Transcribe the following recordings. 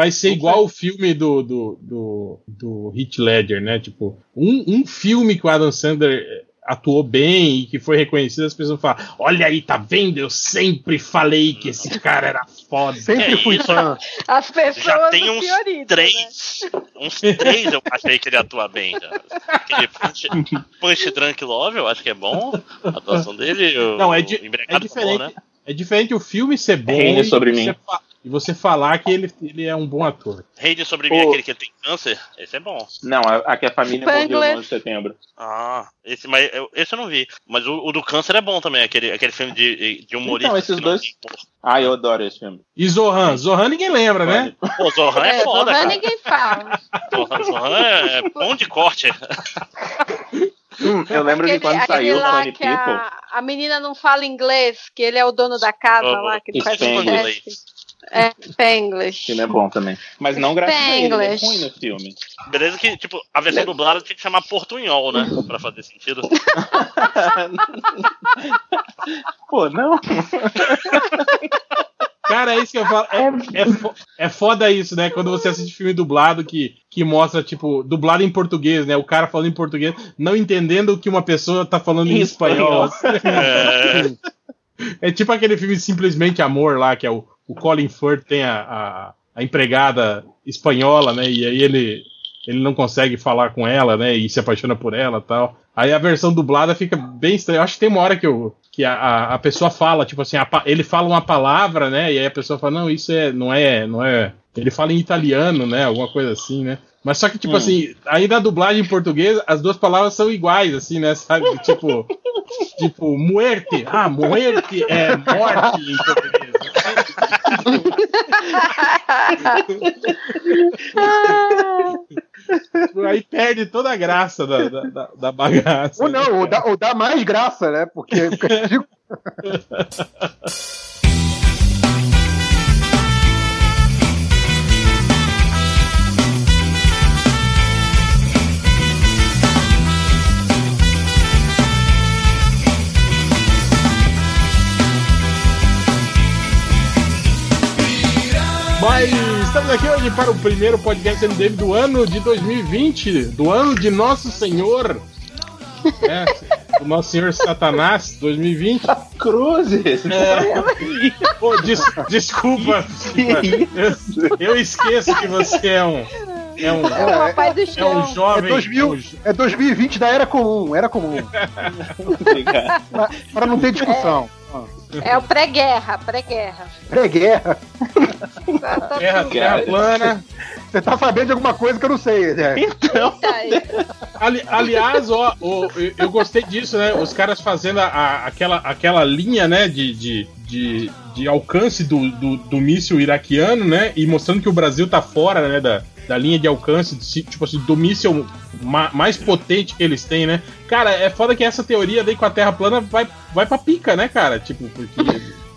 vai ser igual o filme do, do, do, do Heath Ledger, né? Tipo, um, um filme que o Adam Sandler atuou bem e que foi reconhecido, as pessoas falam: Olha aí, tá vendo? Eu sempre falei que esse cara era foda. Sempre É fui fã. As pessoas Já tem uns Fiorito, né? três. Uns três eu achei que ele atua bem. Já. Aquele Punch, Punch Drunk Love, eu acho que é bom. A atuação dele. o- Não, é, di- o Embriagado é tá bom, diferente. É diferente o filme ser bom Reine e, sobre mim. fa- e você falar que ele, ele é um bom ator. Rei de sobreviver Pô. aquele que tem câncer, esse é bom. Não, a, a que a família morreu Spangler. no 11 de setembro. Ah, esse, mas eu, esse eu não vi. Mas o, o do câncer é bom também, aquele, aquele filme de, de humorista. Então, esses dois-. Ah, eu adoro esse filme. E Zohan? Zohan ninguém lembra, né? Pô, Zohan é, É, foda, Zohan cara. ninguém fala. Zohan, Zohan é bom de corte. Hum, eu lembro de Aquele- quando aquele saiu o Funny People. a, a menina não fala inglês, que ele é o dono da casa Oh, lá, que ele faz Spanglish. É, Spanglish. O filme é bom também. Mas não graças a ele, ele é Spanglish. ruim no filme. Beleza que, tipo, a versão dublada tinha que chamar portunhol, né? Pra fazer sentido. Pô, não. Cara, é isso que eu falo. É, é, é foda isso, né? Quando você assiste filme dublado que, que mostra, tipo, dublado em português, né? O cara falando em português, não entendendo o que uma pessoa tá falando em Em espanhol. espanhol. É, É tipo aquele filme Simplesmente Amor lá, que é o, o Colin Firth tem a, a, a empregada espanhola, né? E aí ele, ele não consegue falar com ela, né? E se apaixona por ela e tal. Aí a versão dublada fica bem estranha. Eu acho que tem uma hora que, eu, que a, a, pessoa fala, tipo assim, a ele fala uma palavra, né? E aí a pessoa fala, não, isso é, não é, não é. Ele fala em italiano, né? Alguma coisa assim, né? Mas só que, tipo Hum. assim, aí na dublagem em português, as duas palavras são iguais, assim, né? Sabe? Tipo, tipo, muerte. Ah, muerte é morte em português. Aí perde toda a graça da, da, da, bagaça. Ou não, ou dá, ou dá mais graça, né? Porque fica Mas estamos aqui hoje para o primeiro podcast MDM do ano de 2020, do ano de Nosso Senhor. É, do Nosso Senhor Satanás 2020. Cruzes! É. Pô, des- desculpa. Eu, eu esqueço que você é um. É um, É o papai do é um chão. É, jovem. 2000, é um jo- é 2020 da era comum, era comum. Obrigado. Pra, pra não ter discussão. É o pré-guerra, pré-guerra. Pré-guerra. Terra, tudo. terra plana. Você tá sabendo de alguma coisa que eu não sei, né? Então, Tá aí. Ali- aliás, ó, o- eu, eu gostei disso, né? Os caras fazendo a- a- aquela, aquela linha, né, de, de, de, de alcance do, do, do míssil iraquiano, né? E mostrando que o Brasil tá fora, né, da, da linha de alcance, de- tipo assim, do míssil ma- mais potente que eles têm, né? Cara, é foda que essa teoria daí com a Terra plana vai, vai pra pica, né, cara? Tipo, porque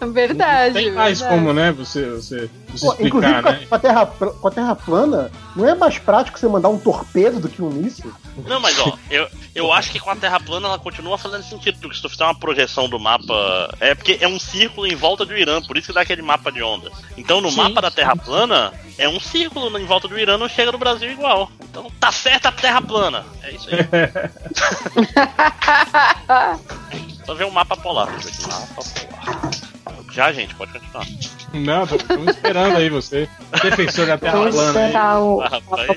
Verdade. não tem mais verdade. como, né, você, você, você Pô, inclusive, explicar, com a, né? com a terra, com a terra plana, não é mais prático você mandar um torpedo do que um míssil? Não, mas ó, eu, eu acho que com a Terra plana ela continua fazendo sentido, porque se tu fizer uma projeção do mapa. É porque é um círculo em volta do Irã, por isso que dá aquele mapa de ondas. Então no Sim, mapa da Terra plana, é um círculo em volta do Irã, não chega no Brasil igual. Então tá certa a Terra plana. É isso aí. Só ver um mapa polar. Mapa polar. Já, gente, pode continuar. Não, estamos esperando aí você. Defensor da Terra plana. o. Ah, rapaz,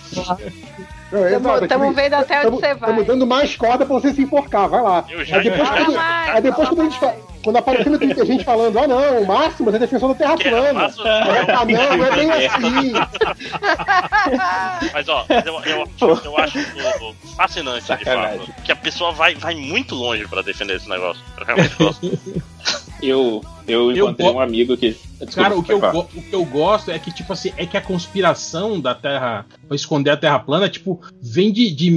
Estamos vendo até onde você vai. Estamos dando mais corda pra você se enforcar, vai lá. eu já Aí depois, já- quando, já- aí depois quando, a gente quando no Twitter gente falando, ah não, o Máximo é defensor da Terra Que é, plana. Máximo- Ah, não, não é bem assim. Mas ó, mas eu, eu, eu acho fascinante de Sacanagem. fato. Que a pessoa vai, vai muito longe pra defender esse negócio. Eu realmente gosto. eu, eu Eu encontrei go- um amigo que. Desculpa, Cara, o que, eu, o que eu gosto é que, tipo assim, é que a conspiração da Terra pra esconder a Terra plana, tipo, vem de, de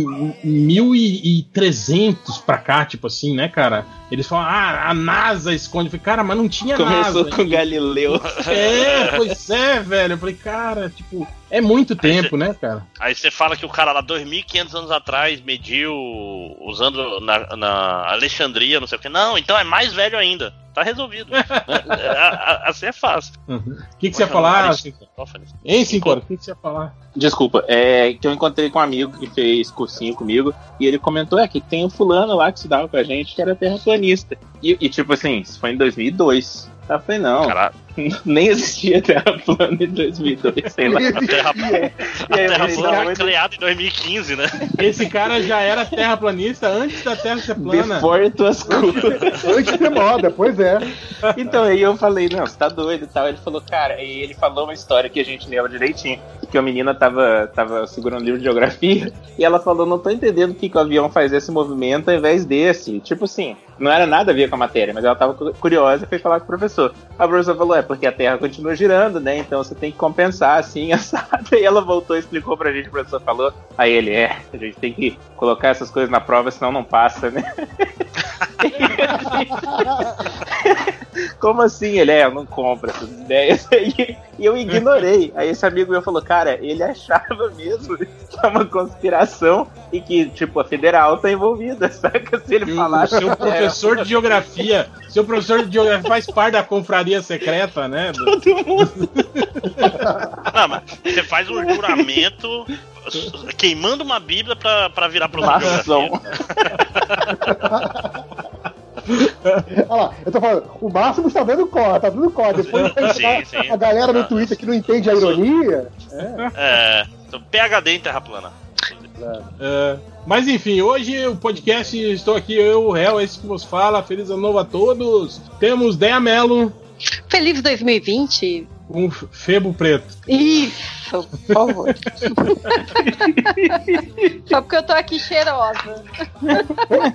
1300 pra cá, tipo assim, né, cara? Eles falam, ah, a NASA esconde. Eu falei, cara, mas não tinha Começou NASA. com Galileu. É, pois é, velho. Eu falei, cara, tipo, é muito tempo, né, cara? Aí você fala que o cara lá 2.500 anos atrás mediu usando na, na Alexandria, não sei o que. Não, então é mais velho ainda. Tá resolvido. É, assim é fácil. O que, que você ia falar? Hein, Cinco O que, que você ia falar? Desculpa, é que eu encontrei com um amigo que fez cursinho comigo e ele comentou: é que tem um fulano lá que estudava com a gente que era terraplanista. E, e, tipo assim, isso foi em 2002. Eu falei: não, Caralho, nem existia terra plana em 2002, sei lá. a Terra, aí, a terra plana foi criada em 2015, né? Esse cara já era terraplanista antes da Terra ser plana. Before it was cool. Antes de moda, pois é. Então aí eu falei, não, você tá doido e tal. Ele falou, cara, e ele falou uma história que a gente lembra direitinho. Que a menina tava, tava segurando um livro de geografia e ela falou, não tô entendendo por que, que o avião faz esse movimento ao invés desse. Tipo assim, não era nada a ver com a matéria, mas ela tava cu- curiosa e foi falar com o professor. A professora falou, é porque a Terra continua girando, né? Então você tem que compensar assim, assado. E ela voltou e explicou pra gente, o professor falou. Aí ele, é, a gente tem que colocar essas coisas na prova, senão não passa, né? Como assim? Ele é, eu não compro essas ideias. E eu ignorei. Aí esse amigo meu falou, cara, ele achava mesmo que é uma conspiração e que, tipo, a federal tá envolvida, saca? Se ele falasse. seu professor de geografia, seu professor de geografia faz parte da confraria secreta, né? do- Não, mas você faz um juramento queimando uma bíblia pra, pra virar professor de Maçom. geografia. Olha lá, eu tô falando, o Máximo está dando corda, tá dando corda. Depois Sim, sim. a galera no Twitter que não entende a ironia. É, então, PHD em Terra plana. É, mas enfim, hoje o podcast, estou aqui, eu, o réu, esse que vos fala. Feliz ano novo a todos. Temos Deia Mello Feliz 2020. Com Febo Preto. Isso, por favor. Só porque eu tô aqui cheirosa.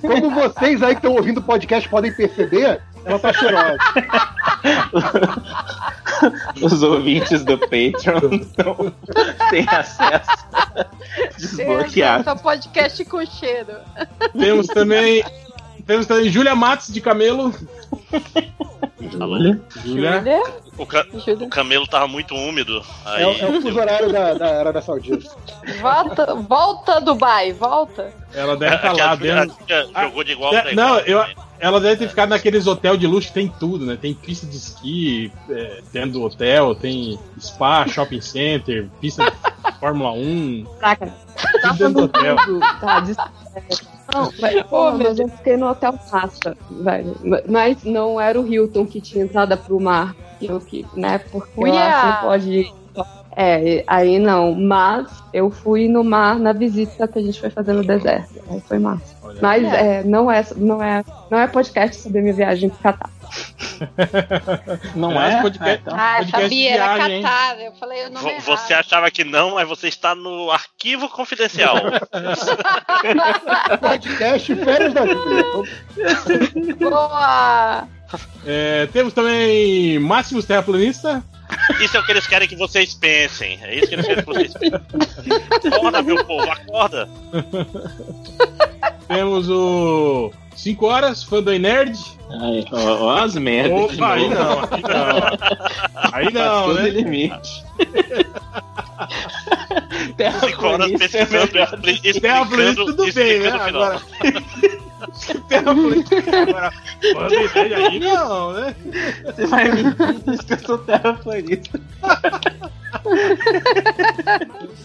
Como vocês aí que estão ouvindo o podcast podem perceber, ela tá cheirosa. Os ouvintes do Patreon não têm acesso desbloqueado. Só podcast com cheiro. Temos também. Temos também Júlia Matos de Camelo. Júlia. O, ca- Júlia. o camelo tava muito úmido. Aí, É, o- é o fuso horário da, da Arábia Saudita. Volta, volta, Dubai, volta. Ela deve estar a lá dentro. jogou de igual É, pra não, igual. eu- né? Ela deve ter ficado naqueles hotéis de luxo que tem tudo, né? Tem pista de esqui é, dentro do hotel, tem spa, shopping center, pista de Fórmula 1, Caraca, tá tudo dentro do hotel. tá? Não, mas, pô, mas eu fiquei no hotel massa, velho. Mas não era o Hilton que tinha entrada pro mar, que eu que, né? Porque Uia! lá você pode. ir. É, aí não. Mas eu fui no mar na visita que a gente foi fazer no deserto. Aí foi massa. Olha. Mas é, não, é, não, é, não é podcast sobre minha viagem pro Catar. Não É, é? podcast- Ah, então. Ah, podcast sabia, era viagem, hein? Qatar. Eu falei o nome errado. Você achava que não, mas você está no arquivo confidencial. Podcast Férias da Vida. Boa! É, temos também Máximos Terraplanista. Isso é o que eles querem que vocês pensem. É isso que eles querem que vocês pensem. Acorda, meu povo, acorda. Temos o 5 Horas, fã do Nerd. Ai, ó, ó as merdas. de Opa, aí não, aí não. Aí não, Passou do né? limite. Cinco horas é pesquisando, melhor. expli- Terraplanista, explicando, tudo bem, né? explicando. Agora. Terraplanista, agora. Do Nerd aí não, né? Você vai me dizer que eu sou terraplanista.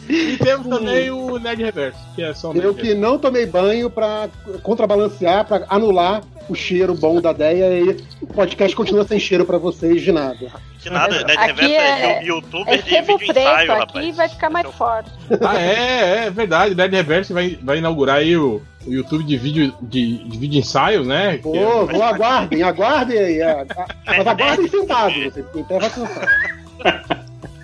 E temos também o Nerd Reverso, que é só Eu que não tomei banho pra contrabalancear, pra anular o cheiro bom da Deia e o podcast continua sem cheiro pra vocês de nada. Que nada, Nerd Aqui Reverso é- é youtuber É de sebo vídeo preto ensaio, aqui rapaz. vai ficar mais forte. Ah, é, é verdade. Nerd Reverso vai, vai inaugurar aí o, o YouTube de vídeo, de, de vídeo ensaios, né? Pô, Que é- vou, aguardem, aguardem aí. a- a- Mas aguardem sentado, você sentado.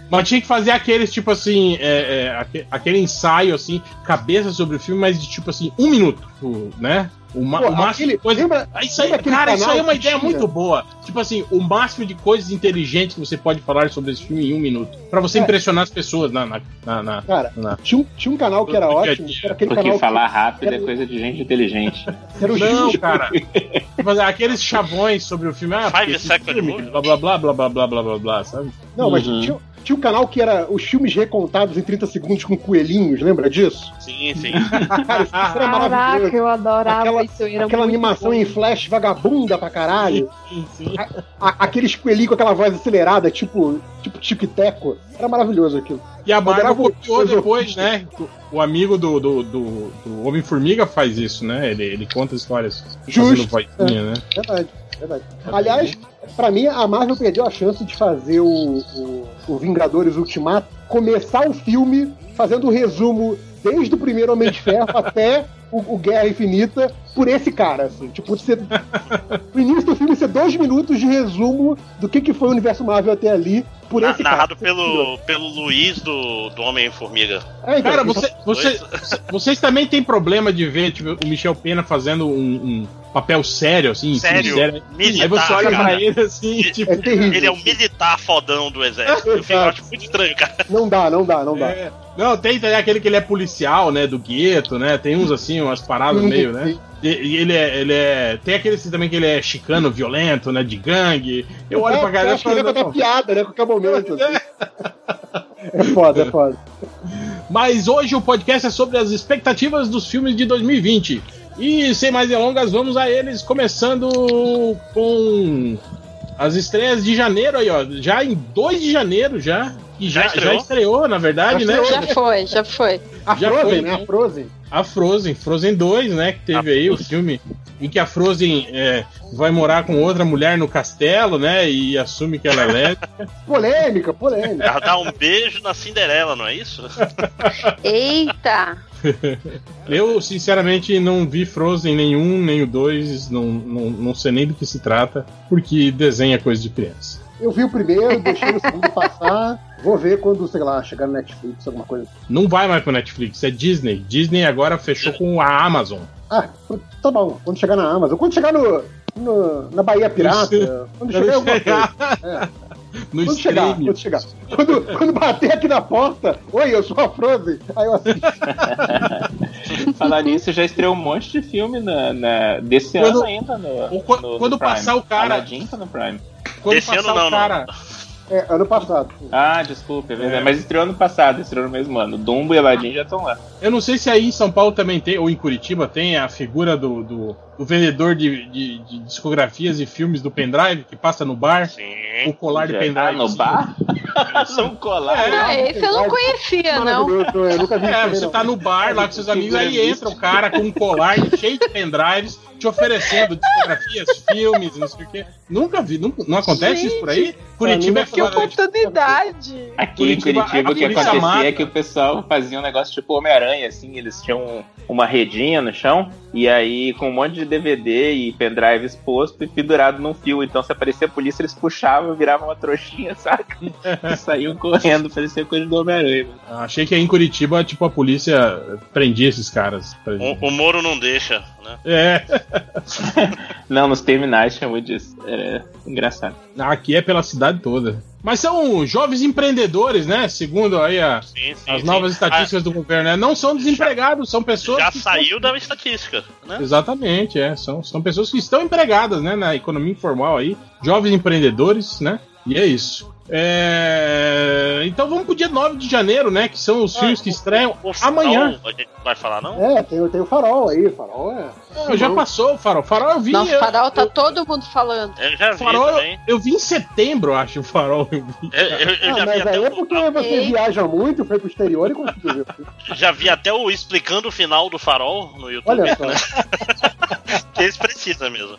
Mas tinha que fazer aqueles, tipo assim, é, é, aque- aquele ensaio, assim, cabeça sobre o filme, mas de tipo assim, um minuto, tipo, né? Pô, o máximo aquele, coisa... lembra, ah, isso aí, cara, isso aí é uma ideia muito boa. Tipo assim, o máximo de coisas inteligentes que você pode falar sobre esse filme em um minuto. Pra você é. impressionar as pessoas na. na, na, na cara, na... Tinha, um, tinha um canal que era ótimo. Era aquele Porque canal falar que... rápido era... é coisa de gente inteligente. Né? era o Não, cara. Mas aqueles chavões sobre o filme. Ah, Five Seconds. Blá blá blá blá blá blá blá blá, sabe? Não, uhum. mas tinha, tinha, tinha um canal que era os filmes recontados em 30 segundos com coelhinhos, lembra disso? Sim, sim. Cara, isso, era Caraca, maravilhoso. eu adorava Aquela- isso. Era Aquela animação bom. em flash vagabunda pra caralho. Sim, sim. A- aqueles coelhinhos com aquela voz acelerada, tipo, tipo tic-teco. Era maravilhoso aquilo. E a Marvel o- copiou depois, né? O amigo do, do, do, do Homem-Formiga faz isso, né? Ele, ele conta histórias Justo. fazendo vozinha, né? Verdade, verdade. Aliás, pra mim, a Marvel perdeu a chance de fazer o, o, o Vingadores Ultimato começar o filme fazendo o resumo desde o primeiro Homem de Ferro até o, o Guerra Infinita por esse cara, assim. Tipo, de ser, o início do filme ser dois minutos de resumo do que, que foi o universo Marvel até ali por Na- esse cara. narrado pelo, pelo Luiz do, do Homem-Formiga. É, então, Cara, você, você, vocês também têm problema de ver tipo, o Michel Pena fazendo um, um papel sério, assim? Sério, sério. militar, Aí você olha cara. pra ele assim, tipo. É terrível. Ele é um militar fodão do exército. Eu fico- acho muito estranho, cara. Não dá, não dá, não dá. é. Não, tem, tem aquele que ele é policial, né? Do gueto, né? Tem uns assim, umas paradas Sim, meio, né? E, e ele é, ele é. Tem aquele assim, também que ele é chicano, violento, né? De gangue. Eu olho É, pra galera e acho que ele vai falo, contar piada, né? Qualquer momento. assim. É foda, é foda. Mas hoje o podcast é sobre as expectativas dos filmes de 2020. E sem mais delongas, vamos a eles, começando com as estreias de janeiro aí, ó. Já em 2 de janeiro já. E já, Já já, estreou? estreou? na verdade, Já né? estreou. Já foi, já foi. A Já Frozen, foi, né? A Frozen. A Frozen, Frozen 2, né? Que teve A aí o Frozen. filme em que a Frozen é, vai morar com outra mulher no castelo, né? E assume que ela é lésbica. Polêmica, polêmica. Ela dá um beijo na Cinderela, não é isso? Eita! Eu, sinceramente, não vi Frozen nenhum, nem o 2, não, não, não sei nem do que se trata, porque desenha coisa de criança. Eu vi o primeiro, deixei o segundo passar. Vou ver quando, sei lá, chegar no Netflix, alguma coisa. Não vai mais pro Netflix, é Disney. Disney agora fechou com a Amazon. Ah, tá bom. Quando chegar na Amazon. Quando chegar no, no- na Bahia Pirata. Quando chegar em alguma coisa. É. no Quando chegar, quando chegar. Quando, quando bater aqui na porta, oi, eu sou a Frozen. Aí eu assisto. Falar nisso, já estreou um monte de filme na, na- desse Quando- ano ainda no, quando- no- no quando Prime. passar o cara- Aladdin tá no Prime. Quando Esse ano não, o cara. É, ano passado. Ah, desculpa, é verdade. É. Mas estreou ano passado, estreou no mesmo ano. Dumbo e Aladdin já estão lá. Eu não sei se aí em São Paulo também tem, ou em Curitiba tem a figura do, do, do vendedor de, de- de discografias e filmes do pendrive que passa no bar, Sim. o colar de Já- pendrive. Ah, no bar? no colar? É. Ah, esse eu não conhecia, não. Eu nunca vi É, você tá não. no bar lá com seus amigos, aí entra o cara com um colar cheio de pendrives, te oferecendo discografias, filmes, não sei o quê. Nunca vi, nunca, não acontece isso por aí? Curitiba é nunca- Que foda, né? oportunidade! Aqui Curitiba- em Curitiba o que acontecia mata. é que o pessoal fazia um negócio tipo Homem-Aranha, assim, eles tinham uma redinha no chão, e aí com um monte de DVD e pendrive exposto e pendurado num fio. Então se aparecia a polícia, eles puxavam, viravam uma trouxinha, saca? E saíam correndo, parecia coisa do Homem-Aranha. Ah, Achei que aí em Curitiba, tipo, a polícia prendia esses caras. O, o Moro não deixa, né? É, Não, nos terminais chamou disso. Era engraçado. aqui é pela cidade toda. Mas são jovens empreendedores, né? Segundo aí a- Sim, sim, as sim. novas estatísticas do governo, né? Não são desempregados, são Ah, pessoas já que saiu da estatística, né? Exatamente, é. São, são pessoas que estão empregadas, né? Na economia informal aí. Jovens empreendedores, né? E é isso. É, Então vamos pro dia 9 de janeiro, né? Que são os filmes que estreiam O amanhã. Farol, A gente vai falar, não? É, tem, tem o farol aí, farol é. Não, já passou o farol. Farol eu vi. Nossa, eu, farol tá todo mundo falando. Eu já vi farol eu, também. eu vi em setembro, eu acho, o farol. Eu vi. Eu, eu- eu Ah, já, vi mas até aí é o, porque você Ei. viaja muito, foi pro exterior e conseguiu ver. já vi até o explicando o final do farol no YouTube. Olha só. né? Que eles precisam mesmo.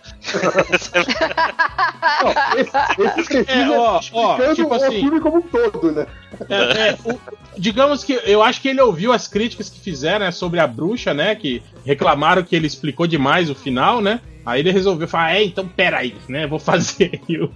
Não, esse, esse precisa É, ó, ó, tipo o assim- filme como um todo, né? É, é, o- digamos que eu acho que ele ouviu as críticas que fizeram né, sobre a bruxa, né? Que reclamaram que ele explicou demais o final, né? Aí ele resolveu falar, é, então peraí, né? Vou fazer aí o-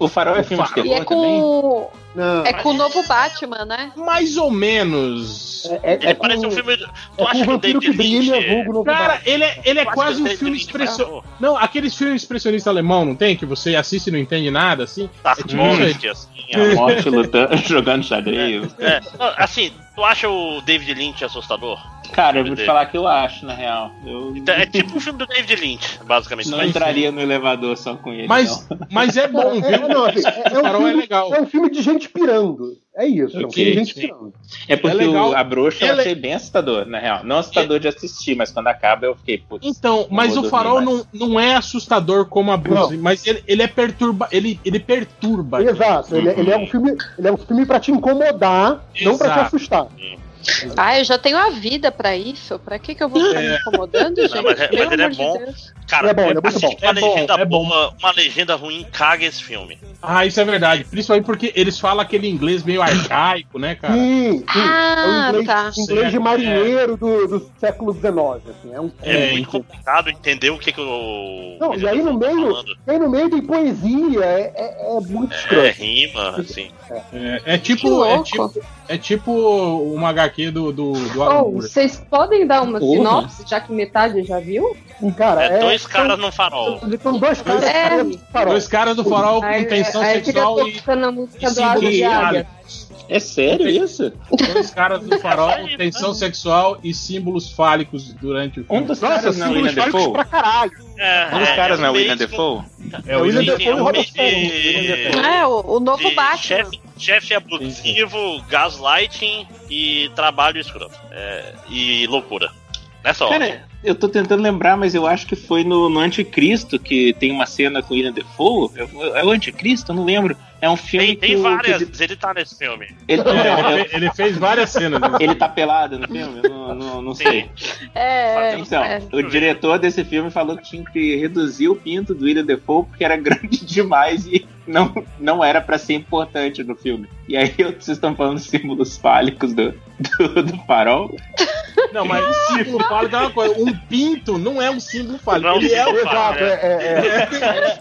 O Farol é filme de Farol. E terror é também? com, Não, é com o novo Batman, né? mais ou menos. é, é, Ele é com, parece um filme. Tu é com acha o que o que David brilha, Lynch. vulgo Cara, ele é, ele é quase que um David filme Lynch expressionista. gravou? Não, aqueles filmes expressionistas alemão, não tem? Que você assiste e não entende nada, assim? Tarkovsky, assim. A morte lutando, jogando xadrez. É, não, assim, Tu acha o David Lynch assustador? Cara, eu vou te falar que eu acho, na real. Eu Então, é tipo um filme do David Lynch, basicamente. não Mas- entraria no elevador só com ele. Mas, não. mas é bom, É, viu? não, assim, é, é um Farol é filme, legal. é um filme de gente pirando. É isso, é um filme de gente sim. pirando. É porque É o, a bruxa eu achei bem assustador, na real. Não assustador de assistir, mas quando acaba eu fiquei, putz. Então, mas o farol mais. não, não é assustador como a bruxa, mas ele, ele é perturba, ele, ele perturba. Exato, ele, ele é um filme, ele é um filme para te incomodar, não para te Ah, eu já tenho a vida pra isso. Pra que, que eu vou ficar me incomodando, gente? mas é- mas ele é bom. Deus. Cara, É bom, ele é muito bom. Uma, É bom, legenda é bom. boa, uma legenda ruim caga esse filme. Ah, isso é verdade. Principalmente porque eles falam aquele inglês meio arcaico, né, cara? Sim, sim. Ah, é um inglês, tá. inglês de marinheiro do, do século XIX. Assim, é um, É, É, muito complicado entender o que, que o. Não, e aí no tá meio, aí no meio tem poesia, é, é, é muito É, escroto. rima, assim. É, é tipo, é tipo, é tipo uma HQ do, do, do Oh, vocês podem dar uma Porra. sinopse, já que metade já viu? Cara, É, é, dois caras no farol. São dois caras É. do farol. Dois caras do farol com Aí, tensão aí fica sexual e e símbolo de Águia. É sério isso? dois caras do farol, É, tensão sexual e símbolos fálicos durante o Um filme. dos Nossa, caras na símbolos William fálicos Defoe? pra caralho. É, Um dos é, caras é na William mês Defoe? É o William Defoe e é um Robert Pattinson. É, o, o novo Batman. chefe, chefe abusivo, gaslighting e trabalho escroto. É, e loucura. Nessa hora. Cara, eu tô tentando lembrar, mas eu acho que foi no, no Anticristo que tem uma cena com o William Defoe. É, é o Anticristo? Eu não lembro. É um filme Tem, tem que, várias, que ele tá nesse filme. ele, É, é, ele, fe- ele fez várias cenas. né? ele tá pelado no filme? Eu Não, não, não sei. É, é, Então, é. o diretor desse filme falou que tinha que reduzir o pinto do William Defoe porque era grande demais e não, não era pra ser importante no filme. E aí vocês estão falando símbolos fálicos do, do, do farol. Não, mas símbolo fálico é uma coisa. Um pinto não é um símbolo fálico. Não, Ele é o Exato, é, é, é. É,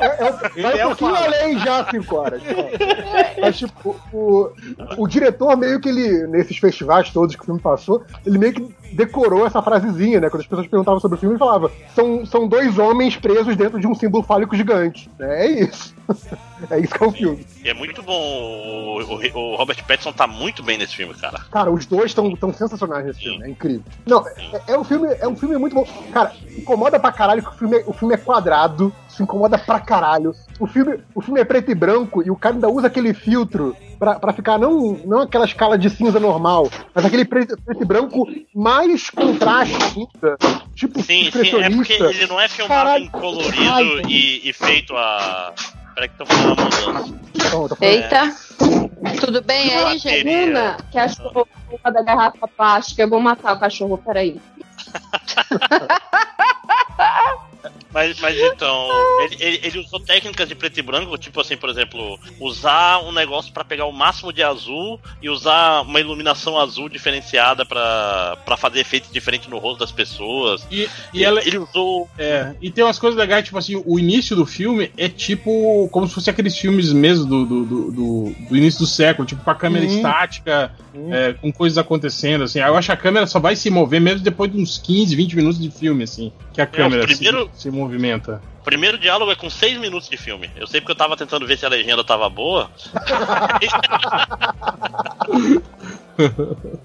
É, é, Ele vai é um o fala. além já, cinco horas. Mas, tipo, o, o diretor meio que ele, nesses festivais todos que o filme passou, ele meio que decorou essa frasezinha, né? Quando as pessoas perguntavam sobre o filme, ele falava: são, são dois homens presos dentro de um símbolo fálico gigante. É isso. É isso que é o filme. E é muito bom. O, o- o Robert Pattinson tá muito bem nesse filme, cara. Cara, os dois estão tão sensacionais nesse filme, é incrível. Não, é, é um filme, é um filme muito bom. Cara, incomoda pra caralho que o filme, é- o filme é quadrado. Isso incomoda pra caralho. O filme, o filme é preto e branco e o cara ainda usa aquele filtro pra, pra ficar não, não aquela escala de cinza normal, mas aquele preto, preto e branco mais contraste ainda. Tipo, Sim, sim, é porque ele não é filmado Caralho, em que colorido raiva. e, e feito a. Peraí que tô fazendo a mudança. Então, falando- Eita. Tudo bem aí, gente? Bruna, que achou uma da garrafa plástica. Eu vou matar o cachorro, peraí. Mas, mas então, ele, ele, ele usou técnicas de preto e branco, tipo assim, por exemplo, usar um negócio pra pegar o máximo de azul e usar uma iluminação azul diferenciada pra pra fazer efeitos diferentes no rosto das pessoas. E, e ela, ele usou. É, e tem umas coisas legais, tipo assim, o início do filme é tipo como se fosse aqueles filmes mesmo do, do, do, do- do início do século, tipo com a câmera Sim. estática, Sim. é, com coisas acontecendo, assim. Eu acho que a câmera só vai se mover mesmo depois de uns 15, 20 minutos de filme, assim, que a câmera primeiro- se, se movimenta. O primeiro diálogo é com seis minutos de filme. Eu sei porque eu tava tentando ver se a legenda tava boa.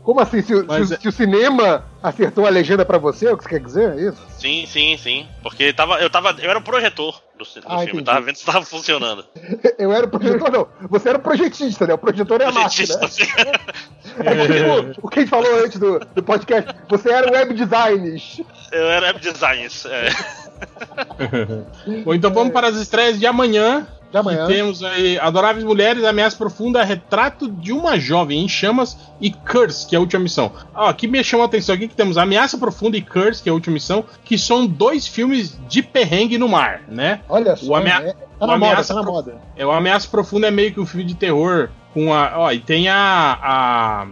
Como assim? Se, se é- se o cinema acertou a legenda pra você, é o que você quer dizer? É isso? Sim, sim, sim. Porque tava, eu tava. Eu era o projetor do, do Ah, filme, entendi. tava vendo se tava funcionando. Eu era o projetor, não. Você era o projetista, né? O projetor é a máquina. Projetista, assim. É tipo o que a gente falou antes do, do podcast. Você era o web designs. Eu era web designs. É. Bom, então vamos para as estreias de amanhã. De amanhã. Temos aí Adoráveis Mulheres, Ameaça Profunda, Retrato de uma Jovem em Chamas e Curse, que é a última missão. Ó, aqui me chamou a atenção aqui que temos Ameaça Profunda e Curse, que é a última missão, que são dois filmes de perrengue no mar, né? Olha só. O amea- é- o tá na moda, ameaça tá na moda. É, o Ameaça Profunda é meio que um filme de terror com a. Ó, e tem a. a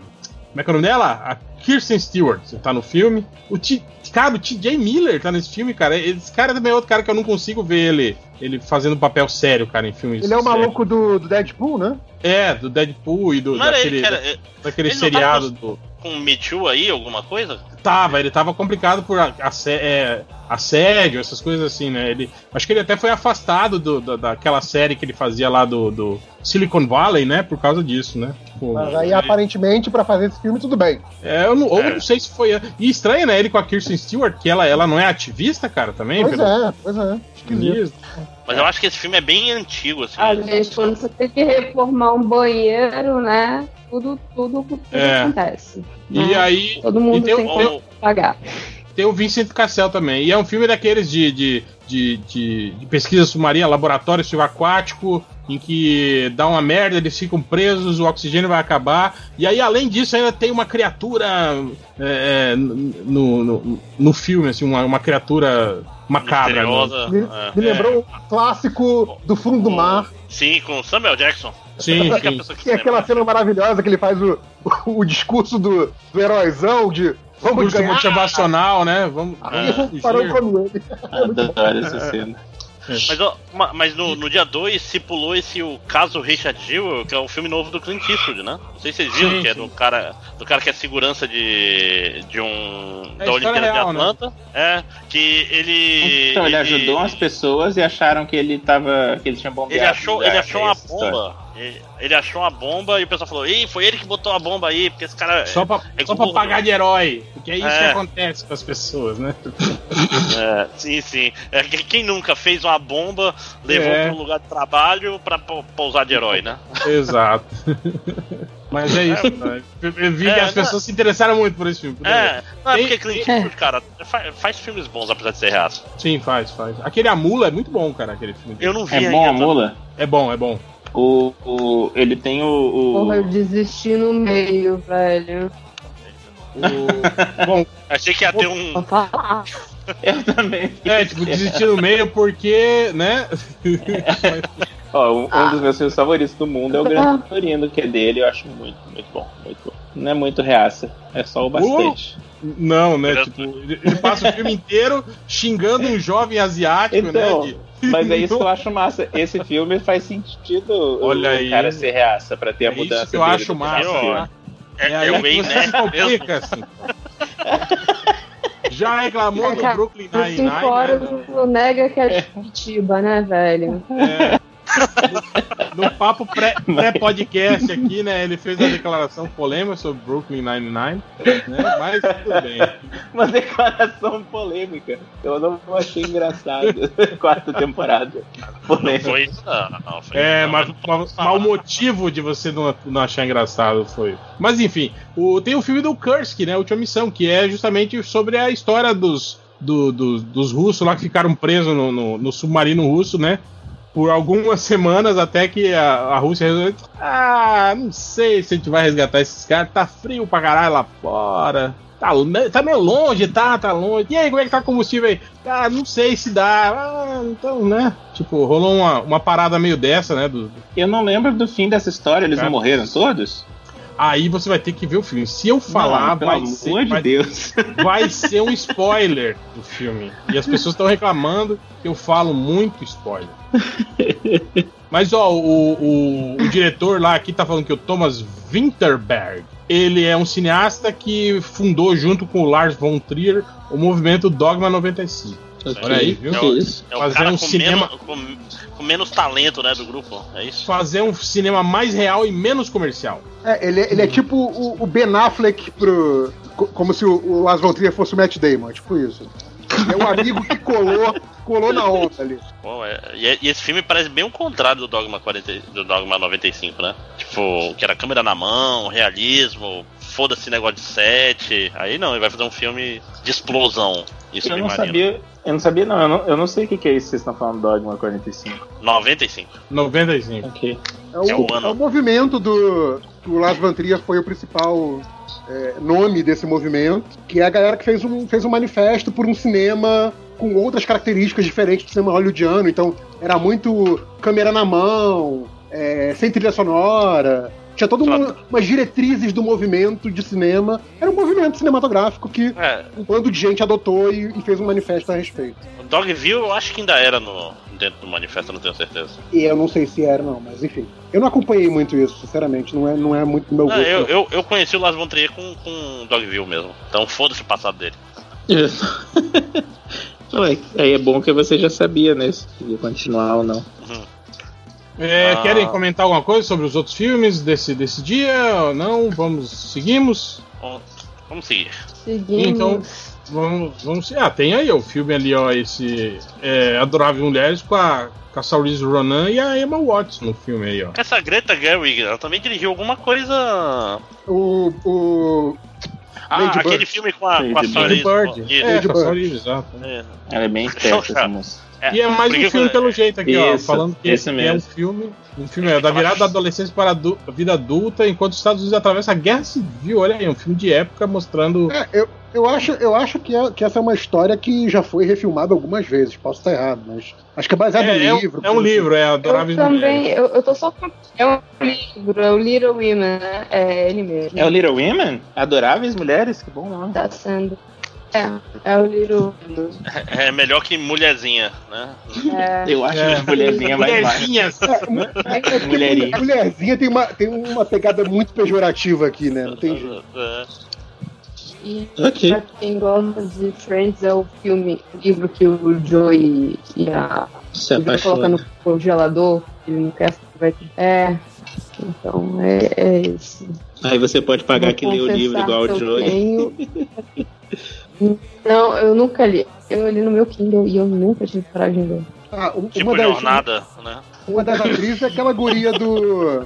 como é que é o nome dela? A Kirsten Stewart tá no filme. O T, cara, o TJ Miller tá nesse filme, cara. Esse cara também é outro cara que eu não consigo ver ele, ele fazendo papel sério, cara, em filmes. Ele é o maluco do, do Deadpool, né? É, do Deadpool e do, ele daquele, daquele tava seriado do. Com Too aí, alguma coisa? Tava, ele tava complicado por é, assédio, essas coisas assim, né? Ele, acho que ele até foi afastado do- da- daquela série que ele fazia lá do, do Silicon Valley, né? Por causa disso, né? Tipo, Mas aí, aparentemente, pra fazer esse filme, tudo bem. é, eu não, ou É. não sei se foi. E estranho, né? Ele com a Kirsten Stewart, que ela, ela não é ativista, cara, também? Pois pelo- é, pois é. Esquisito. Mas eu acho que esse filme é bem antigo, assim. Ah, gente, quando você tem que reformar um banheiro, né? Tudo, tudo, tudo É. acontece. E né? aí Todo mundo tem tem, o- que pagar. tem o Vincent Cassel também. E é um filme daqueles de, de, de, de- de pesquisa submarina, laboratório subaquático, em que dá uma merda, eles ficam presos, o oxigênio vai acabar. E aí, além disso, ainda tem uma criatura é, é, no, no, no filme, assim, uma, uma criatura macabra. né? misteriosa. Me, é. me lembrou um clássico do fundo do mar, Sim, com Samuel Jackson. Sim, sim. é aquela cena maravilhosa que ele faz o, o, discurso do, do heróizão de vamos ganhar. motivacional, né? Vamos. Aí vamos parou com ele. Adoro essa cena. Mas, ó, ma- mas no, no dia 2 se pulou esse o caso Richard Jewell, que é o filme novo do Clint Eastwood, né? Não sei se vocês viram, Sim, que é sim. do cara, do cara que é segurança de, de um. É da Olimpíada real, de né? Atlanta. É, que ele. Então, ele ele- ajudou umas pessoas e acharam que ele tava. que ele tinha bombeado. Ele achou, ele achou é uma essa história. Ele, achou uma bomba e o pessoal falou: Ih, foi ele que botou a bomba aí, porque esse cara. Só pra, É só pra pagar de herói. Porque é isso É. que acontece com as pessoas, né? É, sim, sim. É, que- quem nunca fez uma bomba, levou É. para um lugar de trabalho pra pou- pousar de herói, né? Exato. Mas é isso, né? Eu vi que É, as pessoas se interessaram muito por esse filme. É, não é porque Clint Eastwood, cara, fa- faz, filmes bons apesar de ser reaço. Sim, faz, faz. Aquele A Mula é muito bom, cara, aquele filme. Eu não vi É ainda. bom a mula? É bom, é bom. O, o, ele tem o. o- Porra, eu desisti no meio, velho. O- bom, Achei que ia ter um. Eu também. é, tipo, desistir no meio porque, né? Ó, um, um dos meus filmes favoritos do mundo é o Gran Torino, que é dele, eu acho muito, muito bom, muito bom. Não é muito reaça, é só o bastante. Não, né? Tipo, ele ele passa o filme inteiro xingando um jovem asiático, Então, né? de- Mas é isso que eu acho massa. Esse filme faz sentido o- Olha o aí. cara ser reaça pra ter É a mudança isso que eu dele acho massa. do né? É, É é aí o que você né? se complica, assim. Já reclamou do Cara, Brooklyn Nine-Nine? fora né? não nega que é de Curitiba, né, velho? É. No, no papo pré- pré-podcast aqui, né? Ele fez a declaração polêmica sobre Brooklyn Nine-Nine, né? Mas tudo bem. Uma declaração polêmica. Eu não achei engraçado. Quarta temporada. Não Polêmica. foi isso, não. não foi É, isso, não, mas, não mas, mas o motivo de você não, não achar engraçado foi. Mas enfim, o, tem o filme do Kursk, né? Última Missão, que é justamente sobre a história dos, do- do- dos russos lá que ficaram presos no, no- no submarino russo, né? Por algumas semanas até que a, a Rússia resolveu. Ah, não sei se a gente vai resgatar esses caras. Tá frio pra caralho lá fora. Tá, tá meio longe, tá? Tá longe. E aí, como é que tá o combustível aí? Ah, não sei se dá. Ah, então, né? Tipo, rolou uma, uma parada meio dessa, né? Do, Eu não lembro do fim dessa história. Eles Cara. não morreram todos? Aí você vai ter que ver o filme. Se eu falar, não, vai, ser, de vai, Deus. vai ser um spoiler do filme. E as pessoas estão reclamando que eu falo muito spoiler. Mas ó, o, o, o diretor lá aqui tá falando que o Thomas Winterberg, ele é um cineasta que fundou junto com o Lars von Trier o movimento Dogma 95. Olha aí, viu? É o, isso? é o Fazer cara um com, cinema- menos, com, com menos talento, né, do grupo. É isso? Fazer um cinema mais real e menos comercial. É, ele, é- ele é tipo o, o Ben Affleck pro. co- Como se o, von Trier fosse o Matt Damon, é tipo isso. É um amigo que colou, colou na onda ali. Pô, é- e, e esse filme parece bem o contrário do Dogma 40, do Dogma 95, né? Tipo, que era câmera na mão, realismo, foda-se negócio de set. Aí não, ele vai fazer um filme de explosão. Isso Eu não sabia. Eu não sabia, não. Eu não, eu não sei o que, que é isso que vocês estão falando do Dogma 45. 95. 95. Ok. É o, É o ano. é o movimento do. que O Lars von Trier foi o principal é, nome desse movimento, que é a galera que fez um, fez um manifesto por um cinema com outras características diferentes do cinema hollywoodiano. Então, era muito câmera na mão, é, sem trilha sonora. Tinha todas uma, umas diretrizes do movimento de cinema. Era um movimento cinematográfico que É, um bando de gente adotou e, e fez um manifesto a respeito. o Dogville eu acho que ainda era no, dentro do manifesto, eu não tenho certeza. E eu não sei se era, não, mas enfim. Eu não acompanhei muito isso, sinceramente. Não é, não é muito meu Não, gosto. eu, eu, eu conheci o Lars von Trier com, com Dogville mesmo. Então foda-se o passado dele. Ué, aí é bom que você já sabia, né? Se ia continuar ou não. É, Ah. Querem comentar alguma coisa sobre os outros filmes desse, desse dia ou não? Vamos, seguimos? Vamos seguir. Seguimos. Então, vamos, vamos. Ah, tem aí o filme ali, ó, esse é, Adorável Mulheres com a, com a Saoirse Ronan e a Emma Watson no filme aí, ó. Essa Greta Gerwig, ela também dirigiu alguma coisa. O, o. Ah, Lady aquele Bird. filme com a, com a Lady Saoirse. Bird. Isso. É, Lady Bird. Saoirse, exato. É. É. Ela é bem esperta, essa moça. É, E é mais um filme pelo jeito aqui, ó, Isso, falando que, esse que é um filme, um filme é, da virada da adolescência para a adu- vida adulta, enquanto os Estados Unidos atravessam a guerra civil. Olha aí, um filme de época mostrando. É, eu, eu acho, eu acho que, é- que essa é uma história que já foi refilmada algumas vezes. Posso estar errado, mas acho que é baseado É, em é um- livro. é um livro, é Eu Adoráveis também, Mulheres. eu, eu tô só com. É um livro, é o Little Women, né? É ele mesmo. É o Little Women? Adoráveis mulheres? Que bom nome. Tá sendo. É, é o Little Women. É melhor que Mulherzinha, né? É, Eu acho É. que mulherzinha mais baixo. Mulherzinhas! É, é porque Mulherinha. mulherzinha tem uma, tem uma pegada muito pejorativa aqui, né? Não tem jeito. É. e Ok. pra quem gosta de Friends é o filme, o livro que o Joey e a. Se colocar apaixona. no congelador, ele não quer vai ter. É. Então, é, é isso. Aí você pode pagar Vou que lê o livro igual o eu Joey. tenho- Não, eu nunca li. Eu li no meu Kindle e eu nunca tive coragem de ler. Ah, um- Tipo uma, das, jornada, né? uma das atrizes é aquela guria do.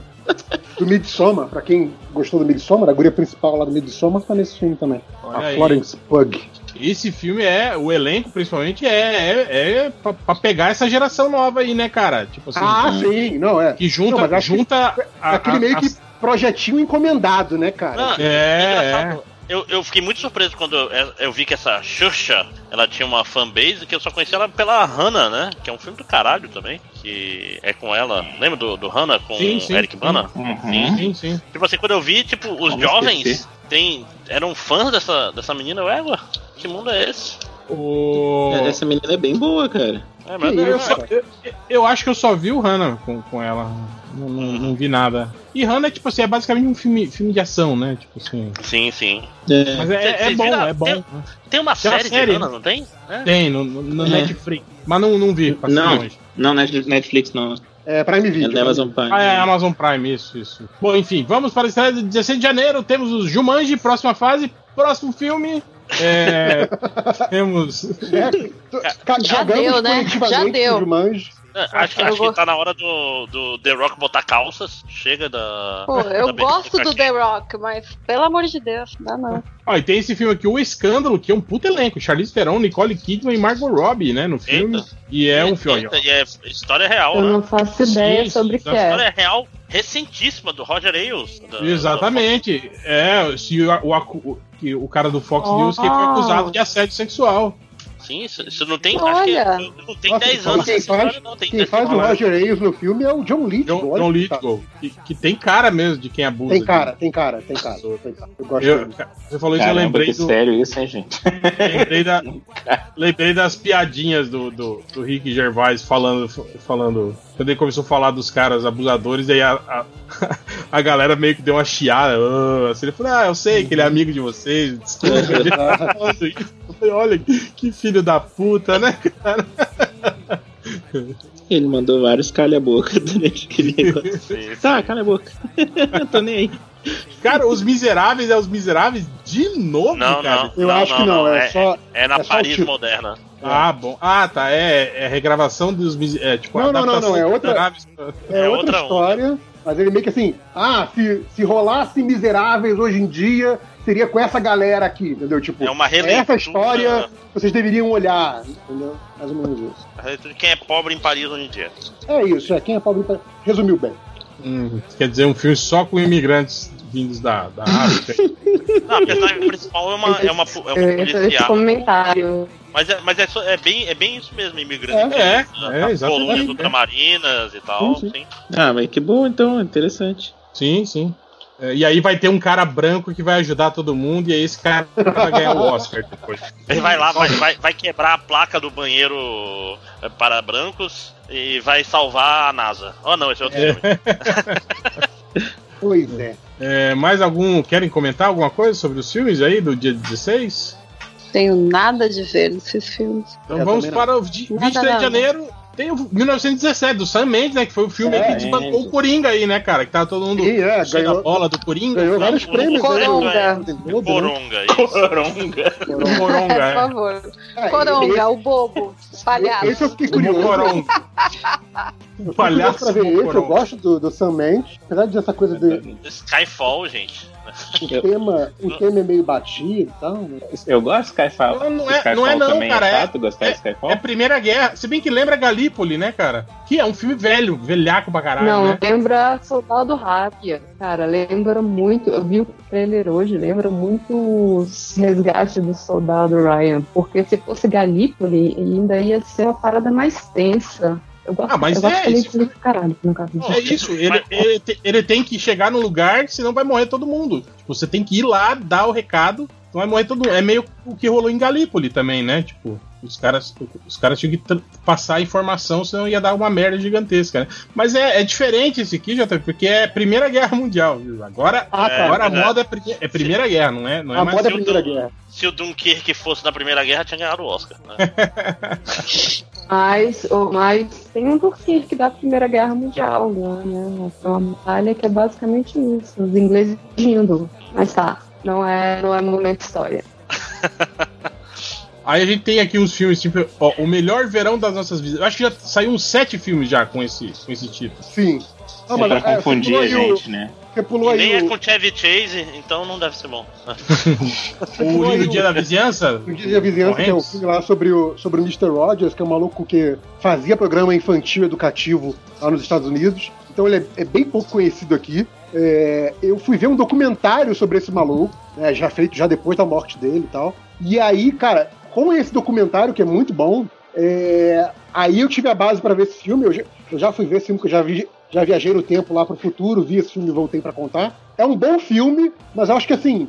Do Midsommar, pra quem gostou do Midsommar, a guria principal lá do Midsommar tá nesse filme também. Olha a aí. Florence Pug. Esse filme é, o elenco principalmente é, é, é pra, pra pegar essa geração nova aí, né, cara? Tipo assim, Ah, sim, não, é. que junta, Não, acho que junta a, Aquele a- meio a- que projetinho encomendado, né, cara? Não, É, engraçado. Eu, eu fiquei muito surpreso quando eu, eu vi que essa Xuxa, ela tinha uma fanbase que eu só conhecia ela pela Hannah, né? Que é um filme do caralho também. Que é com ela. Lembra do, do Hannah com Sim, sim, Eric sim. Bana? Uhum. Sim, sim. Tipo assim, quando eu vi, tipo, os Como jovens esquecer? tem, eram fãs dessa, dessa menina. Eu, que mundo é esse? O... Essa menina é bem boa, cara. É, mas é, Eu, só- eu- eu acho que eu só vi o Hannah com, com ela. Não, não- não vi nada. E Hannah é tipo assim, é basicamente um filme, filme de ação, né? Tipo assim. Sim, sim. É. Mas é, é Vocês bom, viram? é bom. Tem- Tem uma Tem uma série, série, de Hannah, não tem? É. Tem no, no, no É. Netflix. Mas não, não vi. Não. longe. Não, Net- Netflix não. É Prime É Video. da Amazon Prime. Ah, é Amazon Prime, isso, isso. Bom, enfim, vamos para a estreia de 16 de janeiro. Temos os Jumanji, próxima fase, próximo filme. É, temos. É, Já deu, né? Já deu. Jumanji. É, acho que, acho que tá na hora do, do The Rock botar calças. Chega da. Pô, eu da gosto do The Rock, mas pelo amor de Deus, dá não. Ó, e tem esse filme aqui, O Escândalo, que é um puto elenco. Charlize Theron, Nicole Kidman e Margot Robbie, né, no filme. Eita. E é um filme. ó. E é história real, Eu né? não faço ideia Sim, sobre o que é. História real recentíssima do Roger Ailes. da- Exatamente. É, se o, o, que o cara do Fox Oh. News que foi acusado de assédio sexual. Sim, isso, isso não tem. Olha. Acho que não tem Nossa, 10 então anos. quem faz- história, não, tem Quem 10 faz o. Roger Ailes no filme é o John Lithgow. John, John que. Lithgow. Que, que tem cara mesmo de quem abusa. Tem de- cara, tem cara, tem cara. Tem cara. Eu gosto Eu, você falou isso, eu lembrei que do. sério isso, hein, gente? Lembrei, da, lembrei das piadinhas do, do, do Rick Gervais falando, falando. Quando ele começou a falar dos caras abusadores, aí a, a, a galera meio que deu uma chiada. ah, assim, ele falou: Ah, eu sei que ele é amigo de vocês. Desculpa. Tá Olha, que filho da puta, né, cara? Ele mandou vários calha-boca durante aquele negócio. Sim, Tá, calha a boca. Tô nem aí. Cara, os miseráveis é os miseráveis de novo, Não, cara. não. Eu acho que não, é, só. É na é Paris moderna. Ah, bom. Ah, tá. É, é regravação dos miseráveis. É, tipo, Não, não, não, não, é outra-. É, É outra, outra história, mas ele meio que assim, ah, se, se rolasse miseráveis hoje em dia, seria com essa galera aqui, entendeu? Tipo, É uma releitura. essa história vocês deveriam olhar, entendeu? Mais ou menos isso. A releitura de quem é pobre em Paris hoje em dia. É isso, é quem é pobre tá- resumiu bem. Hum, quer dizer, um filme só com imigrantes vindos da, da África. Não, a personagem principal é uma, é uma, é uma esse policial. comentário. Mas, é, mas é, só- é bem, é bem isso mesmo, imigrante. É, é, é, exatamente, colônias é. ultramarinas e tal. Sim, Sim, Ah, mas que bom então, interessante. sim, sim. É, E aí vai ter um cara branco que vai ajudar todo mundo, e aí esse cara vai ganhar o Oscar depois. Ele vai lá, vai, vai, vai quebrar a placa do banheiro é, para brancos e vai salvar a NASA. Oh não, esse é outro filme. Pois é. É, mais algum. Querem comentar alguma coisa sobre os filmes aí do dia 16? Tenho nada de ver nesses filmes. Então Eu vamos para o di- Nada, 23 de janeiro. Tem o 1917, do Sam Mendes, né? Que foi o filme É, que desbancou é. o Coringa aí, né, cara? Que tava todo mundo Sim, é, cheio da ganhou- bola do Coringa. Ganhou vários o prêmios, Coronga. né? Coronga, isso. Coronga. O Coronga, Por é. favor. É, Coronga, o bobo, palhaço. esse eu fiquei O curioso. Coronga. Fiquei palhaço pra ver esse, eu Coronga. gosto do, do Sam Mendes. Apesar de essa coisa de Skyfall, gente. O tema, o tema é meio batido e tal. Né? Eu gosto de Skyfall. Não, não é- Skyfall não é não, também cara, É é- chato gostar de Skyfall? É Primeira Guerra. Se bem que lembra Galípoli, né, cara? Que é um filme velho, velhaco pra caralho, Não, né? lembra Soldado Rápia. Cara, lembra muito. Eu vi o trailer hoje, lembra muito os resgates do Soldado Ryan. Porque se fosse Galípoli, ainda ia ser uma parada mais tensa. Eu gosto, Ah, mas eu gosto é isso. Caralho, no caso. É isso, ele, ele, te- ele tem que chegar no lugar, senão vai morrer todo mundo. Tipo, você tem que ir lá, dar o recado, então vai morrer todo mundo. É meio o que rolou em Galípoli também, né? Tipo, os caras, os caras tinham que passar a informação, senão ia dar uma merda gigantesca, né? Mas é, é diferente esse aqui, JP, porque é Primeira Guerra Mundial. viu? Agora, Ah, tá. agora a verdade. moda é, é Primeira Guerra, não é, não é A mais. moda é a se o Primeira Dun- Guerra. Se o Dunkirk fosse na Primeira Guerra, tinha ganhado o Oscar. né? Mas, oh, mas tem um Dunkirk da Primeira Guerra Mundial, né? É uma batalha que é basicamente isso. Os ingleses indo. Mas tá, não é, não é momento história. Aí a gente tem aqui uns filmes, tipo, ó, o melhor verão das nossas vidas. Eu acho que já saiu uns sete filmes já com esse, com esse título. Sim. Ah, É mas, pra é, você confundir a aí o- gente, né? Você pulou E nem aí é o, com Chevy Chase, então não deve ser bom. O Lindo Dia da Vizinhança? o Dia da Vizinhança, que é um filme lá sobre o, sobre o Mr. Rogers, que é um maluco que fazia programa infantil educativo lá nos Estados Unidos. Então ele é, é bem pouco conhecido aqui. É, eu fui ver um documentário sobre esse maluco, né, já feito já depois da morte dele e tal. E aí, cara, com esse documentário, que é muito bom, é, aí eu tive a base para ver esse filme. Eu já, eu já fui ver esse filme, que eu já, vi, já viajei no tempo lá pro futuro, vi esse filme e voltei para contar. É um bom filme, mas eu acho que assim,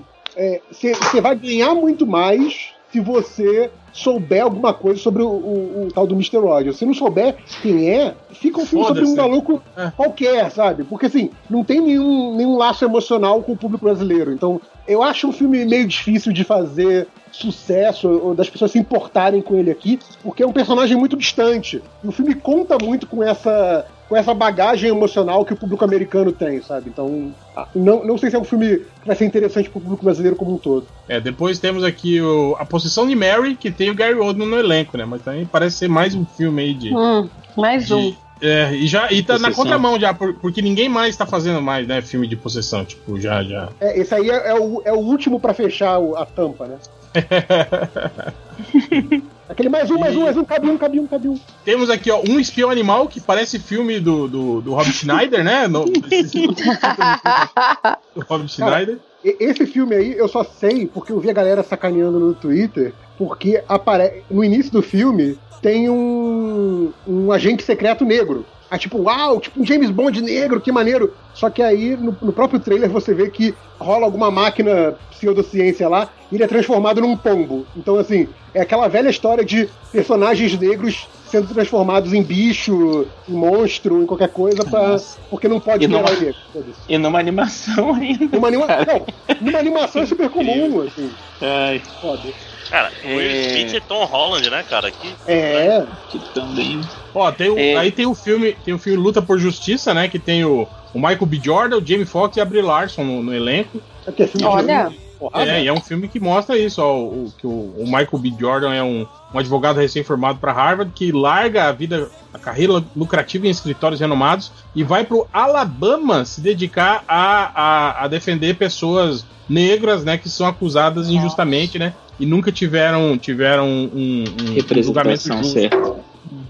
você vai ganhar muito mais se você souber alguma coisa sobre o, o- o tal do Mr. Rogers. Se não souber quem é, fica um filme sobre um maluco É. qualquer, sabe? Porque assim, não tem nenhum, nenhum laço emocional com o público brasileiro. Então, eu acho um filme meio difícil de fazer sucesso ou das pessoas se importarem com ele aqui, porque é um personagem muito distante. E o filme conta muito com essa com essa bagagem emocional que o público americano tem, sabe? Então, não, não sei se é um filme que vai ser interessante pro público brasileiro como um todo. É, depois temos aqui o, A Possessão de Mary, que tem o Gary Oldman no elenco, né? Mas também parece ser mais um filme aí de. Hum, mais um. de- é, e já e tá na contramão já, por- porque ninguém mais tá fazendo mais, né, filme de possessão, tipo, já, já. É, esse aí é, é o, é o último pra fechar o- a tampa, né? Aquele mais um, mais um, mais um, cabe um, cabe um, cabe um. Temos aqui, ó, Um Espião Animal, que parece filme do, do, do Rob Schneider, né? No, do Rob Schneider. E- Esse filme aí eu só sei porque eu vi a galera sacaneando no Twitter, porque apare... no início do filme tem um, um agente secreto negro. Aí, tipo, uau, tipo um James Bond negro, que maneiro. Só que aí, no, no próprio trailer, você vê que rola alguma máquina pseudociência lá e ele é transformado num pombo. Então, assim, é aquela velha história de personagens negros sendo transformados em bicho, em monstro, em qualquer coisa, pra... porque não pode virar numa- negro. E numa animação ainda. Numa, anima... não, numa animação é super comum, assim. Ai, Foda. Cara, Will É. Smith e Tom Holland, né, cara? Que É, que também. Ó, tem o- É. aí tem o filme, tem o filme Luta por Justiça, né? Que tem o, o Michael B. Jordan, o Jamie Foxx e a Brie Larson no, no elenco. é que é filme Olha. de porrada. É, e é um filme que mostra isso, ó, o, que o, o Michael B. Jordan é um, um advogado recém-formado para Harvard que larga a vida, a carreira lucrativa em escritórios renomados e vai pro Alabama se dedicar a, a, a defender pessoas negras, né, que são acusadas injustamente, né, e nunca tiveram tiveram um, um julgamento Representação justo. certa.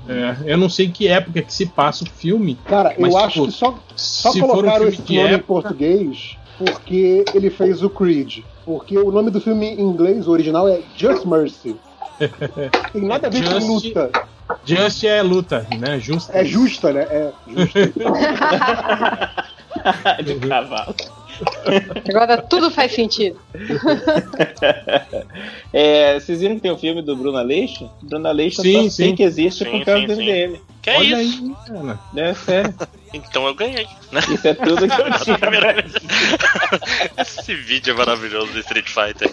É, eu não sei em que época que se passa o filme. Cara, Mas, eu tipo, acho que só, só um colocaram filme esse nome em época, português porque ele fez o Creed. Porque o nome do filme em inglês, o original, é Just Mercy. Tem nada a ver com luta. Just é luta, né, justa. É justa, né? É justa. de cavalo. Agora tudo faz sentido. É, vocês viram que tem o filme do Bruno Aleixo? Bruno Aleixo Sim, só sei sim. que existe Sim, por causa sim, do. MDM. Que é Olha isso? aí, cara. É sério. Então eu ganhei. Né? Isso é tudo que eu tinha. Esse vídeo é maravilhoso do Street Fighter.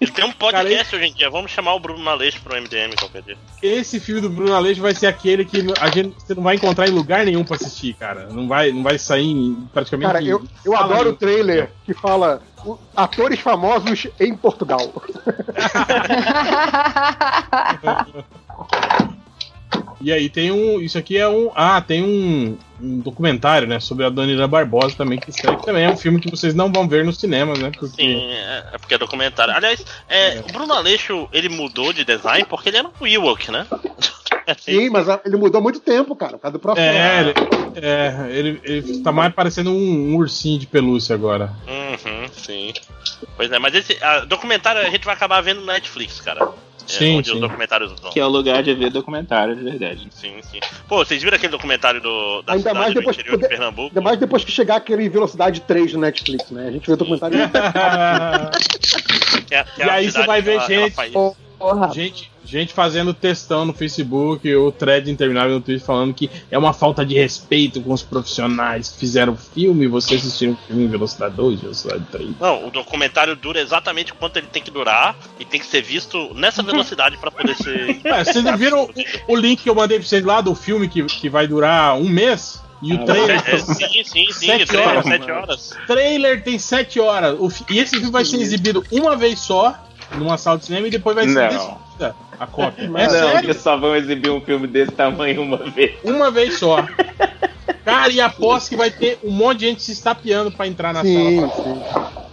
Ele tem um podcast hoje em dia. Vamos chamar o Bruno Aleixo pro MDM qualquer dia. Esse filme do Bruno Aleixo vai ser aquele que a gente você não vai encontrar em lugar nenhum pra assistir, cara. Não vai, não vai sair em- praticamente. Cara, eu, eu fala adoro o trailer que fala atores famosos em Portugal. E aí tem um. Isso aqui é um. Ah, tem um, um documentário, né? Sobre a Dona Barbosa também, que que também é um filme que vocês não vão ver nos cinemas, né? Porque. Sim, é, é porque é documentário. Aliás, é, o Bruno Aleixo, ele mudou de design porque ele era um Ewok, né? Sim, mas a- ele mudou há muito tempo, cara, por causa do processo. É, ele, é, ele, ele tá mais parecendo um, um ursinho de pelúcia agora. Uhum, sim. Pois é, mas esse ah, documentário a gente vai acabar vendo no Netflix, cara. É, Sim, onde sim. os documentários vão. Que é o lugar de ver documentário de verdade. Sim, sim. Pô, vocês viram aquele documentário do, da Ainda cidade mais do depois interior que- de Pernambuco? Ainda mais depois que chegar aquele Velocidade 3 no Netflix, né? A gente vê o documentário. Que é- que é E aí você vai ver ela- ela gente- faz- Porra. gente, gente fazendo textão no Facebook, o thread interminável no Twitter falando que é uma falta de respeito com os profissionais que fizeram o filme. Você assistiu o filme em Velocidade 2, Velocidade 3. Não, o documentário dura exatamente quanto ele tem que durar e tem que ser visto nessa velocidade pra poder ser. É, vocês não viram o, o link que eu mandei pra vocês lá do filme que, que vai durar um mês? E o Ah, trailer, É, sim, sim, sim. Sete trailer, horas, sete horas. trailer tem 7 horas. O e esse filme vai ser exibido uma vez só, numa sala de cinema, e depois vai ser destruída a cópia. É não, sério? que só vão exibir um filme desse tamanho uma vez. Uma vez só. Cara, e aposto que vai ter um monte de gente se estapeando pra entrar na sim, sala. sim.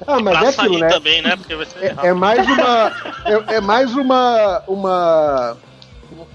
Ah, mas Pra é aquilo, né? também, né? Porque vai ser É, é mais uma. É, é mais uma. uma.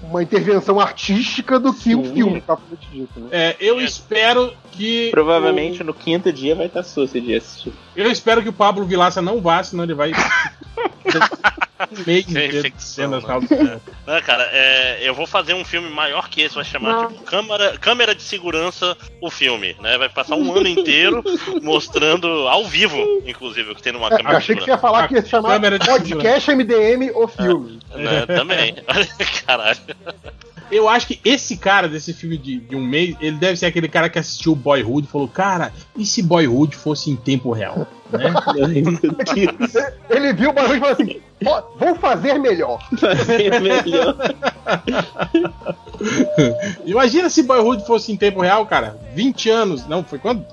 Uma intervenção artística do que um filme, propriamente dito, né? É, eu espero que. Provavelmente no quinto dia vai estar sucio de assistir. o- eu espero que o Pablo Vilaça não vá, senão ele vai. inteiro infecção, dentro da né? de cinema. Não, cara, é, eu vou fazer um filme maior que esse, vai chamar Não. tipo câmera, câmera de segurança o filme, né? Vai passar um ano inteiro mostrando ao vivo, inclusive, o que tem numa É, câmera eu de achei que você segurança. ia falar que ia chamar de Podcast MDM o filme. Né, também. Caralho. Eu acho que esse cara desse filme de, de um mês, ele deve ser aquele cara que assistiu Boyhood e falou: Cara, e se Boyhood fosse em tempo real? Né? Ele viu o barulho e falou assim: "Ó, vou fazer melhor. Fazer melhor. Imagina se Boyhood fosse em tempo real, cara. 20 anos. Não, foi quanto?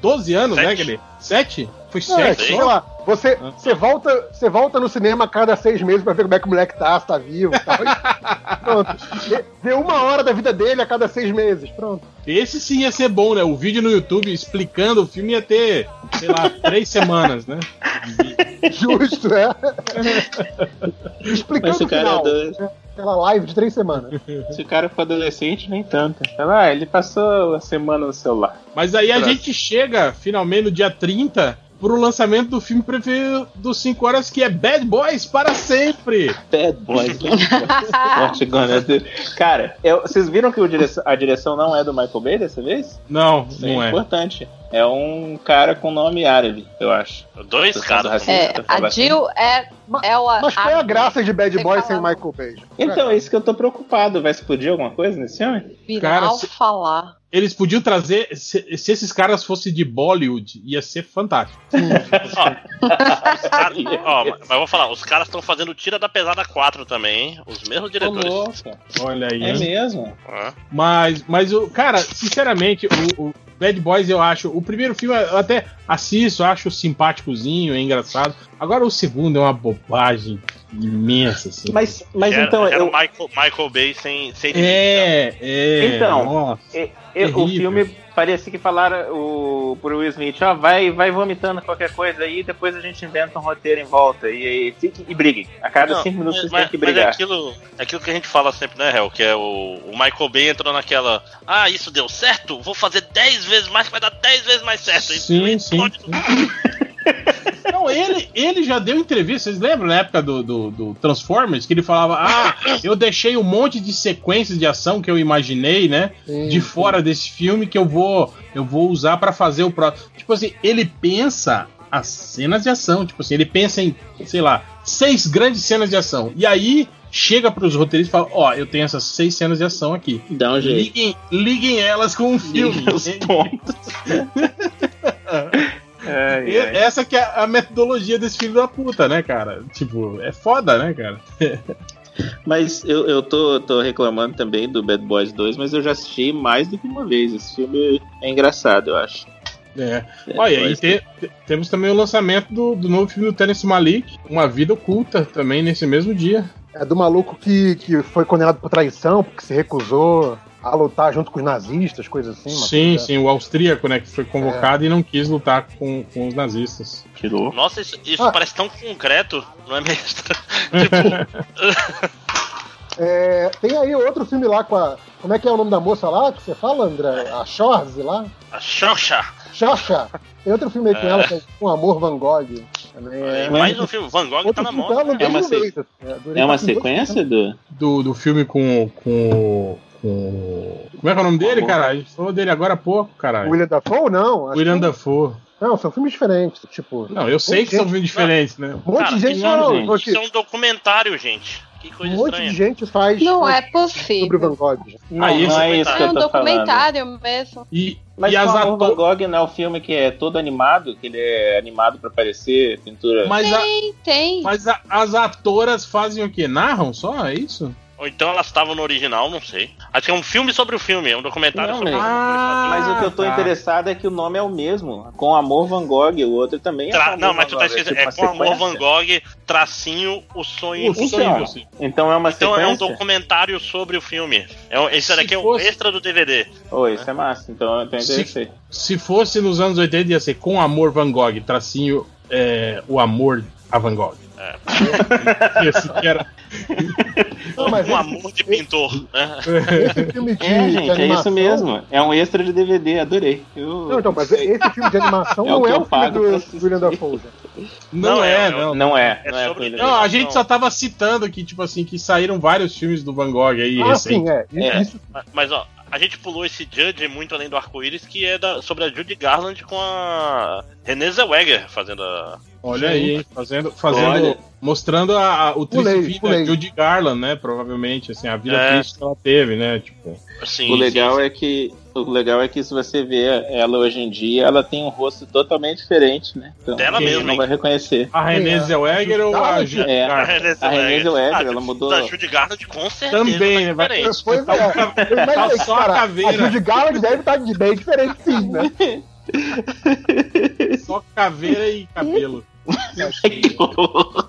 12 anos, né, Sete. aquele? 7? Foi É, 7 sei só? lá, você, Ah. você, volta, você volta no cinema a cada seis meses pra ver como é que o moleque tá, se tá vivo e tal. Pronto. Vê uma hora da vida dele a cada seis meses. Pronto. Esse sim ia ser bom, né? O vídeo no YouTube explicando o filme ia ter, sei lá, 3 semanas, né? Justo, é. Mas Explicando se o cara final. é doido. Aquela live de três semanas. Se o cara for adolescente, nem tanto. Ah, ele passou a semana no celular. Mas aí a gente chega, finalmente, no dia 30, pro lançamento do filme preferido dos 5 horas, que é Bad Boys para sempre. Bad Boys. né? Cara, eu- vocês viram que direção- a direção não é do Michael Bay dessa vez? Não, Isso não é é. importante. É um cara com nome árabe, eu acho. Dois caras. É, a Jill é, é o. Mas qual é a graça de Bad Tem Boy que sem. Michael Bay? Então, é isso que eu tô preocupado. Vai explodir alguma coisa nesse filme? Cara, Final se- falar. Eles podiam trazer. Se, se esses caras fossem de Bollywood, ia ser fantástico. Ó, mas vou falar, os caras estão fazendo Tira da Pesada 4 também, hein? Os mesmos diretores. louco. Olha aí. É hein? mesmo? Ah. Mas, mas o cara, sinceramente, o, o Bad Boys eu acho. O primeiro filme eu até assisto, acho simpáticozinho, é engraçado. Agora o segundo é uma bobagem imensa, assim. Mas, mas era, então, era eu, o Michael, Michael Bay sem, sem É, é. Então, eu- eu- o filme parecia que falaram o, pro Will Smith, ó, vai, vai vomitando qualquer coisa aí, depois a gente inventa um roteiro em volta. E aí fique e briguem. A cada Não, cinco minutos mas, têm que mas é brigar. aquilo, é aquilo que a gente fala sempre, né, Hel? Que é o, o Michael Bay entrou naquela. Ah, isso deu certo? Vou fazer 10 vezes mais, que vai dar 10 vezes mais certo. E Sim, sim. Não, ele, ele já deu entrevista, vocês lembram na época do, do, do Transformers, que ele falava: Ah, eu deixei um monte de sequências de ação que eu imaginei, né? Sim, de sim. fora desse filme que eu vou eu vou usar pra fazer o próximo. Tipo assim, ele pensa as cenas de ação, tipo assim, ele pensa em, sei lá, seis grandes cenas de ação. E aí chega pros roteiristas e fala: Ó, eu tenho essas seis cenas de ação aqui. Dá um jeito. Liguem, liguem elas com um filme. Os pontos. Ai, E ai. Essa que é a metodologia desse filho da puta, né, cara? Tipo, é foda, né, cara? Mas eu, eu tô, tô reclamando também do Bad Boys 2, mas eu já assisti mais do que uma vez. Esse filme é engraçado, eu acho. É. Olha, e te- temos também o lançamento do, do novo filme do Terence Malik, Uma Vida Oculta, também nesse mesmo dia. É do maluco que, que foi condenado por traição, porque se recusou a lutar junto com os nazistas, coisas assim. sim, coisa- sim, o austríaco, né, que foi convocado e não quis lutar com, com os nazistas. Que louco. Nossa, isso, isso Ah. parece tão concreto, não é mesmo? tipo, É, tem aí outro filme lá com a. Como é que é o nome da moça lá que você fala, André? A Shorze lá? a Xanxa. Xoxa! Tem outro filme aí com É. ela, que é Com Amor Van Gogh. Também é. Mais um filme, Van Gogh tá na moda. no É uma se- É uma sequência do. Do, do filme com, com. Com. Como é que é o nome dele, cara? A gente falou dele agora há pouco, caralho. William Dafoe, não? William que- Dafoe. Não, são filmes diferentes. Tipo, Não, eu sei que são filmes diferentes, né? um monte Cara, de gente. que não, Não, gente. Isso é um documentário, gente. Que um coisa monte estranha. de gente faz. Não faz é sobre o possível. Van Gogh. Não, Ah, esse não é isso que É eu um tô falando. documentário mesmo. E, Mas e as o Amor Van. Gogh não é o filme que é todo animado, que ele é animado pra parecer pintura. Mas, a- Tem, tem. mas a- as atoras fazem o quê? Narram só? É isso? Ou então elas estavam no original, não sei. Acho que é um filme sobre o filme, é um documentário Não, sobre mas- o filme. Mas o que eu tô tá. interessado é que o nome é o mesmo. Com Amor Van Gogh, o outro também é. Tra- Não, mas Van tu tá esquecendo. tipo É com Amor Van sequência. Gogh, tracinho, o sonho O sonho impossível. impossível. Então é uma Então é um sequência. documentário sobre o filme. É um, esse Se daqui é um fosse- extra do DVD. Ô, isso é massa, então eu tô Se- interessei. Se fosse nos anos 80, ia ser com amor Van Gogh, tracinho é, o amor a Van Gogh. Esse que era. Não, mas um esse- amor de pintor. né? Esse filme de, É, de gente, é isso animação- mesmo. É um extra de DVD, adorei. Eu- Não, então, mas esse filme de animação É o não que é o filme do. William Dafoe. gente. Não, Não, é, é, não. Não é, É não é sobre- com ele. Não, a gente só tava citando que, tipo assim, que saíram vários filmes do Van Gogh aí Ah, recentes. sim, é. É. Isso, Mas- Mas ó, a gente pulou esse Judge muito além do arco-íris, que é da- sobre a Judy Garland com a Renée Zellweger fazendo a. Olha aí, hein, fazendo, fazendo Olha. mostrando a, a- o triste Pulei, fim pulei. da Judy Garland, né? Provavelmente, assim, a vida É. triste que ela teve, né? Tipo, Assim, O legal é que o legal é que se você vê ela hoje em dia, ela tem um rosto totalmente diferente, né? Então, Dela mesma, não hein? vai reconhecer. a Renée é. Zellweger ou a? Judy É. A Garland? Renée A Renée Zellweger, Ah, ela mudou- Da Judy Garland, com certeza. Também, tá né? Vai- diferente. Pois é. Eu imaginei, Só a caveira. a Judy Garland deve estar de bem diferente sim, né? Só caveira e cabelo. Que horror.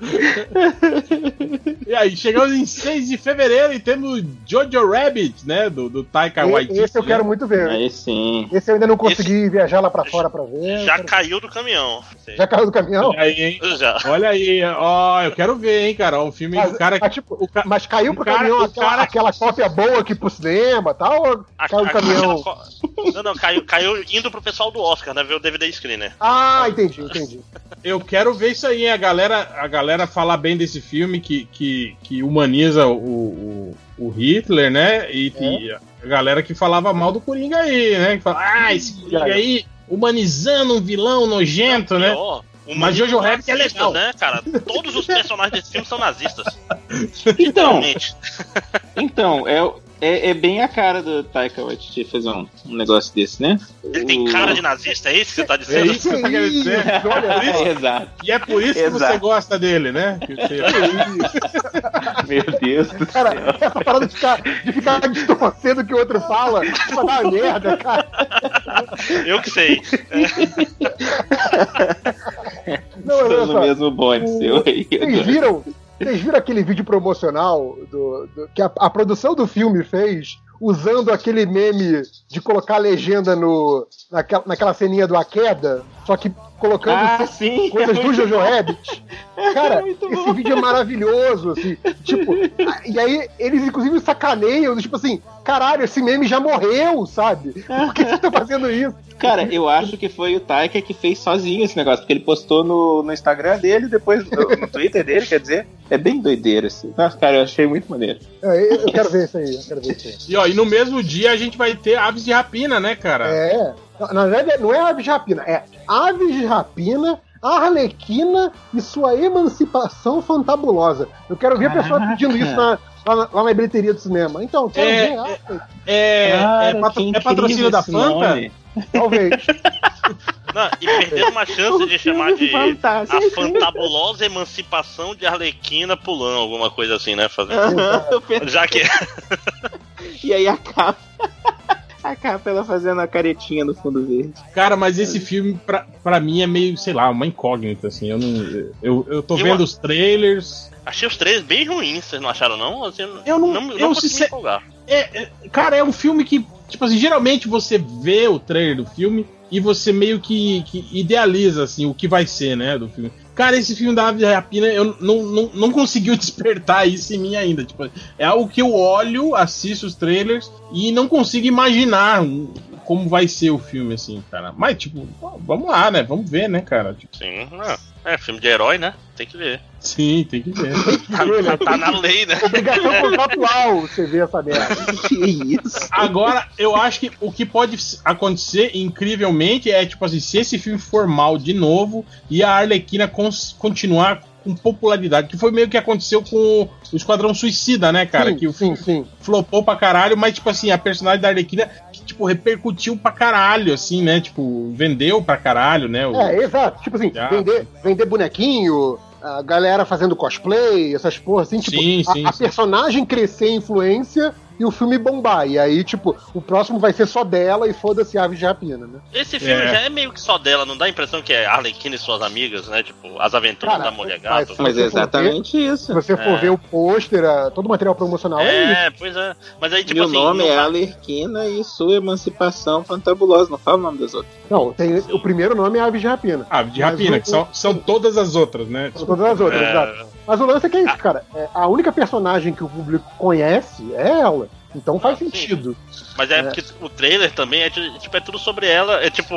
E aí, chegamos em 6 de fevereiro e temos Jojo Rabbit, né? Do, do Taika Waititi. Esse eu quero muito ver. Aí sim. Esse eu ainda não consegui viajar lá pra fora pra ver. Já caiu do caminhão. Já caiu do caminhão? Olha aí, hein? Já. Olha aí, ó, eu quero ver, hein, cara. Um filme Mas, o cara mas, tipo, o ca- mas caiu pro cara- caminhão aquela, cara- aquela cópia boa aqui pro cinema e tal? Ou A- caiu do caminhão? aquela Não, não, caiu, caiu indo pro pessoal do Oscar, né? Ver o DVD screener. Ah, entendi, entendi. Eu quero ver isso aí, hein? A galera, a galera falar bem desse filme que, que, que humaniza o, o, o Hitler, né? E, É. e a galera que falava mal do Coringa aí, né? Que fala, ah, esse Coringa aí humanizando um vilão nojento, né? Pior, o Mas Jojo Rabbit é legal. né, cara? Todos os personagens desse filme são nazistas. Então, Realmente. então é, é, é bem a cara do Taika Waititi fazer um, um negócio desse, né? Ele tem cara de nazista, é isso que você tá É dizendo? isso que você tá querendo dizer? Olha, É, exato. E é por isso que você Exato. gosta dele, né? Que você- Meu Deus do Cara, céu. essa parada de ficar, de ficar distorcendo o que o outro fala, vai dar uma merda, cara. Eu que sei. Não, olha Tô no só. mesmo bonde O- seu aí. Vocês viram, vocês viram aquele vídeo promocional do, do- que a, a produção do filme fez usando aquele meme de colocar a legenda no, naquela, naquela ceninha do A Queda, só que colocando Ah, sim. coisas do Jojo Rabbit? Cara, esse vídeo é maravilhoso, assim. Tipo, e aí eles inclusive sacaneiam, tipo assim, caralho, esse meme já morreu, sabe? Por que você tá fazendo isso? Cara, eu acho que foi o Taika que fez sozinho esse negócio, porque ele postou no, no Instagram dele, depois no, no Twitter dele, quer dizer, é bem doideira, assim. Nossa, cara, eu achei muito maneiro. É, eu, eu quero ver isso aí, eu quero ver isso aí. E, ó, e no mesmo dia a gente vai ter aves de rapina, né, cara? É. Na verdade, não é aves de rapina, é aves de rapina, Arlequina e sua emancipação fantabulosa. Eu quero ver a pessoa pedindo isso na, lá, na, lá na bilheteria do cinema. Então, quero É, ver. ah, É, Cara, é, patro- é patrocínio da Fanta? Talvez. Não, e perderam uma chance de chamar de Fantástico. a fantabulosa emancipação de Arlequina pulando, alguma coisa assim, né? Fazer. Já que E aí a capa. A capa ela fazendo a caretinha no fundo verde. Cara, mas esse filme, pra, pra mim, é meio, sei lá, uma incógnita, assim. Eu não. Eu, eu tô Eu- vendo os trailers. achei os três bem ruins, vocês não acharam, não? Assim, Eu não- não, eu consegui sincer- me empolgar. É, é- cara, é um filme que, tipo assim, geralmente você vê o trailer do filme e você meio que, que idealiza, assim, o que vai ser, né, do filme. Cara, esse filme da Ave de Rapina, eu não, não, não conseguiu despertar isso em mim ainda. Tipo, é algo que eu olho, assisto os trailers e não consigo imaginar como vai ser o filme, assim, cara. Mas, tipo, vamos lá, né? Vamos ver, né, cara? Tipo, Sim, é, é filme de herói, né? Tem que ver. sim, tem que ver. Tá, tá na lei, né? Obrigação contratual você vê essa merda. Que isso? Agora, eu acho que o que pode acontecer, incrivelmente, é tipo assim, se esse filme for mal de novo e a Arlequina continuar com popularidade, que foi meio que aconteceu com o Esquadrão Suicida, né, cara? sim, que o sim, sim. flopou pra caralho, mas, tipo assim, a personagem da Arlequina, que, tipo, repercutiu pra caralho, assim, né? Tipo, vendeu pra caralho, né? o- É, exato. Tipo assim, vender, vender bonequinho, a galera fazendo cosplay, essas porra assim, tipo, Sim, a, sim, a sim. personagem crescer em influência e o filme bombar. E aí, tipo, o próximo vai ser só dela e foda-se Aves de Rapina, né? Esse filme É. já é meio que só dela, não dá a impressão que é Arlequina e suas amigas, né? Tipo, as aventuras Cara, da mulher mas- gato. Mas Se é você for exatamente Se isso. você for É. ver o pôster, todo o material promocional é, isso. É, pois é. Mas aí, tipo Meu assim. nome não é Alerquina e sua emancipação fantabulosa. Não fala o nome das outras. Não, tem, o primeiro nome é Aves de Rapina. Ave de Rapina, o- que são, são todas as outras, né? São todas as outras, É. exato. Mas o lance é que é isso, cara. É, a única personagem que o público conhece é ela. Então faz Ah, sim. sentido. Mas é, É. porque o trailer também é, ti- tipo, é tudo sobre ela. É tipo,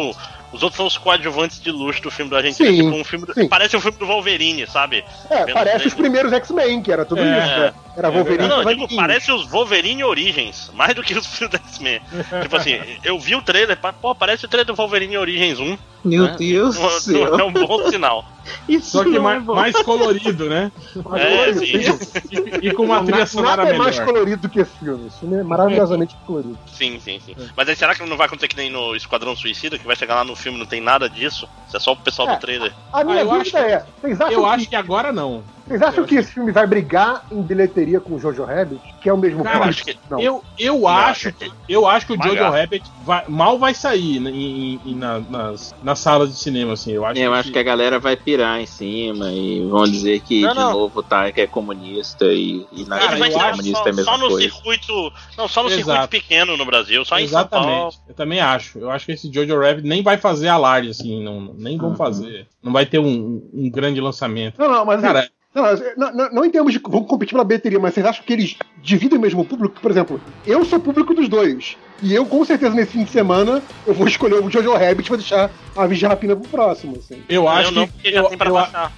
os outros são os coadjuvantes de luxo do filme da Argentina. Sim, tipo, um filme do- parece um filme do Wolverine, sabe? É, Pelo parece os primeiros X-Men, que era tudo É. isso, né? Era É Wolverine Não, eu digo, Vaguinho. parece os Wolverine Origins, mais do que os filmes da X-Men. tipo assim, eu vi o trailer, pô, parece o trailer do Wolverine Origins 1. Meu né? Deus do Não, céu. não é um bom sinal. Isso Só que não é mais, mais colorido, né? É, colorido, sim. E, e com uma trilha Nada sonora é mais melhor. colorido do que esse filme. Esse filme é maravilhosamente colorido. Sim, sim, sim. Mas aí será que não vai acontecer que nem no Esquadrão Suicida, que vai chegar lá no filme não tem nada disso? Isso é só o pessoal É. do trailer. A minha eu dúvida acho que- é: vocês acham, Eu que, acho que agora não. Vocês acham que esse filme vai brigar em bilheteria com o Jojo Rabbit? Que é o mesmo Cara, acho que- Não. Eu, eu Não, acho é- que eu acho que o Jojo. Rabbit vai- mal vai sair né, em, em- na- nas, nas salas de cinema, assim. Eu acho, Eu acho que a galera vai pirar em cima e vão dizer que Não, de não. novo o Taika é comunista e, e na Cara, comunista só, é a mesma só no coisa. circuito. Não, só no Exato. circuito pequeno no Brasil, só em São Paulo. Exatamente. Eu também acho. Eu acho que esse Jojo Rabbit nem vai fazer alarde, assim. Não, nem vão Uhum. fazer. Não vai ter um, um grande lançamento. Não, não, mas assim, Cara, Não, não, não, em termos de. Vamos competir pela bilheteria, mas vocês acham que eles dividem o mesmo público? Por exemplo, eu sou público dos dois. E eu, com certeza, nesse fim de semana, eu vou escolher o Jojo Rabbit e vou deixar a Vigia Rapina pro próximo. Assim. eu acho eu não, que. Eu, pra eu, baixar.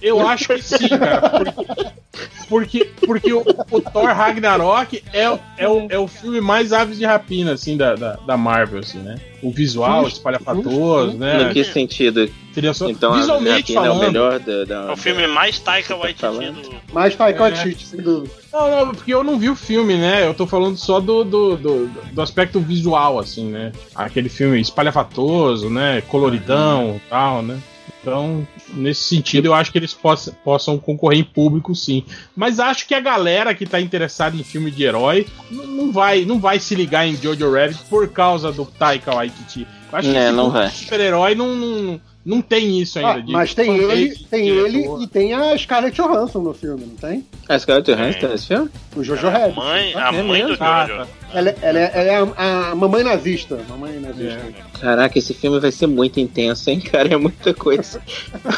eu acho que sim, cara. Porque, porque, porque o, o Thor Ragnarok é, o- é, o, é o filme mais aves de rapina, assim, da, da, da Marvel, assim, né? O visual, espalhafatoso, né? No que sentido? Seria só, Então visualmente a Arlequina é o falando. melhor da, da, É o filme mais Taika tá Waititi falando? do. Mas Taika É. Waititi, sem dúvida. Não, não, porque eu não vi o filme, né? Eu tô falando só do, do, do, do aspecto visual, assim, né? Aquele filme espalhafatoso, né? Coloridão e tal, né? Então, nesse sentido, eu acho que eles possam, possam concorrer em público, sim. Mas acho que a galera que tá interessada em filme de herói não vai, não vai se ligar em Jojo Rabbit por causa do Taika Waititi. Eu Acho que É, esse não público vai. super-herói não, não, não tem isso ainda. Ah, mas tem ele, tem ele e tem a Scarlett Johansson no filme, não tem? A Scarlett Johansson tá nesse filme? O Jojo a Rabbit. mãe, tá? a É mãe do mesmo? Ah, Jojo. tá. Ela, ela é, ela é a, a mamãe nazista. Mamãe nazista. Caraca, esse filme vai ser muito intenso, hein, cara? É muita coisa.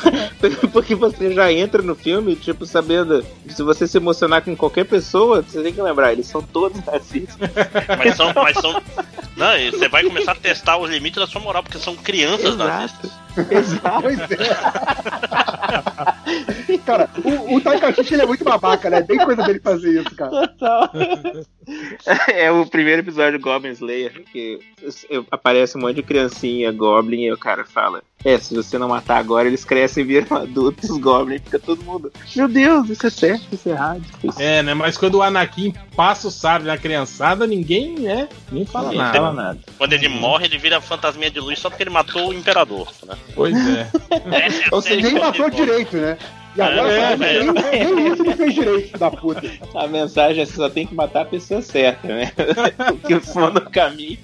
Porque você já entra no filme, tipo, sabendo. Se você se emocionar com qualquer pessoa, você tem que lembrar, eles são todos nazistas. Mas são. Mas são não, você vai começar a testar os limites da sua moral, porque são crianças nazistas. Exato. Pois é. cara, o, o Taikashi ele é muito babaca, né? Bem coisa dele fazer isso, cara. Total. É o primeiro episódio de Goblin Slayer, que aparece um monte de criancinha Goblin e o cara fala: É, se você não matar agora, eles crescem e viram adultos Goblin, fica todo mundo. Meu Deus, isso é certo, isso é errado. É, né? Mas quando o Anakin passa o sábio na criançada, ninguém, né? Nem fala Ninguém nada. fala nada. Quando ele morre, ele vira fantasminha de luz só porque ele matou o imperador. Né? Pois é. É série seja, nem matou direito, né? E agora É, nem, nem isso ele fez direito, da puta. A mensagem é que você só tem que matar a pessoa certa, né? que for no caminho.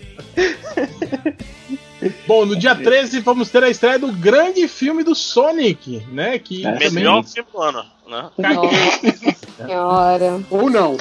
Bom, no dia 13 vamos ter a estreia do grande filme do Sonic, né? Que É, também Melhor filme do ano. Né? Nossa senhora. Ou não.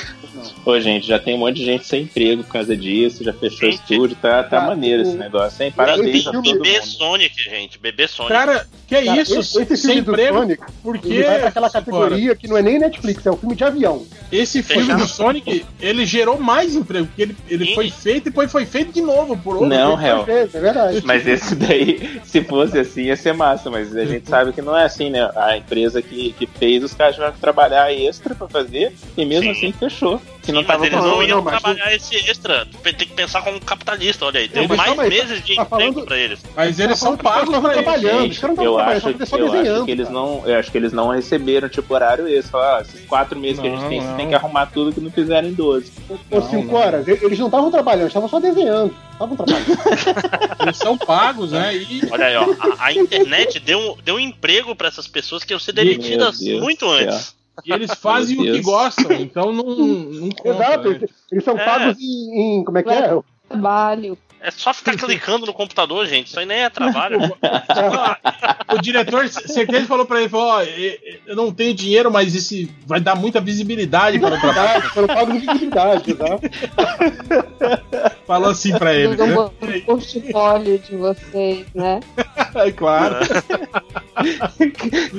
Pô, gente, já tem um monte de gente sem emprego por causa disso, já fechou Gente. estúdio, tá, tá Cara, maneiro esse negócio, hein? Parabéns a filme- todo Bebê mundo. Sonic, gente. Bebê Sonic. Cara, que é Cara, isso? esse, esse Sem filme do emprego? Sonic, Por ele vai pra aquela Fora? categoria que não é nem Netflix, é um filme de avião. Esse filme Fechado. do Sonic, ele gerou mais emprego, porque ele, ele Sim. foi feito e depois foi feito de novo por outro. Não. É, é verdade. Mas esse daí, se fosse assim, ia ser massa, mas a gente sabe que não é assim, né? A empresa que, que fez, os caras tiveram que trabalhar extra pra fazer, e mesmo Sim. assim fechou. Que não Sim, mas tava eles não iam não, mas- trabalhar esse extra. Tem que pensar como capitalista, olha aí. Deu Eles- mais não, meses de tá emprego falando- pra eles. Mas eles são Os caras pagos pra trabalhando, Gente, não eu acho, eu que eles não, eu acho que eles não receberam tipo horário esse. Falaram, ah, esses quatro meses que a gente Não, tem, não. vocês têm que arrumar tudo que não fizeram em 12. Ou cinco horas, eles não estavam trabalhando, estavam só desenhando. Estavam trabalhando. Eles são pagos, né? E Olha aí, ó. A, a internet deu, deu um emprego pra essas pessoas que iam ser demitidas muito. Antes. E eles fazem o que gostam, então não, não conta, Exato, né? eles- eles são É. pagos em, em- Como é que é? Trabalho. É só ficar clicando no computador, gente. Isso aí nem é trabalho. O diretor, certeza, falou pra ele: falou, ó, eu não tenho dinheiro, mas isso vai dar muita visibilidade para o trabalho. Pagos em visibilidade, exato. Falou assim pra ele. Do Né? um portfólio de vocês, né? É claro.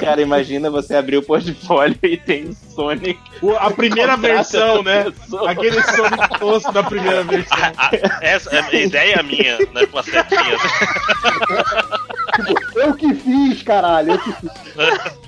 Cara, imagina você abrir o portfólio e tem o Sonic. O- a primeira versão, essa né? pessoa. Aquele Sonic tosco da primeira versão. A- a- essa a minha, né? Com as setinhas. Tipo, eu que fiz, caralho, eu que fiz.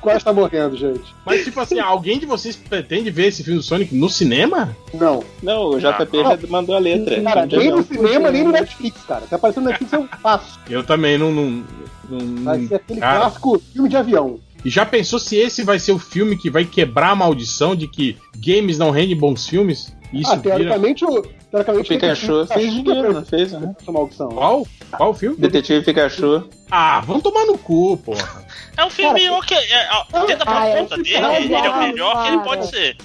Quase tá morrendo, gente. Mas, tipo assim, alguém de vocês pretende ver esse filme do Sonic no cinema? Não. Não, o JP Ah, já mandou a letra. Cara, nem não. no cinema, nem no Netflix, cara. Se aparecer no Netflix, eu faço. Eu também não. não, não- Vai ser aquele Cara, clássico filme de avião. E já pensou se esse vai ser o filme que vai quebrar a maldição de que games não rendem bons filmes? Isso ah, vira. teoricamente, o, O teoricamente Pikachu fez dinheiro, não fez, né? Maldição. Qual? Qual filme? Detetive Pikachu. Ah, vamos tomar no cu, porra. É um filme Cara, ok. É, ó, dentro da ah, é proposta um dele, ele é o melhor que ele pode ser.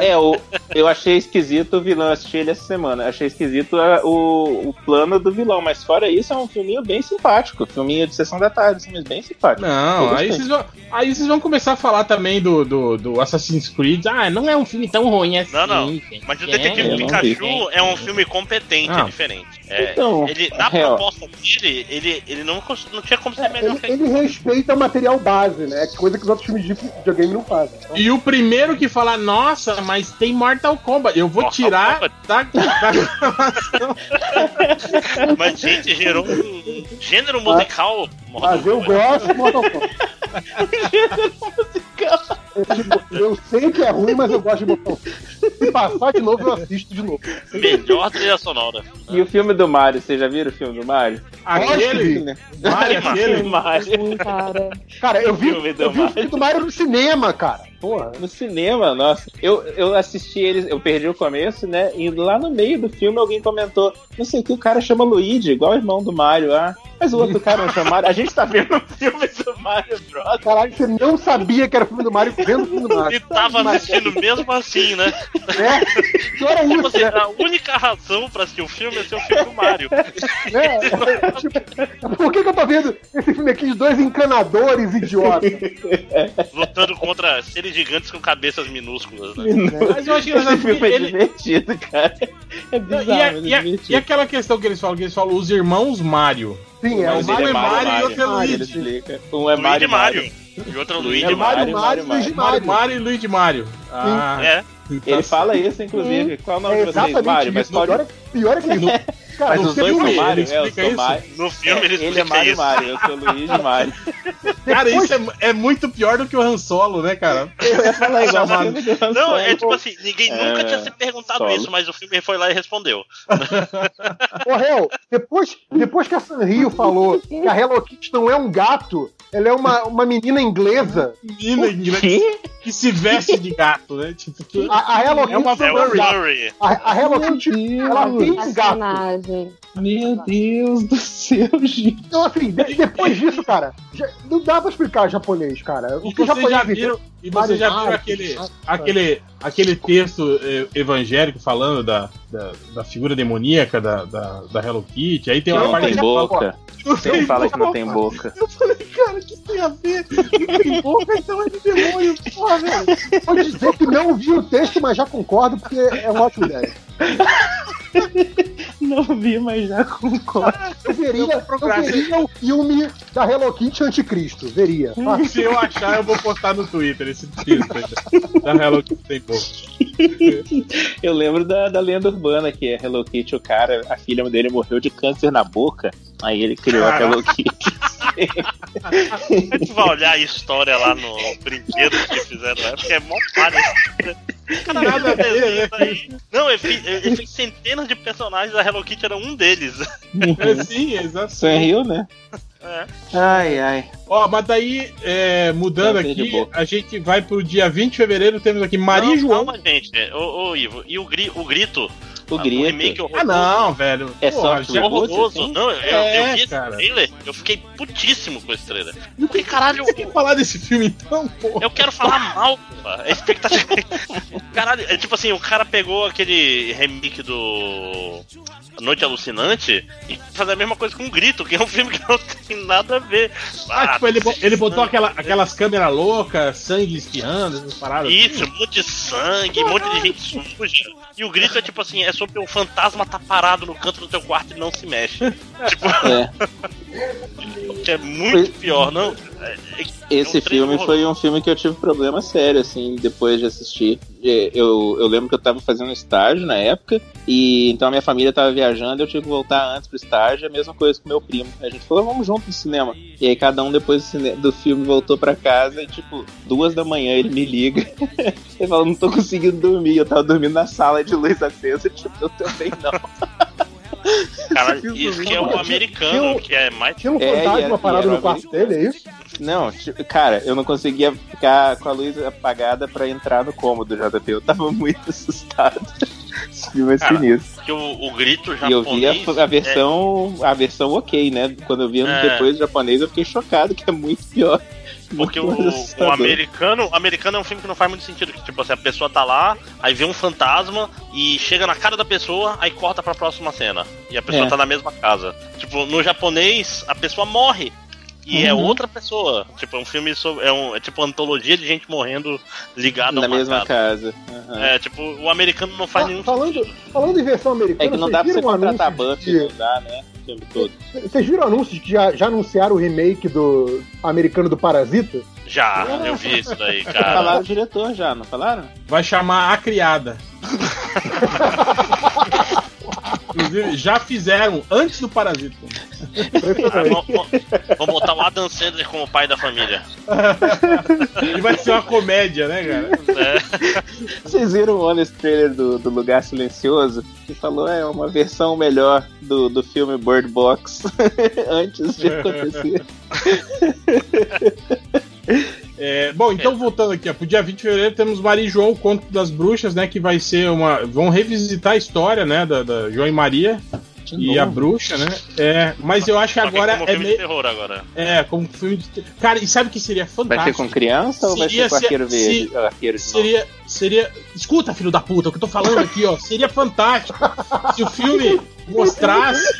É, o, eu achei esquisito o vilão, eu assisti ele essa semana. Achei esquisito a- o, o plano do vilão, mas fora isso, é um filminho bem simpático. Filminho de sessão da tarde, assim, mas bem simpático. Não, Eu aí vocês, vão, aí vocês vão começar a falar também do, do, do Assassin's Creed. Ah, não é um filme tão ruim assim. Não, não. gente. Mas o É, Detetive eu não Pikachu é um filme competente, Ah. é diferente. É, Então, ele, na real. proposta dele, ele, ele não, não tinha como ser melhor Ele, que ele respeita o material base, né? Coisa que os outros filmes de videogame não fazem. Então, E o primeiro que falar, nossa, mas tem Mortal Kombat, eu vou Mortal tirar Kombat. da, da gravação. Mas, gente, gerou um gênero musical. mas eu gosto de Mortal Kombat. É, tipo, eu sei que é ruim, mas eu gosto de Mortal Kombat. Se passar de novo, eu assisto de novo. Melhor trilha sonora. E o filme do Mario, vocês já viram o filme do Mario? Aquele, Né? Mario, aquele. Mario. Sim, cara. Cara, eu vi, eu vi o Mario. filme do Mario no cinema, cara. Porra. No cinema, nossa. Eu, eu assisti eles, eu perdi o começo, né? E lá no meio do filme alguém comentou: não sei o que, o cara chama Luigi, igual o irmão do Mario lá. Mas o outro cara não chama Mario. A gente tá vendo um filme do Mario Bros. Caralho, você não sabia que era o filme do Mario vendo o filme do Mario. E tava assistindo mesmo assim, né? É, era Tipo isso, assim, né? a única razão pra assistir o filme é ser o filme do Mario. É, tipo, por que, que eu tô vendo esse filme aqui de dois encanadores idiotas? Lutando contra seres gigantes com cabeças minúsculas, né? Mas eu acho Esse engraçado filme porque é ele, divertido, cara. É E, bizarro, a- mas e é a- divertido. e aquela questão que eles falam, que eles falam os irmãos Mario. Sim, é Mario. ele é Mario e outro é ele Luigi. Um é Mario Mario. E outro é Luigi É Mario, Mario. Mario, Luigi Mario Mario. Mario e Luigi Mario. Ah, É. Ele fala isso, inclusive. Qual é o nome É de vocês? exatamente Mario, mas pode... Pior é, pior é que não. Cara, Mas no os dois filme, são Mario, ele é, eu explica sou isso? Mario. No filme ele ele é explica Mario isso. Mario, eu sou Luigi Mario. Cara, isso é, é muito pior do que o Han Solo, né, cara? Eu ia falar igual Chamado. o filme do Han Não, é tipo assim, ninguém É, nunca tinha se perguntado solo. isso, mas o filme foi lá e respondeu. Ô, réu, depois, depois que a Sanrio falou que a Hello Kitty não é um gato, ela é uma, uma menina inglesa. Menina inglesa Que? que se veste de gato, né? Tipo, tu- A, a Hello Kitty É uma não É. Furry. A, a Hello Kitty, ela tem um gato. Personagem. Meu Deus do céu, gente. Então, assim, de- depois disso, cara, já- não dá pra explicar japonês, cara. O que vocês já japonês viram, e vocês já viram aquele, aquele, aquele texto eh, evangélico falando da, da, da figura demoníaca da, da, da Hello Kitty? Aí tem Que uma não parte tem boca. Tem fala que não tem boca. Eu falei, cara, o que tem a ver? Não tem boca, então é de demônio, porra, velho. Pode dizer que não vi o texto, mas já concordo, porque é uma ótima ideia. Não vi, mas já concordo. Eu veria, eu veria o filme da Hello Kitty Anticristo. Veria. Ah, Se eu achar, eu vou postar no Twitter esse texto aí, da Hello Kitty tem boca. Eu lembro da, da lenda urbana que é Hello Kitty, o cara, a filha dele morreu de câncer na boca. Aí ele criou a Hello Kitty. Tu vai olhar a história lá no brinquedo que fizeram na época, é mó palha. Cara, Nada desenho aí. Não, ele fez, ele fez centenas de personagens, a Hello Kitty era um deles. É, sim, exato. Hill, né? É. Ai, ai. Ó, mas daí, é, mudando aqui, a gente vai pro dia 20 de fevereiro, temos aqui Maria Não, João. Calma, gente. Ô, ô, Ivo, e o, gri, o grito? O Ah, grito. remake horroroso. Ah, não, velho. É Porra, soft já- reboot? Horroroso. assim? Não, eu, É, eu vi esse cara. trailer, eu fiquei putíssimo com esse trailer. Eu falei, caralho, Você quer falar desse filme então, porra? eu quero falar mal, porra. A expectativa. Caralho, é tipo assim, o cara pegou aquele remake do Noite Alucinante e fazer a mesma coisa com um grito, que é um filme que não tem nada a ver. Ah, tipo, ele, bo- ele botou aquela, aquelas câmeras loucas, sangue espirrando, essas paradas. Isso, um monte de sangue, um monte de gente suja. E o grito é tipo assim, é sobre o fantasma tá parado no canto do teu quarto e não se mexe. tipo, É. que é muito pior, não? Esse é um filme foi um filme que eu tive problema sério, assim, depois de assistir. Eu, eu lembro que eu tava fazendo estágio na época, e então a minha família tava viajando, eu tive que voltar antes pro estágio, a mesma coisa com meu primo. A gente falou, vamos junto no cinema. E aí cada um depois do, filme voltou pra casa e, tipo, duas da manhã ele me liga. ele falou, não tô conseguindo dormir. Eu tava dormindo na sala de luz acesa, tipo, eu também não. Caralho, isso que é o americano, que é mais. Tinha um É, fantasma era- parado no quarto dele, é isso? Não, tipo, cara, eu não conseguia ficar com a luz apagada pra entrar no cômodo, JP. Eu tava muito assustado. Esse filme é Cara, sinistro. Que o, o grito E eu vi japonês. a, a versão a versão ok, né? Quando eu vi anos É. depois o japonês, eu fiquei chocado, que é muito pior. Porque o, o americano, o americano é um filme que não faz muito sentido. Que, tipo assim, a pessoa tá lá, aí vê um fantasma e chega na cara da pessoa, aí corta pra próxima cena. E a pessoa É. tá na mesma casa. Tipo, no japonês, a pessoa morre. E é Uhum. outra pessoa. Tipo, é um filme sobre. É, um, é tipo uma antologia de gente morrendo ligada Na mesma casa. casa. Aham. É, tipo, o americano não faz Ah, nenhum falando, sentido. falando em versão americana, É que não dá pra você um contratar de- não dá, né? O filme todo. Vocês viram anúncios que já, já anunciaram o remake do americano do Parasita? Já, eu vi isso daí, cara. Falaram o diretor já, não falaram? Vai chamar A Criada. Inclusive, já fizeram antes do Parasita. Ah, vamos, vamos botar o Adam Sandler como pai da família. E vai ser uma comédia, né, cara? É. Vocês viram o honest trailer do, do Lugar Silencioso? Que falou, é uma versão melhor do, do filme Bird Box antes de acontecer. É, bom, então voltando aqui, ó, pro dia 20 de fevereiro temos Maria e João, o Conto das Bruxas, né? Que vai ser uma. Vão revisitar a história, né? Da, da João e Maria. e a bruxa, né? É, mas eu acho que agora como é filme de meio. terror agora. É, como filme de. Cara, e sabe o que seria Vai fantástico? ser com criança ou vai Seria ser com se- arqueiro se- verde? Ah, arqueiro de novo. Seria, seria. Escuta, filho da puta, o que eu tô falando aqui, ó. Seria fantástico se o filme mostrasse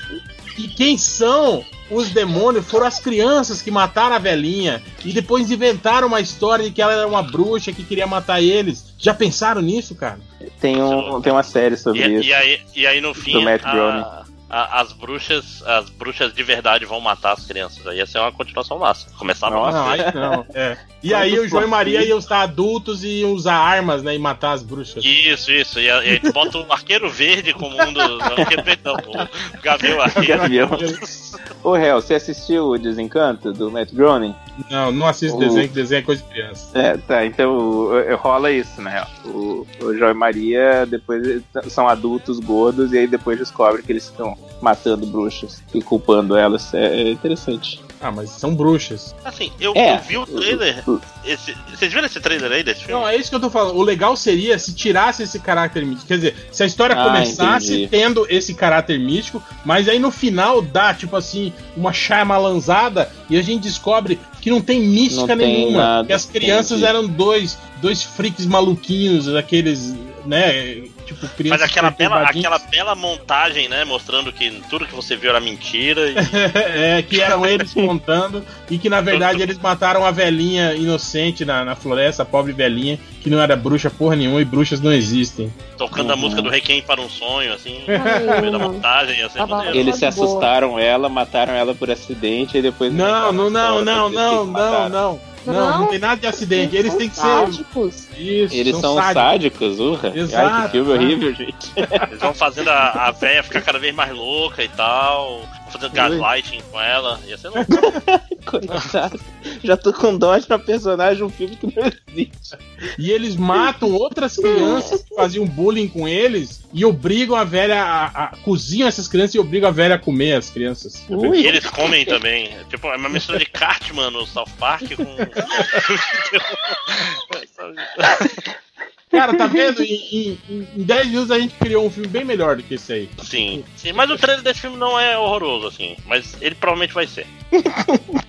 que quem são os demônios foram as crianças que mataram a velhinha e depois inventaram uma história de que ela era uma bruxa que queria matar eles. Já pensaram nisso, cara? Tem, um, tem uma série sobre E, isso. e aí, e aí no fim Do Matt a- Groening. A- as bruxas as bruxas de verdade vão matar as crianças. Aí ia ser uma continuação massa. Começar Nossa. Não, aí não. É. E aí o João e Maria iam estar adultos e iam usar armas, né? E matar as bruxas. Isso, isso. E, a- aí tu bota o arqueiro verde como um dos. Não, arqueiro verde não, o Gavião Arqueiro. Ô, Hel, você assistiu o Desencanto do Matt Groening? Não, não assisto O- desenho, que desenho é coisa de criança. É, tá, então o- o- rola isso, né? O, o João e Maria depois são adultos gordos e aí depois descobre que eles estão matando bruxas e culpando elas. É, é interessante. Ah, mas são bruxas. Assim, eu, É. eu vi o trailer. Esse, vocês viram esse trailer aí desse filme? Não, é isso que eu tô falando. O legal seria se tirasse esse caráter místico. Quer dizer, se a história Ah, começasse entendi. tendo esse caráter místico, mas aí no final dá, tipo assim, uma chamalanzada e a gente descobre que não tem mística Não tem nenhuma. nada, que as crianças entendi. eram dois, dois freaks maluquinhos, aqueles, né? Tipo, crianças. Mas aquela bela, aquela bela montagem, né? Mostrando que tudo que você viu era mentira. E... é, que eram eles contando e que na verdade eles mataram a velhinha inocente na, na floresta, a pobre velhinha, que não era bruxa porra nenhuma e bruxas não existem. tocando a Uhum. música do Requiem para um sonho, assim, Ai, no meio da montagem, assim, maneiro. Eles se Tá boa. assustaram ela, mataram ela por acidente e depois. Não, não, não, não, não, não, não. Não, não Não. tem nada de acidente. Eles têm que ser. Sádicos. Isso, Eles são, sádicos, urra. Ai, Exato, que filme né? horrível, gente. Eles vão fazendo a, a véia ficar cada vez mais louca e tal, fazendo gaslighting com ela, ia ser louco. Coitado. Já tô com dó de uma personagem de um filme que não existe. E eles matam outras crianças que faziam bullying com eles e obrigam a velha a, a cozinham essas crianças e obrigam a velha a comer as crianças. Ui. E eles comem também. Tipo, é uma mistura de Cartman no South Park com. Cara, tá vendo? Em, em, em 10 minutos a gente criou um filme bem melhor do que esse aí. sim, sim, mas o trailer desse filme não é horroroso, assim. Mas ele provavelmente vai ser.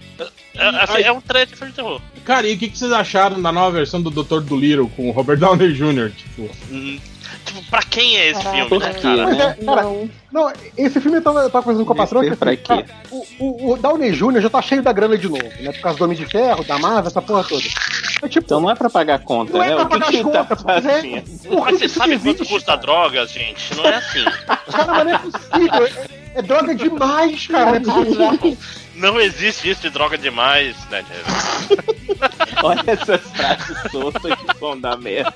É, assim, é um trailer de filme de terror. Cara, e o que, que vocês acharam da nova versão do Dr. Dolittle com o Robert Downey Jr.? Tipo, Hum, Tipo, pra quem é esse Caraca. filme, né, cara? né? Cara, Não. Não, esse filme eu tava, eu tava conversando com a patroa que pra assim, quê? o, o, o Downey Jr. já tá cheio da grana de novo, né? Por causa do Homem de Ferro, da Marvel, essa porra toda. É tipo, Então não é pra pagar a conta, não né? é pra o que pagar as tá contas, mas é. Mas você sabe existe, quanto custa a droga, gente? Não é assim. Cara, mas não é possível. É, é droga demais, cara. É. Não existe isso de droga demais, né? Olha essas frases soltas que vão dar merda.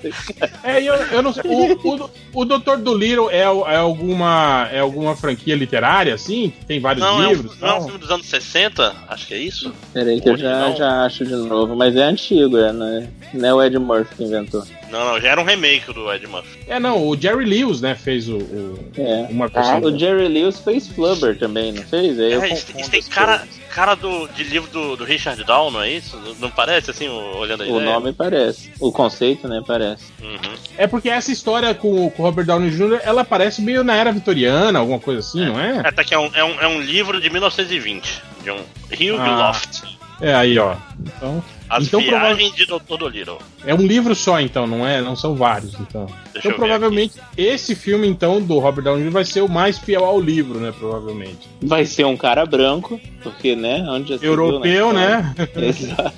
É, eu, eu não sei. O, o, o Dr. Dolittle é, é, alguma, é alguma franquia literária, assim? Que tem vários Não, é um, livros? não é um filme dos anos 60? Acho que é isso. Peraí que eu já, Não. já acho de novo, mas é antigo, é, não é, não é o Ed Murphy que inventou. Não, não, já era um remake do Ed Murphy. É, não, o Jerry Lewis, né, fez o, o- É. uma versão. O Jerry Lewis fez Flubber também, não fez? Aí É, isso, isso tem cara, coisas. cara do, de livro do, do Richard Down, não é isso? Não- parece assim, o- olhando a O nome parece. O conceito, né, parece. Uhum. É porque essa história com, com o Robert Downey Jr., ela parece meio na era vitoriana, alguma coisa assim, não é? É, tá aqui, é um, é, um, é um livro de 1920, de um Hugh Ah. Loft. É, aí, ó. Então, As Então, viagens de Dr. Dolittle. é um livro só, então, não é? Não são vários, então. Deixa Então, provavelmente, esse filme, então, do Robert Downey vai ser o mais fiel ao livro, né? Provavelmente. Vai ser um cara branco, porque, né, onde já se viu, Europeu, né? Exato.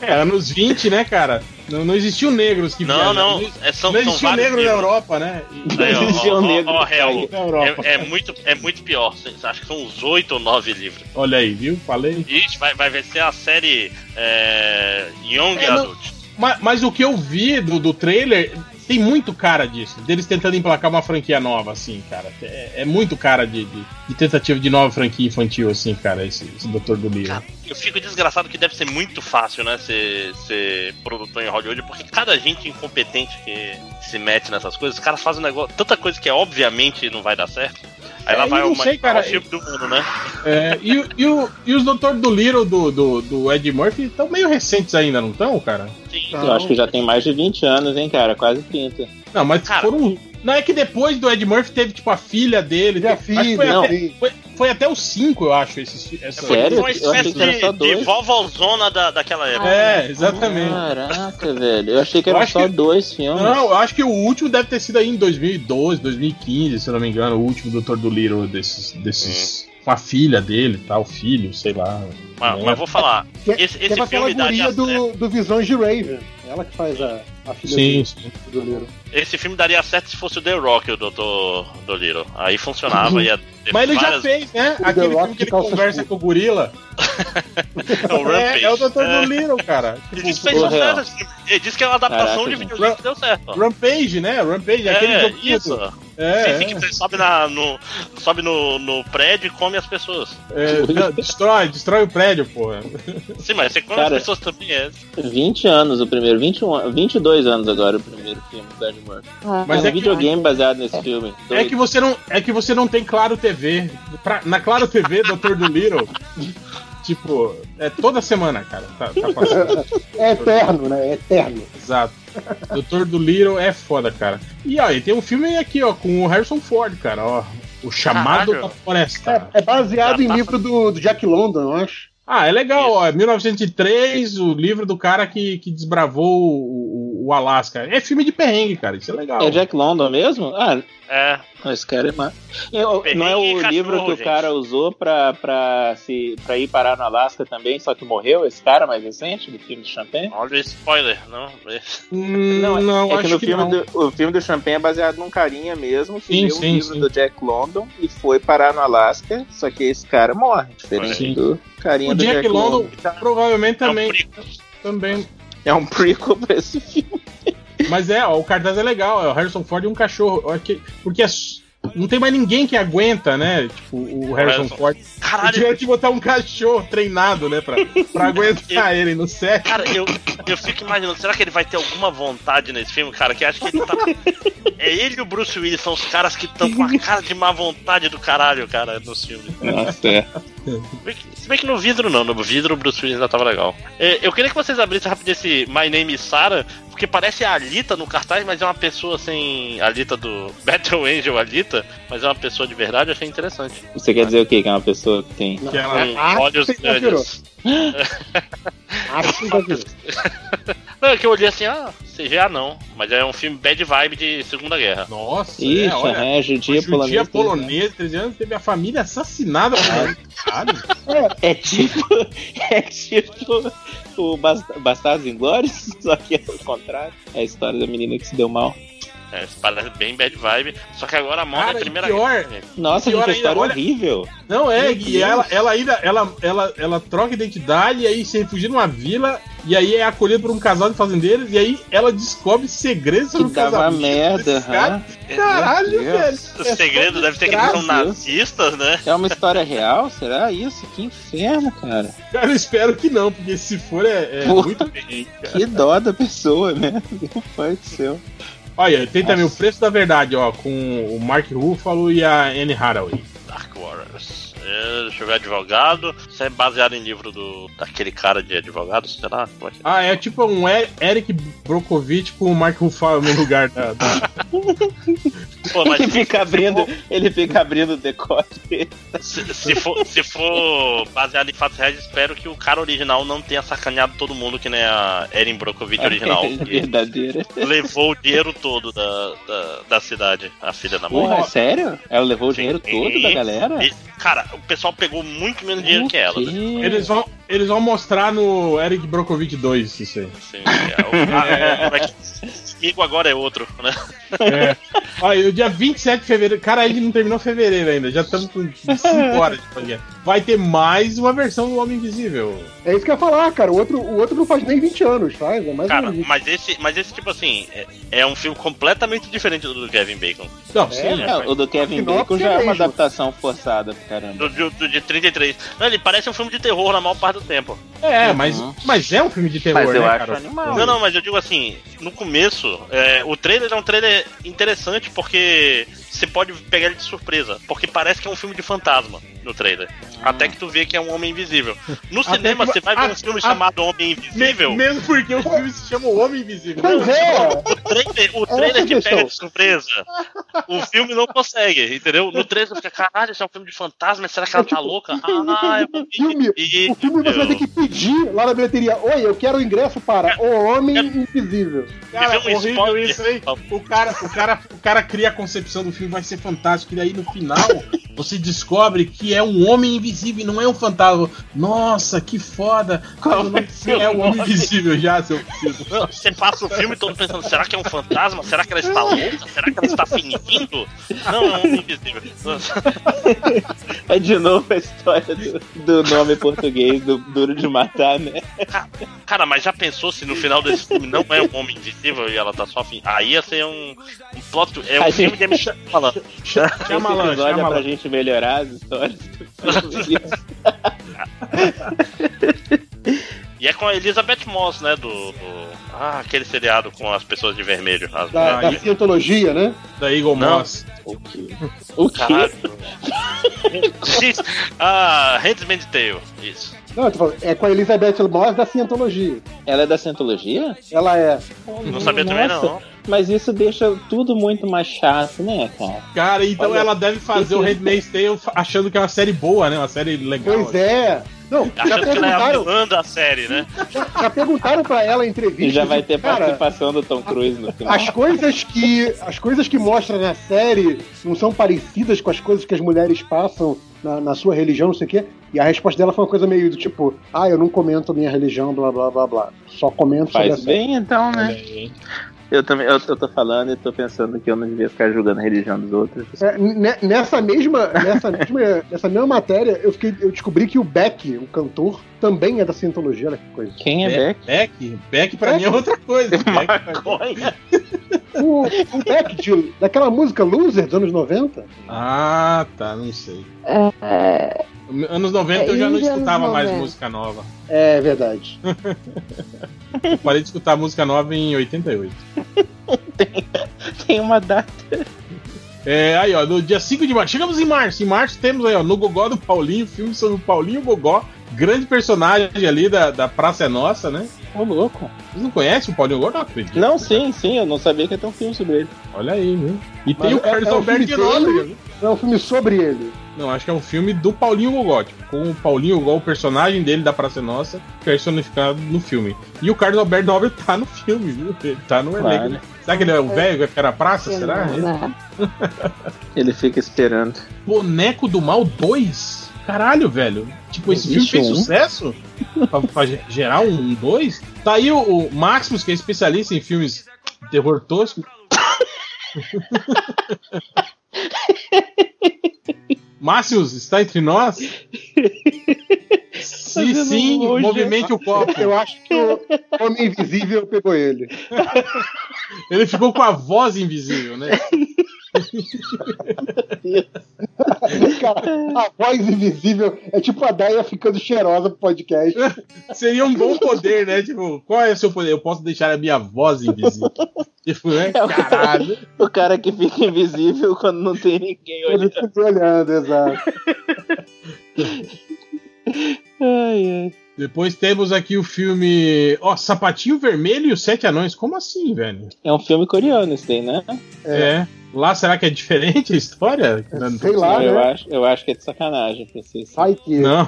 É, anos 20, né, cara? Não, não existiam negros que Não, não, Não, é, são, não são existia vários negro na livros. Europa, né? E- Aí, ó, Existia ó, um ó, negro ó, Hel, na Europa. é, é muito, é muito pior. Acho que são uns oito ou nove livros. Olha aí, viu? Falei. Ixi, vai, vai ser a série é, Young É, não- Adult. Mas, mas o que eu vi do, do trailer tem muito cara disso. Deles tentando emplacar uma franquia nova, assim, cara. É, é muito cara de, de, de tentativa de nova franquia infantil, assim, cara, esse, esse Doutor do Livro. Cara, eu fico desgraçado que deve ser muito fácil, né, ser, ser produtor em Hollywood, porque cada gente incompetente que se mete nessas coisas, os caras fazem um negócio, tanta coisa que é obviamente não vai dar certo. Aí É, lá vai o sei, cara, filme do mundo, né? É, e, e, o- e os Doutor do Little do, do, do Ed Murphy estão meio recentes ainda, não estão, cara? Sim. Não. Eu acho que já tem mais de 20 anos, hein, cara? Quase 30. Não, mas Cara. foram Não, é que depois do Ed Murphy teve, tipo, a filha dele. E a teve- que filha, foi, não. até, foi, foi até os 5, eu acho, esses, essa... Sério? Foi uma espécie era de, de vovózona da, daquela época. É, exatamente. Caraca, velho. Eu achei que acho só que- dois filmes. Não, eu acho que o último deve ter sido aí em 2012, 2015, se eu não me engano, o último Doutor do Little desses. desses Com a filha dele tal, filho, sei lá. Mas, né? mas vou falar, Que, esse, é esse com aquela filme certo. do, do Visões de Raven. Ela que faz a, a filha Sim, do, sim. do Little. Esse filme daria certo se fosse o The Rock, o Doutor do Little. Aí funcionava, ia ter Mas ele já várias- fez, né? The Aquele Rock filme que ele conversa curta. com o gorila. É o Rampage. É, é o Doutor É. do Little, cara. Ele Tipo, disse que fez sucesso. Ele disse que é uma adaptação Caraca, de videogame que deu certo. Rampage, né? Rampage, aquele É, joguinho. isso. É, sim, é. você sobe, na, no, sobe no, no prédio e come as pessoas. É, não, destrói, destrói o prédio, porra. Sim, mas você come Cara, as pessoas também. É. 20 anos o primeiro, 21, an- 22 anos agora o primeiro filme do Ed Murphy. Ah, Mas Tem é um que- videogame baseado nesse filme. É que você não, é que você não tem Claro TV. Pra- na Claro TV, Doutor do Little, tipo, é toda semana, cara. Tá, tá passando. É eterno, né? É eterno. Exato. Doutor do Little é foda, cara. E ó, e tem um filme aqui, ó, com o Harrison Ford, cara, ó. O Chamado Caralho. da Floresta. É, é baseado Já em tá- livro do, do Jack London, eu acho. Ah, é legal, Isso. ó. É 1903, o livro do cara que, que desbravou o, o, o Alasca. É filme de perrengue, cara. Isso é legal. É Jack London mesmo? Ah, É, esse cara é. Eu- Não é o livro cachorro, que o gente. cara usou pra, pra, se, pra ir parar no Alasca também, só que morreu esse cara mais recente do filme do Champagne? olha o spoiler, não? Hum, Não, não, é acho que no que filme não. do, o filme do Champagne é baseado num carinha mesmo que Sim, leu sim, o livro sim. do Jack London e foi parar no Alasca, só que esse cara morre, diferente Sim. do carinha O do Jack, Jack, London London. provavelmente É um também. É um prequel pra esse filme. Mas é, ó, o cartaz é legal, é o Harrison Ford e um cachorro. Porque é não tem mais ninguém que aguenta, né? Tipo, o Harrison Ford. Caralho, Tinha que botar um cachorro treinado, né? Pra, pra aguentar ele no set. Cara, eu, eu fico imaginando, será que ele vai ter alguma vontade nesse filme, cara? Que acho que ele tá. É ele e o Bruce Willis, são os caras que estão com a cara de má vontade do caralho, cara, nos filmes. Nossa, é. Se bem que- no vidro não, no vidro o Bruce Willis ainda tava legal. É, Eu queria que vocês abrissem rápido esse My Name is Sarah, porque parece a Alita no cartaz, mas é uma pessoa sem. Alita do Battle Angel Alita, mas é uma pessoa de verdade, eu achei interessante. Você quer dizer o quê? Que é uma pessoa que tem. Que ela- Com Ah, olhos você já virou. grandes. Não, é que eu olhei assim, ah, CGA não, mas é um filme bad vibe de Segunda Guerra. Nossa, Ixi, é, olha. é, judia Judia polonesa. polonesa, 13 anos, teve a família assassinada por ele. Caralho. É tipo. É tipo o Bast- Bastardos Inglórios, só que é o contrário. É a história da menina que se deu mal. É, parece bem bad vibe, só que agora mostra Cara, a e primeira pior, guerra. Nossa, Pior gente, a ainda, história é olha- horrível. Não, é, Meu e ela, ela ainda ela, ela, ela troca identidade e aí se refugia numa vila e aí é acolhida por um casal de fazendeiros e aí ela descobre segredos Que sobre o casamento. merda, cara. Caralho, velho. O segredo deve ser que eles são Brasil. nazistas, né? É uma história real? Será isso? Que inferno, cara. Cara, eu espero que não, porque se for é, é Porra. muito bem, cara. Que dó da pessoa, né? Meu pai do céu. Olha, tem também o Nossa. preço da verdade, ó, com o Mark Ruffalo e a Anne Hathaway. Dark Warriors. É, deixa eu ver, advogado. Isso é baseado em livro do daquele cara de advogado, será? É que- Ah, é tipo um Eric Brokovich com o Mark Ruffalo no lugar da. da- Pô, mas Ele fica abrindo, ele fica abrindo o decote se, se for, se for baseado em fatos reais, espero que o cara original não tenha sacaneado todo mundo que nem a Erin Brockovich original. É verdadeira. levou o dinheiro todo da, da, da cidade, a filha da mãe. Porra, é sério? Ela levou o dinheiro Sim. todo da galera? E, cara, o pessoal pegou muito menos dinheiro que ela. Né? Eles vão, eles vão mostrar no Eric Brokovich 2, isso aí. Assim, é, o, como é que- Amigo agora é outro, né? É. Olha, e o dia 27 de fevereiro. Cara, a gente não terminou fevereiro ainda. Já estamos com 5 horas de podcast. Vai ter mais uma versão do Homem Invisível. É isso que eu ia falar, cara. O outro, o outro não faz nem 20 anos, faz? É mais Cara, um... mas esse, mas esse tipo assim, é, é um filme completamente diferente do do Kevin Bacon. Não, sim. É, o do Kevin Bacon já é é uma adaptação forçada caramba. Do, do, do de 33. Não, ele parece um filme de terror na maior parte do tempo. É, mas, Uhum. mas é um filme de terror, Mas eu né, acho cara? animal. Não, não, mas eu digo assim, no começo, é, o trailer é um trailer interessante porque você pode pegar ele de surpresa. Porque parece que é um filme de fantasma no trailer. Até que tu vê que é um homem invisível. No Até cinema, que- você vai ver a- um filme a- chamado Homem Me- Invisível. Mesmo porque o filme se chama O Homem Invisível. Pois é! trailer, o Essa trailer é a te pega de surpresa. O filme não consegue, entendeu? No trailer você fica, caralho, esse é um filme de fantasma, será que ela tá louca? Ah, eu vou O filme, o filme você vai ter que pedir lá na bilheteria: Oi, eu quero o ingresso para O Homem Invisível. Cara, um horrível spoiler. isso aí. O cara, o, cara, o cara cria a concepção do filme, vai ser fantástico. E daí no final você descobre que é um homem invisível e não é um fantasma. Nossa, que foda. Qual não sei, é o homem invisível já, seu filho. Você passa o filme todo pensando, será que é um fantasma? Será que ela está louca? Será que ela está fingindo? Não, é um homem invisível. É de novo a história do, do nome português do Duro de Matar, né? Cara, mas já pensou se no final desse filme não é um homem invisível e ela tá só fingindo? Aí ia ser um, um plot. É um A filme gente- de falando. Chama Esse lá, episódio é chama pra gente melhorar as histórias. E é com a Elizabeth Moss, né? Do, do- Ah, aquele seriado com as pessoas de vermelho. As Da, da cientologia, né? Da Eagle Não. Moss. O quê? O quê? Ah, Handmaid's Tale. Isso. Não, eu tô falando, é com a Elizabeth Moss da cientologia. Ela é da Scientologia? Ela é. Não sabia também, Nossa, não. Mas isso deixa tudo muito mais chato, né, cara? Cara, então Olha, ela deve fazer o Handmaid's Tale achando que é uma série boa, né? Uma série legal. Pois é. Não, já Achando que ela é a perguntaram, série, né? já perguntaram pra ela em entrevista. E já vai ter cara, participação do Tom Cruise no final. As coisas que as coisas que mostra na série não são parecidas com as coisas que as mulheres passam na, na sua religião, não sei o quê. E a resposta dela foi uma coisa meio do tipo, ah, eu não comento a minha religião, blá blá blá blá. Só comento sobre a Faz série. bem então, né? aí. Eu também, eu, eu tô falando e tô pensando que eu não devia ficar julgando a religião dos outros. É, ne- nessa mesma nessa mesma nessa mesma matéria, eu, fiquei, eu descobri que o Beck, o cantor, também é da cientologia, olha que coisa. Quem é Beck? Beck? Beck pra mim é outra coisa. Maconha. O, o Beck de, daquela música Loser dos anos 90? Ah, tá, não sei. É, Anos 90 eu já não anos escutava mais 90. música nova. É verdade. Eu parei de escutar música nova em 88. Tem uma data. É, aí, ó, no dia 5 de março. Chegamos em março. Em março temos aí, ó, no Gogó do Paulinho, filme sobre o Paulinho Gogó, grande personagem ali da, da Praça é Nossa, né? Ô, louco. Vocês não conhecem o Paulinho Gogó? Não acredito. Não, sim, sim, eu não sabia que ia ter um filme sobre ele. Olha aí, viu? E tem Mas o é- Carlos é um Alberto de? É um filme sobre ele. Não, acho que é um filme do Paulinho Gogó, tipo, com o Paulinho Gogó, o personagem dele da Praça é Nossa, personificado no filme. E o Carlos Alberto Nóbrega tá no filme, viu? Ele tá no elenco. Claro. né? Será que ele é o velho que vai ficar na praça? Será? não, né? Ele fica esperando. Boneco do Mal 2? Caralho, velho. Tipo, esse filme Existe fez um? sucesso? pra, pra ge- gerar um 2? Tá aí o, o Maximus, que é especialista em filmes de terror tosco. Máximos, está entre nós? Se Fazendo sim, hoje. movimente o copo. Eu acho que o Homem Invisível pegou ele. Ele ficou com a voz invisível, né? Cara, a voz invisível é tipo a Daia ficando cheirosa pro podcast. Seria um bom poder, né? Tipo, qual é o seu poder? Eu posso deixar a minha voz invisível. Tipo, né? É o cara- Caralho. O cara que fica invisível quando não tem ninguém Ele olhando. fica olhando, exato. Ai, ai. Depois temos aqui o filme. Ó, Sapatinho Vermelho e os Sete Anões. Como assim, velho? É um filme coreano esse daí, né? É. Lá será que é diferente a história? Sei lá, eu, né? acho, eu acho que é de sacanagem pra vocês. Ai, que Não,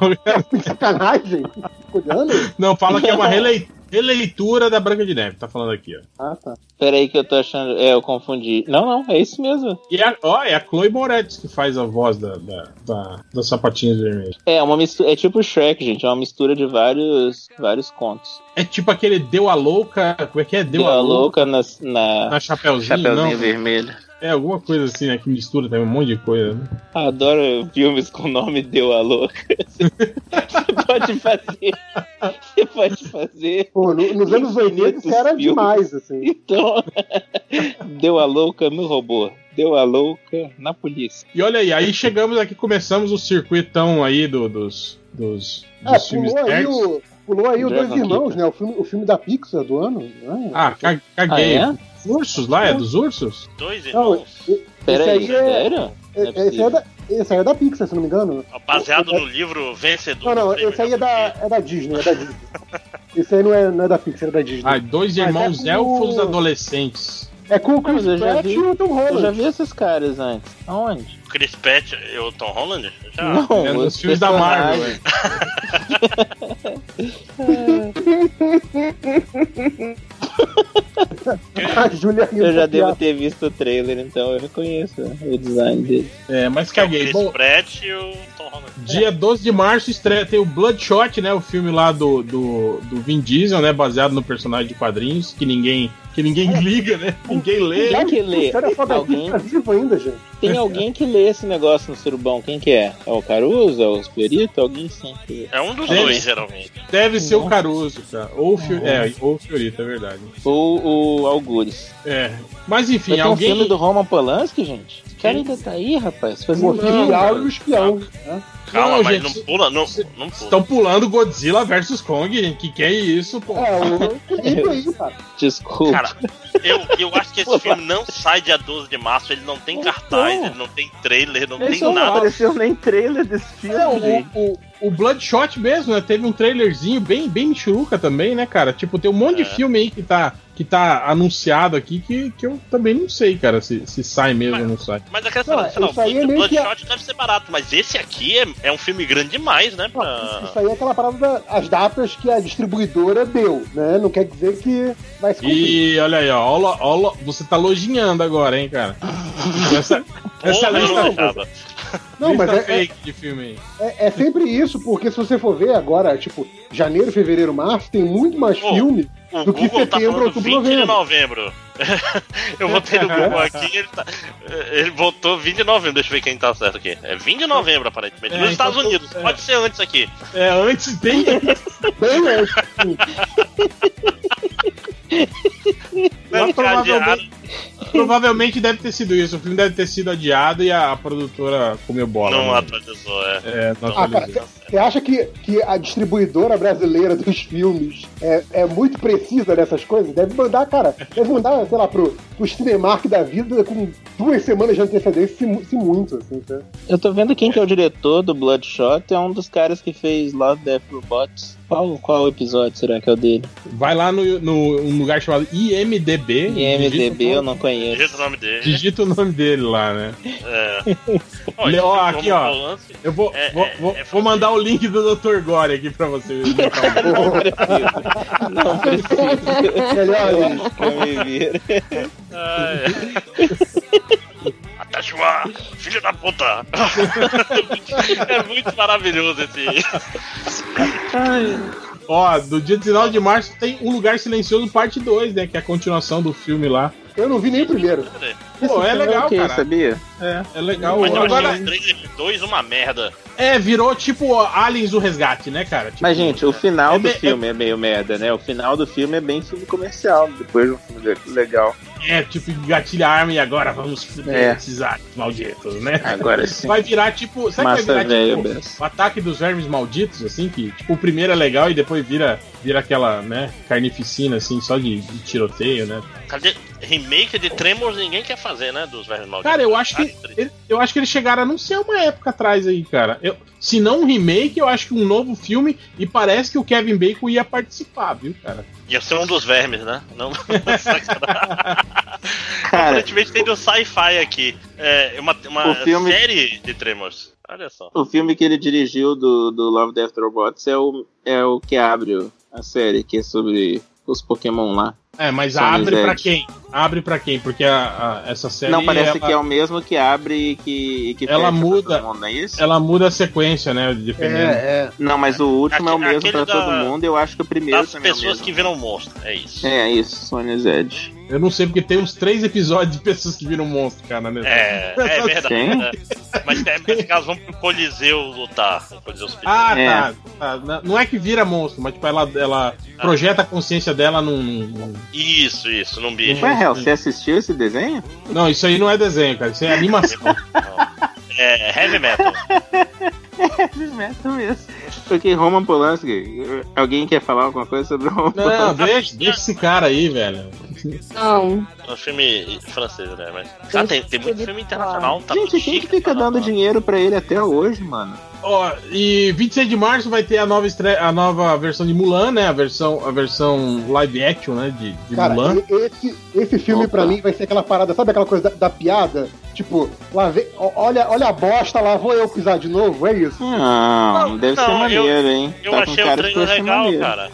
sacanagem. Olhando? não, fala que é uma relei- releitura da Branca de Neve. Tá falando aqui, ó. Ah, tá. Peraí que eu tô achando. É, eu confundi. Não, não, é isso mesmo. E a, ó, é a Chloe Moretz que faz a voz da, da, da, das Sapatinhos Vermelhos. É uma mistura. É tipo Shrek, gente. É uma mistura de vários, vários contos. É tipo aquele Deu a Louca. Como é que é? Deu, Deu a a Louca. louca na, na Na Chapeuzinho, Chapeuzinho não. Vermelho. É alguma coisa assim, né? Que mistura também um monte de coisa. Né? Adoro filmes com o nome Deu a Louca. Você pode fazer. Você pode fazer. Pô, no- nos anos 80 isso era Infinitos demais, assim. Então. Deu a louca no robô. Deu a louca na polícia. E olha aí, aí chegamos aqui, começamos o circuitão aí do- dos, dos, dos Ah, filmes pulou aí o. Pulou aí o Dois Irmãos, né? O filme, o filme da Pixar do ano. Né? Ah, ca- caguei. Ah, Os Ursos lá? É dos ursos? Dois irmãos. esse Pera aí, aí é, sério? É é- esse, é da, esse aí é da Pixar, se não me engano. Baseado no livro Vencedor. Não, não, esse aí é da, é da Disney, é da Disney. Esse aí não é, não é da Pixar, é da Disney. Ah, dois Mas irmãos é com o- elfos adolescentes. É com o Chris Mas eu já Pratt vi- e o Tom Eu já Holland. vi esses caras antes. Aonde? Chris Pratt e o Tom Holland? Já. Não, É nos os filmes da Marvel. A Julia Eu já devo ter visto o trailer, então eu reconheço o design dele. É, mas Que é o caguei. Chris Bom, Pratt e o Tom Holland. Dia 12 de março estreia, tem o Bloodshot, né? O filme lá do, do, do Vin Diesel, né? Baseado no personagem de quadrinhos, que ninguém, que ninguém liga, né? Ninguém lê. Quem que lê? Daqui Alguém? tá vivo ainda, gente. Tem alguém que lê esse negócio no surubão. Quem que é? É o Caruso? É o Fiorito? Alguém sim. que- É um dos Deve dois, geralmente. Deve ser o Caruso, cara. Ou o, Fio, é, ou o Fiorito, é verdade. Ou o Algures. É. Mas enfim, um alguém. filme do Roman Polanski, gente? Esse cara ainda tá aí, rapaz. O Fazendo oficial e o espião. né? Calma, Não, mas gente, não pula, não, não pula. Estão pulando Godzilla versus Kong. Que que é isso, pô? É, aí, cara. Desculpa. Cara, eu, eu acho que esse filme não sai dia 12 de março, ele não tem cartaz, ele não tem trailer, não tem não nada. apareceu nem trailer desse filme, É, o, o, o Bloodshot mesmo, né? Teve um trailerzinho bem, bem michuruca também, né, cara? Tipo, tem um monte de É. filme aí que tá, que tá anunciado aqui que, que eu também não sei, cara, se, se sai mesmo ou não sai. Mas a questão Não, é, sei lá, isso aí é o meio que Bloodshot deve ser barato, mas esse aqui é, é um filme grande demais, né? Pra... Isso aí é aquela parada das datas que a distribuidora deu, né? Não quer dizer que vai se cumprir. E olha aí, ó, ó, ó, você tá loginhando agora, hein, cara? Essa, essa Porra, lista, não mas é, é, fake de filme aí. é- é sempre isso, porque se você for ver agora, tipo, janeiro, fevereiro, março, tem muito mais Pô, filme. Do que Google tá setembro, falando outubro, 20 de novembro. novembro. eu botei no Google aqui ele, tá, ele botou 20 de novembro. Deixa eu ver quem tá certo aqui. É 20 de novembro, aparentemente. É, Nos então Estados Unidos. é. Pode ser antes aqui. É, antes. Bem antes. sim. Lá Não, provavelmente, provavelmente deve ter sido isso. O filme deve ter sido adiado e a produtora comeu bola. Não né? atualizou, é. É, não Ah, cara, atualizou. Você acha que, que a distribuidora brasileira dos filmes é, é muito precisa nessas coisas? Deve mandar, cara, deve mandar, sei lá, pro, pro Cinemark da vida com duas semanas de antecedência, se, se muito, assim, tá? Eu tô vendo quem que é o diretor do Bloodshot. É um dos caras que fez Love, Death, Robots. Qual, qual episódio será que é o dele? Vai lá no, no um lugar chamado IMDB. IMDB eu não conheço. Digita o nome dele. digita o nome dele lá, né? É. Ó, aqui, ó. Eu vou, É, vou, é, vou, é vou mandar o link do Dr. Gore aqui pra você. o- Não precisa. Melhor ainda. que eu me. Ai. Atashua, filho da puta! é muito maravilhoso esse. Ó, do dia 19 de março tem Um Lugar Silencioso parte 2, né? Que é a continuação do filme lá. Eu não vi nem o primeiro. Pô, é Esse filme legal, cara. sabia? É, é legal. Mas eu Agora, achei os três dois uma merda. é, virou tipo Aliens o Resgate, né, cara? Tipo, Mas, gente, o final É do me- filme é... meio merda, né? O final do filme é bem filme comercial, depois de um filme le- legal. É, tipo, gatilha a arma e agora vamos fuder É. esses malditos, né? Agora sim. Vai virar tipo. Sabe Massa que vai virar velho, tipo Bess. o ataque dos vermes malditos, assim, que tipo, o primeiro é legal e depois vira, vira aquela, né, carnificina, assim, só de, de tiroteio, né? Cadê? Remake de Tremors ninguém quer fazer, né? Dos velhos malditos. Cara, eu acho que. Eu acho que eles chegaram a anunciar uma época atrás aí, cara. Eu, se não um remake, eu acho que um novo filme. E parece que o Kevin Bacon ia participar, viu, cara? Ia ser um dos vermes, né? Não. Cara, Aparentemente tem do sci-fi aqui. É uma, uma O filme- série de Tremors. Olha só. o filme que ele dirigiu do, do Love, Death, Robots é o, é o que abre o- a série, que é sobre os Pokémon lá. É, mas Sony abre pra Zed. quem? Abre pra quem? Porque a, a- essa série. Não, parece ela, que é o mesmo que abre e que, e que Ela fecha pra muda. todo mundo, não é isso? ela muda a sequência, né? Dependendo. É, é. Não, mas o último é o mesmo da- todo mundo, eu acho que o primeiro Das também é o pessoas mesmo. que viram monstro. É isso. É, isso, Sony Zed. Eu não sei porque tem uns três episódios de pessoas que viram monstro, cara, né? É, é verdade. Né? Mas é, nesse caso vão pro Coliseu lutar. no Coliseu. Ah, É. tá, tá. Não- Não é que vira monstro, mas tipo, ela, ela projeta a consciência dela num. num- Isso, isso, num bicho. Ué, Hel, você assistiu esse desenho? Não, isso aí não é desenho, cara. Isso é animação. É heavy metal. Metal mesmo. Porque Roman Polanski, alguém quer falar alguma coisa sobre Roman Não, Polanski? deixa, deixa esse cara aí, velho. Não. É um filme francês, né? Mas. Cara, tem, tem muito filme internacional. Tá Gente, quem que fica tá dando dinheiro pra ele até hoje, mano? Ó, e 26 de março vai ter a nova estre... a nova versão de Mulan, né? A versão, a versão live action, né? De, de Cara, Mulan. esse, esse filme pra mim vai ser aquela parada, sabe aquela coisa da, da piada? Tipo, lá vem, olha, olha a bosta, lá vou eu pisar de novo, é isso. Não, Não, deve ser não, maneiro, hein? Eu Tá com achei o ser legal, maneiro. cara.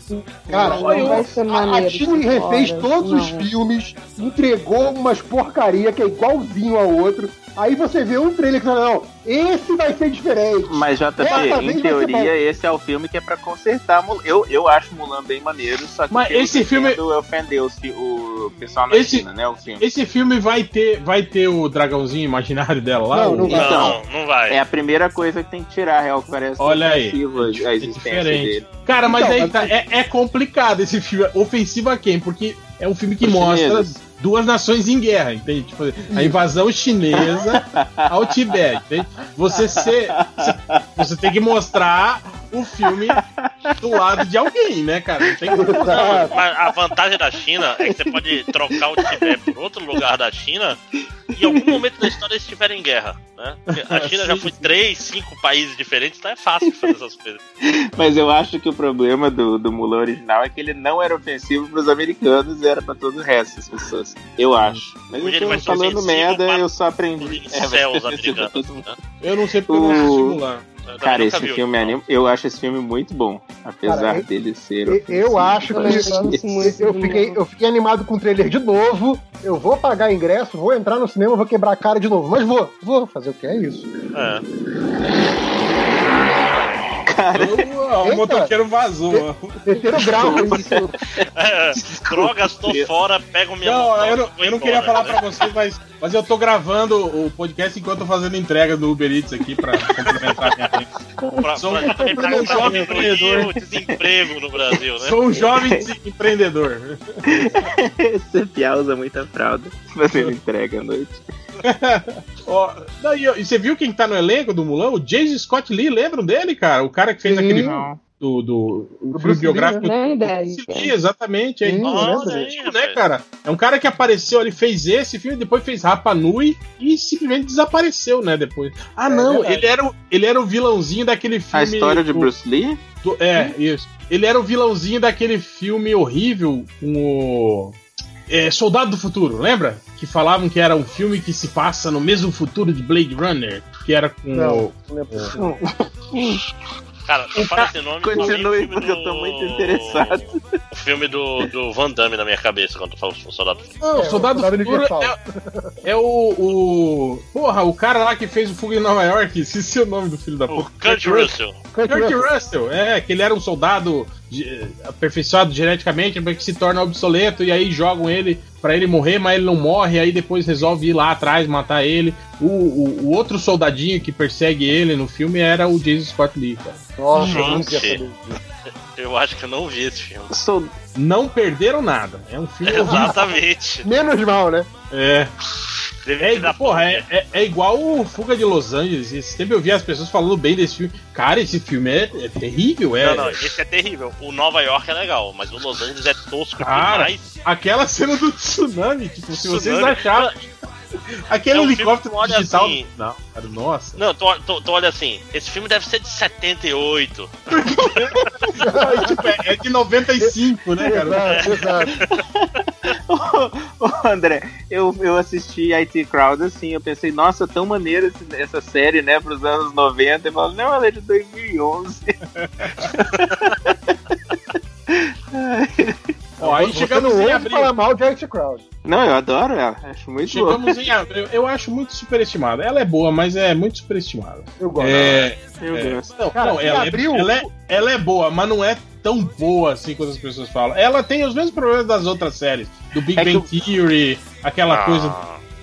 Cara, Não eu- vai ser a, a maneiro Disney refez todos os não. filmes, entregou umas porcaria que é igualzinho ao outro. Aí você vê um trailer que fala, não, esse vai ser diferente. Mas JP, em teoria, esse é o filme que é pra consertar Mulan. Eu, eu acho Mulan bem maneiro, só que Mas esse que filme- ofendeu o pessoal na Esse- China, né? O filme. Esse filme vai ter, vai ter o dragãozinho imaginário dela lá? Não, não vai. Então, não, não vai. É a primeira coisa que tem que tirar, real, que parece Olha aí. ofensiva a É existência diferente. dele. Cara, mas Então, aí mas- tá, é, é complicado esse filme. Ofensivo a quem? Porque é um filme que Os mostra chineses. Duas nações em guerra, entende? Tipo, a invasão chinesa ao Tibete, entende? Você, ser, você tem que mostrar o filme do lado de alguém, né, cara? Não tem como-. Mas a vantagem da China é que você pode trocar o Tibete por outro lugar da China e em algum momento da história eles estiverem em guerra. Né? Porque a China já foi três, cinco países diferentes, então é fácil fazer essas coisas. Mas eu acho que o problema do, do Mulan original é que ele não era ofensivo pros americanos e era pra todo o resto das pessoas. Eu acho. Mas Hoje eu ele vai tô ser falando merda, para eu só aprendi. Os É, céus americanos. né? Eu não sei porque eu não assisti O- Mulan. Eu Cara, esse filme é original. anim... eu acho esse filme muito bom. Apesar Cara, eu- dele ser. Eu, eu acho que eu fiquei, eu fiquei animado com o trailer de novo. Eu vou pagar ingresso, vou entrar no cinema, vou quebrar a cara de novo. Mas vou, vou fazer o que é isso. É. Cara, o Eita. motoqueiro vazou. Terceiro grau, isso. É, Drogas, tô fora, pego minha Não, moto, eu não, eu não embora, queria falar né? pra vocês, mas, mas eu tô gravando o podcast enquanto eu tô fazendo entrega do Uber Eats aqui pra complementar a minha renda. Pra, Sou pra, um- pra, um pra jovem empreendedor. o desemprego no Brasil, né? Sou um jovem empreendedor. esse Pia usa muita fralda fazendo entrega à noite. Ó, não, e, você viu quem tá no elenco do Mulan? O Jason Scott Lee, lembram dele, cara? O cara que fez Sim. aquele do, do, o filme Bruce Lee, biográfico né? do. Bruce exatamente. É Sim, lembro Olha dele. aí, né, cara? É um cara que apareceu, ele fez esse filme, depois fez Rapa Nui e simplesmente desapareceu, né, depois. Ah, É não, verdade. ele era, o, ele era o vilãozinho daquele filme... A história de do- Bruce Lee? do- é, isso. Ele era o vilãozinho daquele filme horrível com o... é, Soldado do Futuro, lembra? Que falavam que era um filme que se passa no mesmo futuro de Blade Runner, que era com Não, o... não é possível. Cara, não fala esse nome. Continue, o filme porque eu tô muito interessado. O filme do, do Van Damme na minha cabeça quando eu falo o Soldado. Não, É, Soldado do Futuro é, é o, o. Porra, o cara lá que fez o Fuga em Nova York, esqueci o nome do filho da O puta. Kurt Russell. Kurt Kurt Russell. Russell, é, que ele era um soldado aperfeiçoado geneticamente, mas que se torna obsoleto, e aí jogam ele pra ele morrer, mas ele não morre, aí depois resolve ir lá atrás, matar ele. O, o, o outro soldadinho que persegue ele no filme era o Jason Scott Lee, cara. Nossa, eu Gente. Eu acho que eu não vi esse filme. Sou... Não perderam nada. É um filme horrível. Exatamente. Menos mal, né? É. É, da porra, é, é, é igual o Fuga de Los Angeles. Esse tempo eu vi as pessoas falando bem desse filme. Cara, esse filme é, é terrível, é. Não, não, esse é terrível. O Nova York é legal, mas o Los Angeles é tosco Cara, demais. Aquela cena do tsunami, tipo, se vocês Tsunami. acharam aquele É um filme helicóptero olha digital. assim. Não, cara, nossa. Não, tu, tu, tu olha assim, esse filme deve ser de 78. É, tipo, é, é de 95, né, cara? Exato, exato. Ô, André, eu, eu assisti IT Crowd assim, eu pensei, nossa, tão maneira esse- essa série, né, pros anos 90. Eu falo, não, ela é de 2011. Ó, aí chegamos em abril. falar mal de Art Crowd. Não, eu adoro ela, acho muito boa. Chegamos em abril. Eu acho muito superestimada. Ela é boa, mas é muito superestimada. Eu gosto. É, Eu é. gosto. Não, Cara, não, em ela, abril- é, ela, é, ela é boa, mas não é tão boa assim quanto as pessoas falam. Ela tem os mesmos problemas das outras séries. Do Big É que Bang Theory, aquela Ah, coisa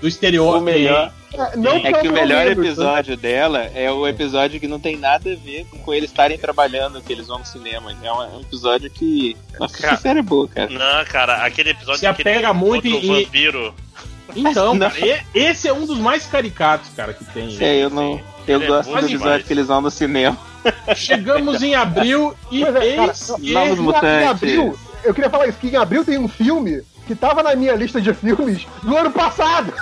do estereótipo. O melhor, É, não é que o melhor né? episódio dela é o episódio que não tem nada a ver com, com eles estarem trabalhando, que eles vão no cinema. É um, é um episódio que. Nossa, Cara, essa série é boa, cara. Não, cara, aquele episódio Se que apega muito em- vampiro. Então, Não. cara, esse é um dos mais caricatos, cara, que tem. É, eu não. Eu Ele é gosto bom do episódio demais. que eles vão no cinema. Chegamos em abril e Pois é, cara, é- Novos Em- Em Mutantes. abril, eu queria falar isso, que em abril tem um filme que tava na minha lista de filmes do ano passado.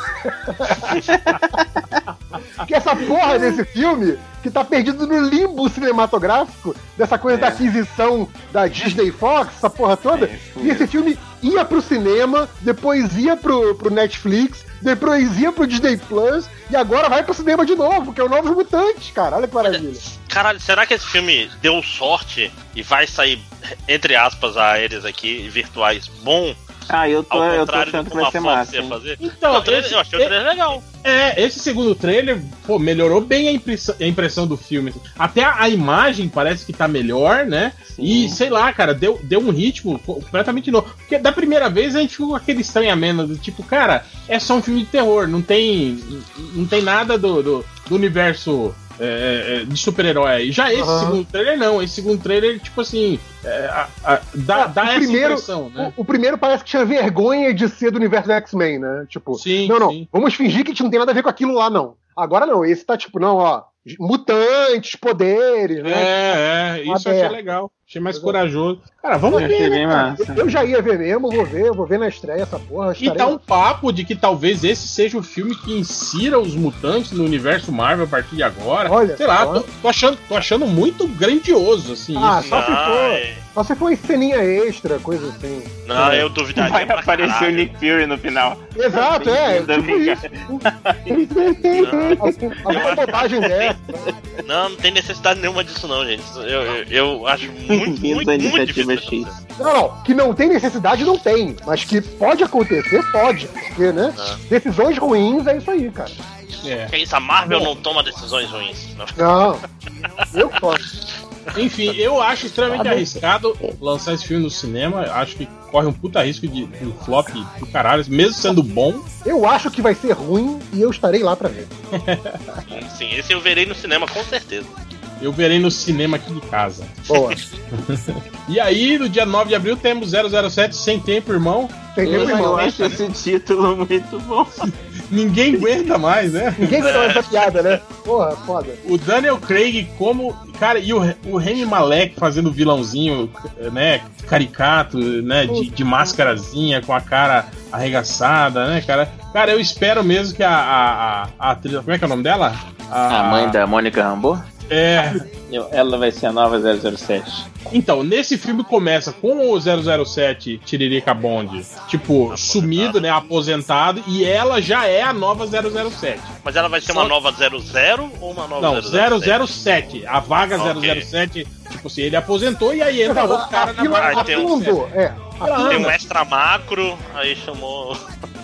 que essa porra desse filme que tá perdido no limbo cinematográfico dessa coisa É. da aquisição da Disney Fox, essa porra toda. É, e esse filme ia pro cinema, depois ia pro, pro Netflix, depois ia pro Disney Plus e agora vai pro cinema de novo, que é o Novos Mutantes, cara. Olha que maravilha. Caralho, será que esse filme deu sorte e vai sair, entre aspas, aéreas aqui, virtuais, bom? Ah, eu tô, eu tô achando do que vai ser massa. ia hein? fazer. Então, Não, trailer- esse- eu achei o trailer legal. É, esse segundo trailer, pô, melhorou bem a impressão, a impressão do filme. Até a, a imagem parece que tá melhor, né? E sei lá, cara, deu, deu um ritmo completamente novo. Porque da primeira vez a gente ficou com aquele estranhamento do tipo, cara, é só um filme de terror, não tem, não tem nada do, do, do universo é, é, de super-herói aí. Já esse Aham. segundo trailer, não. Esse segundo trailer, tipo assim, é, a- a- dá, Ah, dá essa primeiro- impressão, né? O, o primeiro parece que tinha vergonha de ser do universo do X-Men, né? Tipo, Sim, não, não, sim. vamos fingir que a gente não tem nada a ver com aquilo lá, não. Agora não, esse tá tipo, não, ó, mutantes, poderes, né? É, é, isso eu achei Aberto. legal. Achei mais corajoso. Cara, vamos Eu ver, né, cara? Eu já ia ver mesmo, vou ver, vou ver na estreia essa porra. E estarei tá um papo de que talvez esse seja o filme que insira os mutantes no universo Marvel a partir de agora. Olha, Sei lá, tô, tô achando, tô achando muito grandioso, assim. Ah, isso. só se for, é- só se for em ceninha extra, coisa assim. não, eu duvidaria. Vai pra aparecer o. Nick Fury no final. Exato, é, tipo. Alguma bobagem dessa. Não, não tem necessidade nenhuma disso, não, gente. Eu, eu, eu acho muito, Bem-vindo à iniciativa difícil. X. Não, não, que não tem necessidade, não tem. Mas que pode acontecer, pode. Porque, né? Ah. Decisões ruins é isso aí, cara. É. Que isso, a Marvel não toma decisões ruins. Não. Não. Eu posso. Enfim, eu acho extremamente bom. arriscado lançar esse filme no cinema. Acho que corre um puta risco de, de um flop do caralho, mesmo sendo bom. Eu acho que vai ser ruim e eu estarei lá pra ver. Sim, esse eu verei no cinema com certeza. Eu verei no cinema aqui de casa. Boa. E aí, no dia 9 de abril, temos 007 Sem Tempo, irmão. Eu, tempo, eu irmão. acho esse título muito bom. Ninguém aguenta mais, né? Ninguém vai dar essa piada, né? Porra, foda. O Daniel Craig como. Cara, e o, o Remy Malek fazendo vilãozinho, né? Caricato, né? De, de máscarazinha, com a cara arregaçada, né, cara? Cara, eu espero mesmo que a, a, a, a atriz. Como é que é o nome dela? A mãe da Mônica Rambeau? É. Ela vai ser a nova 007. Então, nesse filme começa com o 007 Tiririca Bond, tipo, sumido, né? Aposentado, e ela já é a nova 007. Mas ela vai ser Só- uma nova 00 ou uma nova Não, 007? 007. A vaga Ok. 007, tipo assim, ele aposentou e aí entra outro cara na vaga. Ah, tem um- é. Tem um extra macro, aí chamou,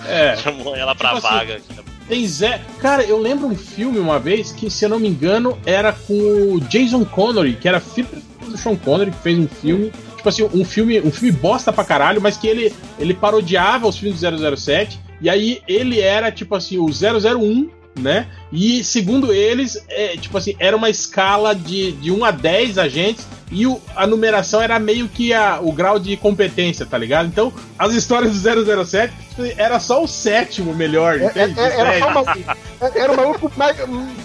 É. chamou ela pra Tipo assim, vaga. Tem Zé. Cara, eu lembro um filme uma vez que, se eu não me engano, era com o Jason Connery, que era filho do Sean Connery, que fez um filme. Tipo assim, um filme, um filme bosta pra caralho, mas que ele, ele parodiava os filmes do 007. E aí ele era, tipo assim, o 001, né? E segundo eles, é, tipo assim, era uma escala de, de 1 a 10 agentes. E o- a numeração era meio que a, o grau de competência, tá ligado? Então, as histórias do 007 tipo assim, era só o sétimo melhor, É- entende? é- era, só uma, é- era um maluco mais,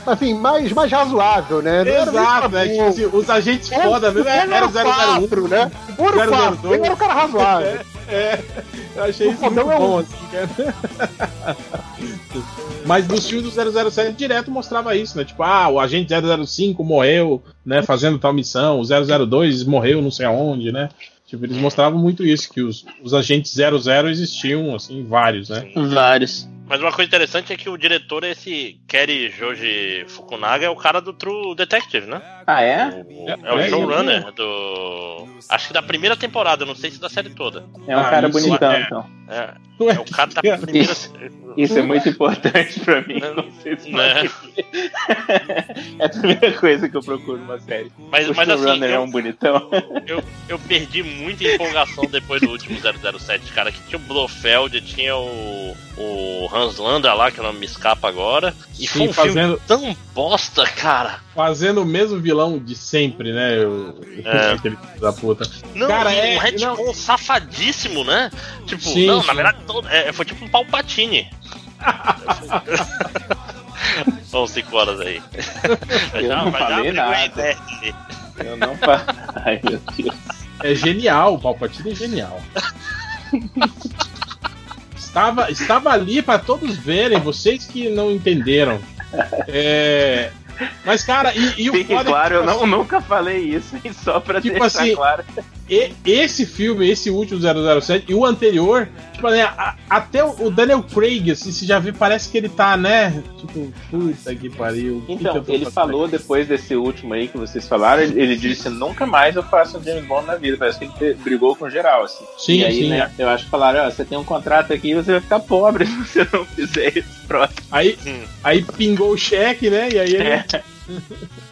assim, mais, mais razoável, né? Não era Exato, né? Tipo assim, os agentes foda mesmo Ele era o 001. 4, né? O Ouro 002. 4, ele era um cara razoável. É, eu achei O isso muito é bom, um. assim, cara. Mas nos filmes do 007 direto mostrava isso, né? Tipo, ah, o agente 005 morreu, né, fazendo tal missão, o 002 morreu não sei aonde, né? Tipo, eles mostravam muito isso, que os, os agentes 00 existiam, assim, vários, né? Vários. Mas uma coisa interessante é que o diretor, esse Kerry Joji Fukunaga, é o cara do True Detective, né? Ah, é? O- É, é o é, showrunner do. Acho que da primeira temporada, não sei se da série toda. É um Ah, cara isso bonitão, é. então. É, Não é o cara da primeira. Isso é muito importante pra mim. Né? Não sei se Né? É a primeira coisa que eu procuro numa série. Mas, o mas assim, showrunner é eu, um bonitão. eu, eu perdi muita empolgação depois do último 007, cara. Que tinha o Blofeld, tinha o, o Hans Landa lá, que o nome me escapa agora. E foi Sim, um filme fazendo, tão bosta, cara. Fazendo o mesmo vilão de sempre, né? O, É. Aquele da puta. Não, Cara, é- um retcon safadíssimo, né? Tipo, Sim, não, sim. na verdade, todo, é, foi tipo um Palpatine. São cinco horas aí. Eu não vai dar falei nada. Eu não fa... Ai, meu Deus. É genial, o Palpatine é genial. Estava, estava ali para todos verem, vocês que não entenderam. É, mas, cara, e, e o Fique foda é que, claro, eu tipo não, nunca falei isso, hein? só pra Tipo deixar assim, claro. E- esse filme, esse último 007 e o anterior, tipo, né, a- até o Daniel Craig, assim, você já vê, parece que ele tá, né? Tipo, puta que pariu. que que Então, tô ele falou aqui? depois desse último aí que vocês falaram, ele, ele disse, nunca mais eu faço um James Bond na vida. Parece que ele brigou com geral, assim. Sim, e aí, sim. né, eu acho que falaram, ó, você tem um contrato aqui você vai ficar pobre se você não fizer esse próximo. Aí, Hum. aí pingou o cheque, né? E aí ele. É.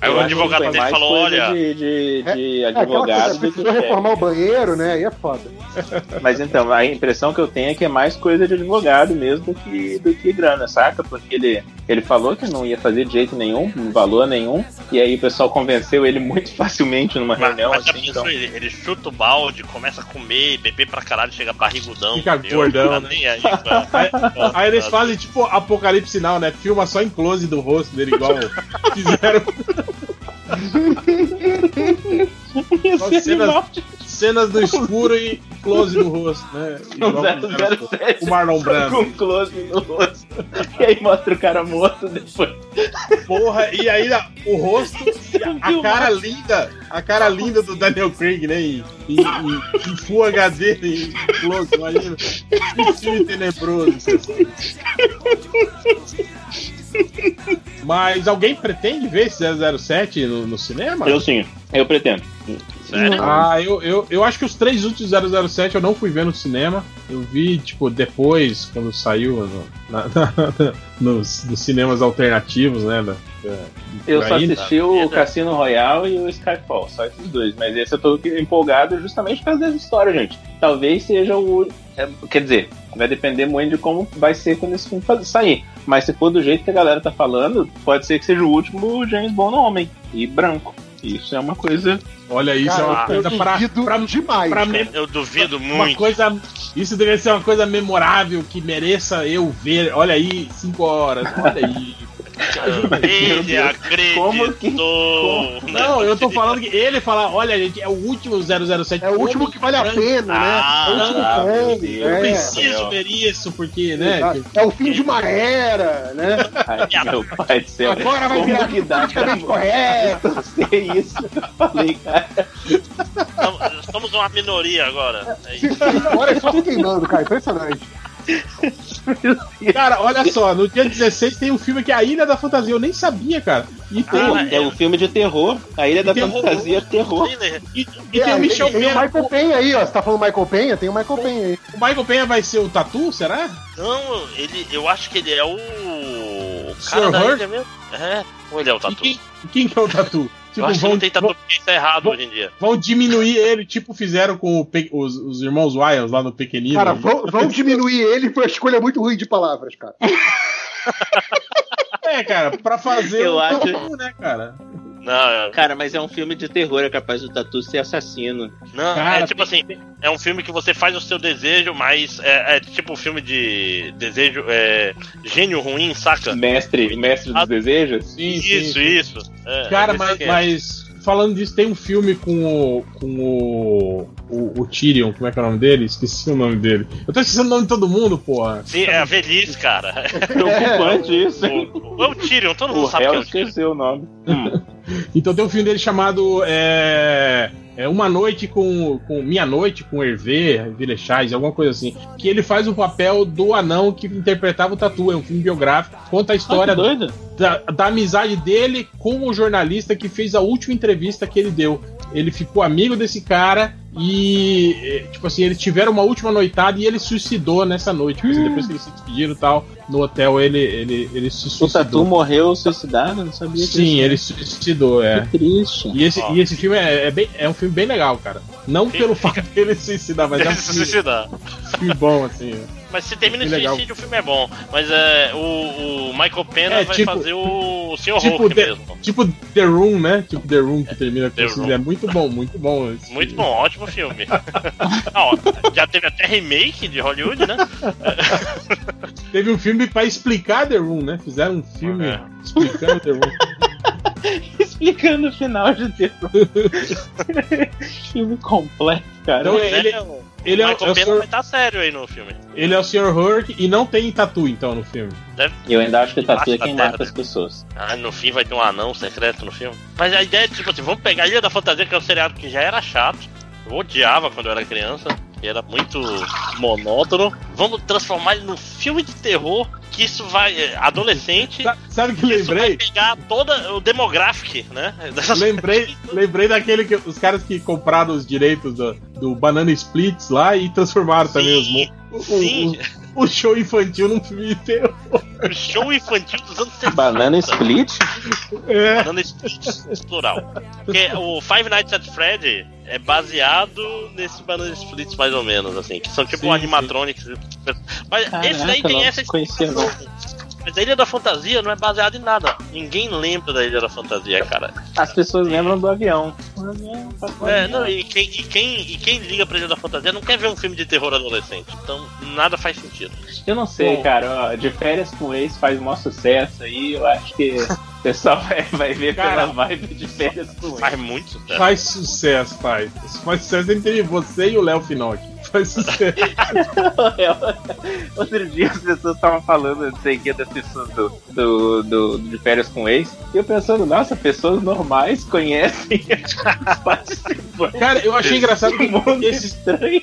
Aí o advogado que foi dele mais falou: coisa olha. De, de, de É advogado coisa, do que precisou chefe. reformar o banheiro, né? Aí é foda. Mas então, a impressão que eu tenho é que é mais coisa de advogado mesmo do que, do que grana, saca? Porque ele, ele falou que não ia fazer de jeito nenhum, valor nenhum, e aí o pessoal convenceu ele muito facilmente numa Mas, reunião, mas assim, então. ele, ele chuta o balde, começa a comer, beber pra caralho, chega barrigudão. Fica entendeu? gordão, né? nem aí, pra- Aí, aí eles fazem tipo apocalipse sinal, né? Filma só em close do rosto dele, igual fizeram. Só cenas, cenas do escuro e close do rosto, né? Com 007 o Marlon Brando. com close no rosto. E aí mostra o cara morto depois. Porra, e aí o rosto, a, a cara linda, a cara linda do Daniel Craig, né? Em, em, em- em Full HD, em close, imagina. Que filme tenebroso. Mas alguém pretende ver esse 007 no, no cinema? Eu sim, eu pretendo. Sério? Ah, eu, eu, eu acho que os três últimos 007 eu não fui ver no cinema. Eu vi, tipo, depois, quando saiu no- na- na- nos, nos cinemas alternativos, né? da- da- Eu só aí. assisti o Cassino Royale e o Skyfall, só esses dois. Mas esse eu tô empolgado justamente por causa dessa história, gente. Talvez seja o. é, quer dizer, vai depender muito de como vai ser quando esse filme sair. Mas se for do jeito que a galera tá falando, pode ser que seja o último James Bond homem e branco. Isso é uma coisa. Olha, isso é uma Cara, eu coisa pra, duvido pra, demais. pra cara. me- Eu duvido uma muito. coisa. Isso deveria ser uma coisa memorável que mereça eu ver. Olha aí, cinco horas. Olha aí. Ele acreditou. Como que- Não, eu tô falando que ele fala, olha, gente, é o último 007. É o último que vale a pena, Ah, né? É o último ah. Eu é. preciso ver isso, porque, né? Exato. É o fim de uma era, né? Ai, meu pai do céu. Agora vai virar que dá politicamente correto. isso? Eu falei, cara. Somos- Somos uma minoria agora. É isso. Agora é só se queimando, cara. Impressionante. Cara, olha só, no dia 16 tem um filme que é A Ilha da Fantasia, eu nem sabia, cara. E tem, Ah, É um filme de terror. A Ilha da Tem Fantasia é terror. e, e tem o Michel tem, tem o. Michael Penha aí, ó. Você tá falando Michael Penha? Tem o Michael Penha aí. O Michael Penha vai ser o Tatu, será? Não, ele, eu acho que ele é o. O cara da Hurt? ilha mesmo. É, ou ele é o E Tatu? quem, e quem que é o Tatu? Eu acho que não tem vão, é errado vão- hoje em dia. vão diminuir ele, tipo fizeram com o os, os irmãos Wyans lá no Pequenino. Cara, vão, vão diminuir ele por uma escolha muito ruim de palavras, cara. É, cara, pra fazer Eu o acho- né, cara? Não, Cara, mas é um filme de terror, é capaz do Tatu ser assassino. não Cara, é tipo assim, é um filme que você faz o seu desejo, mas é, é tipo um filme de desejo, é, gênio ruim, saca? Mestre, mestre dos Ah, desejos? Sim, Isso, sim. isso. É, Cara, é mas, é. mas falando disso, tem um filme com o. com o. o, o Tyrion, como é que é o nome dele? Esqueci o nome dele. Eu tô esquecendo o nome de todo mundo, porra. Sim, é a velhice, cara. Preocupante isso. hein? O, o, o Tyrion, todo mundo O sabe que é o Tyrion. esqueceu o nome. Hum. Então tem um filme dele chamado é, é Uma Noite com, com Minha Noite com Hervé Villechais, alguma coisa assim. Que ele faz o papel do anão que interpretava o Tatu. É um filme biográfico, conta a história Ah, que doido. da, da amizade dele com o jornalista que fez a última entrevista que ele deu. Ele ficou amigo desse cara e, eh, tipo assim, eles tiveram uma última noitada e ele suicidou nessa noite. Tipo assim, Depois que eles se despediram e tal, no hotel ele, ele, ele se O Tatu suicidou. morreu suicidado? Não sabia. Sim, ele se suicidou, é. Que triste. E esse, e esse filme é, é bem, é um filme bem legal, cara. Não pelo fato dele se suicidar, mas é um Deve se filme, suicidar. filme bom, assim. Mas se termina em suicídio, o filme é bom. Mas é, o, o Michael Pena É, vai tipo- fazer o Sr. tipo Hulk The- mesmo. Tipo The Room, né? Tipo The Room que termina com The suicídio. Room. É muito bom, muito bom. esse Muito filme. bom, ótimo filme. Ah, ó, já teve até remake de Hollywood, né? Teve um filme pra explicar The Room, né? Fizeram um filme É. explicando The Room. Explicando o final de terror. filme completo, cara. Então, ele, É, ele é, o- Michael é o Pena senhor- vai estar sério aí no filme. ele é o Sr. Hurk e não tem tatu, então, no filme. Deve... Eu ainda acho que tá tudo Acho quem que a mata as pessoas. Ah, no fim vai ter um anão secreto no filme. Mas a ideia é tipo assim, vamos pegar a Ilha da Fantasia, que é um seriado que já era chato. Eu odiava quando eu era criança, que era muito monótono. Vamos transformar ele num filme de terror, que isso vai. é, Adolescente. Sa- Sabe o que Isso vai lembrei? pegar toda o demographic, né? Lembrei, lembrei daquele que os caras que compraram os direitos do, do Banana Splits lá e transformaram também os mo- o, Sim, o, o show infantil num filme de terror. o show infantil dos anos 60. Banana Split? É, Banana Split, plural. Porque o Five Nights at Freddy é baseado nesse Banana Split, mais ou menos, assim, que são tipo Sim, animatronics. Mas Caraca, esse daí tem não essa conhecia, não. Mas a Ilha da Fantasia não é baseada em nada. Ninguém lembra da Ilha da Fantasia, cara. As pessoas lembram do avião. O É, não, e quem, e, quem, e quem liga pra Ilha da Fantasia não quer ver um filme de terror adolescente. Então nada faz sentido. Eu não sei, Bom. cara. ó, de férias com o ex faz maior sucesso aí. Eu acho que o pessoal vai, vai ver Cara, pela vibe de férias com o ex. Faz muito sucesso. faz sucesso, faz. Faz sucesso entre você e o Léo Finocchi. Faz sucesso. Outro dia as pessoas estavam falando, não sei o que, das pessoas do, do, do- de férias com ex. E eu pensando, nossa, pessoas normais conhecem os participantes. Cara, eu achei engraçado Um mundo que esse, estranho.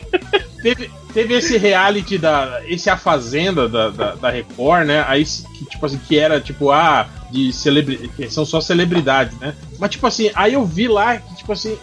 teve, teve esse reality da. Esse A Fazenda da, da, da Record, né? Aí que, tipo assim, que era tipo, ah, de celebridade. Que são só celebridades, né? Mas tipo assim, aí eu vi lá que, tipo assim,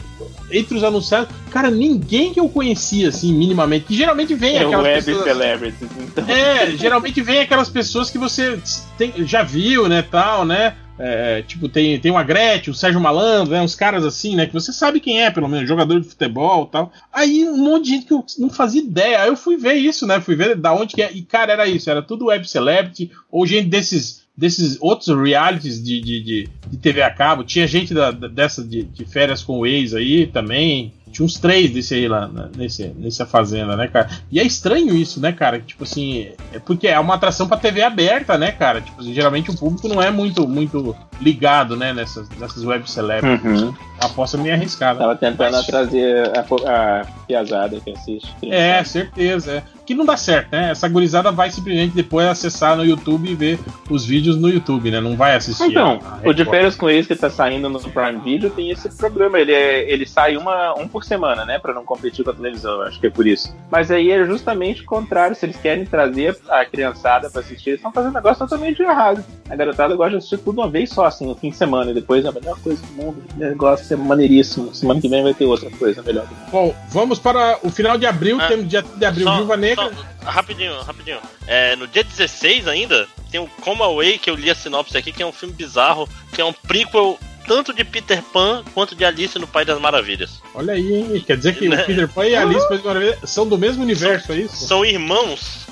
entre os anunciados, cara, ninguém que eu conhecia, assim, minimamente. Que geralmente vem É o aquelas Web pessoas. Celebrities, então. É, geralmente vem aquelas pessoas que você tem- já viu, né, tal, né? É, tipo, tem, tem uma Gretchen, o Sérgio Malandro, né? Uns caras assim, né? Que você sabe quem é, pelo menos, jogador de futebol e tal. Aí um monte de gente que eu não fazia ideia. Aí eu fui ver isso, né? Fui ver da onde que é. E, cara, era isso, era tudo web celebrity, ou gente desses. Desses outros realities de, de, de, de TV a cabo, tinha gente da, dessa de, de férias com o ex aí também. Tinha uns três desse aí lá, né, nesse, nessa fazenda, né, cara? E é estranho isso, né, cara? Tipo assim, é porque é uma atração pra TV aberta, né, cara? Tipo assim, geralmente o público não é muito, muito ligado, né, nessas, nessas web celebrities. Uhum. A aposta meio arriscada. Tava tentando trazer a, a piazada que assiste. É, certeza. É. Que não dá certo, né? Essa gurizada vai simplesmente depois acessar no YouTube e ver os vídeos no YouTube, né? Não vai assistir. Então, a- a o de férias com ex que tá saindo no Prime Video tem esse problema. Ele, é- ele sai uma, um por semana, né? Pra não competir com a televisão, eu acho que é por isso. Mas aí é justamente o contrário. Se eles querem trazer a criançada pra assistir, eles estão fazendo um negócio totalmente errado. A garotada gosta de assistir tudo uma vez só, assim, no fim de semana. E depois é a melhor coisa do mundo. O negócio é maneiríssimo. Semana que vem vai ter outra coisa melhor. Bom, vamos para o final de abril. Ah, temos dia de abril, Só- Viúva Negra. Só- rapidinho, rapidinho. É, no dia 16 ainda, tem o Come Away, que eu li a sinopse aqui, que é um filme bizarro, que é um prequel tanto de Peter Pan quanto de Alice no País das Maravilhas. Olha aí, hein? Quer dizer que Né? o Peter Pan e a Alice País das Maravilhas são do mesmo universo, é isso? São irmãos.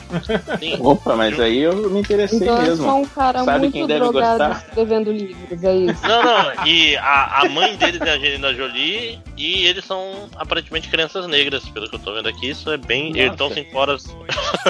Sim. Opa, mas aí eu me interessei Então é mesmo. só um cara Sabe quem muito deve drogado gostar? escrevendo livros, é isso. Não, não, e a, a mãe deles é a Angelina Jolie e eles são aparentemente crianças negras, pelo que eu tô vendo aqui. Isso é bem. Nossa. Eles estão sem fora.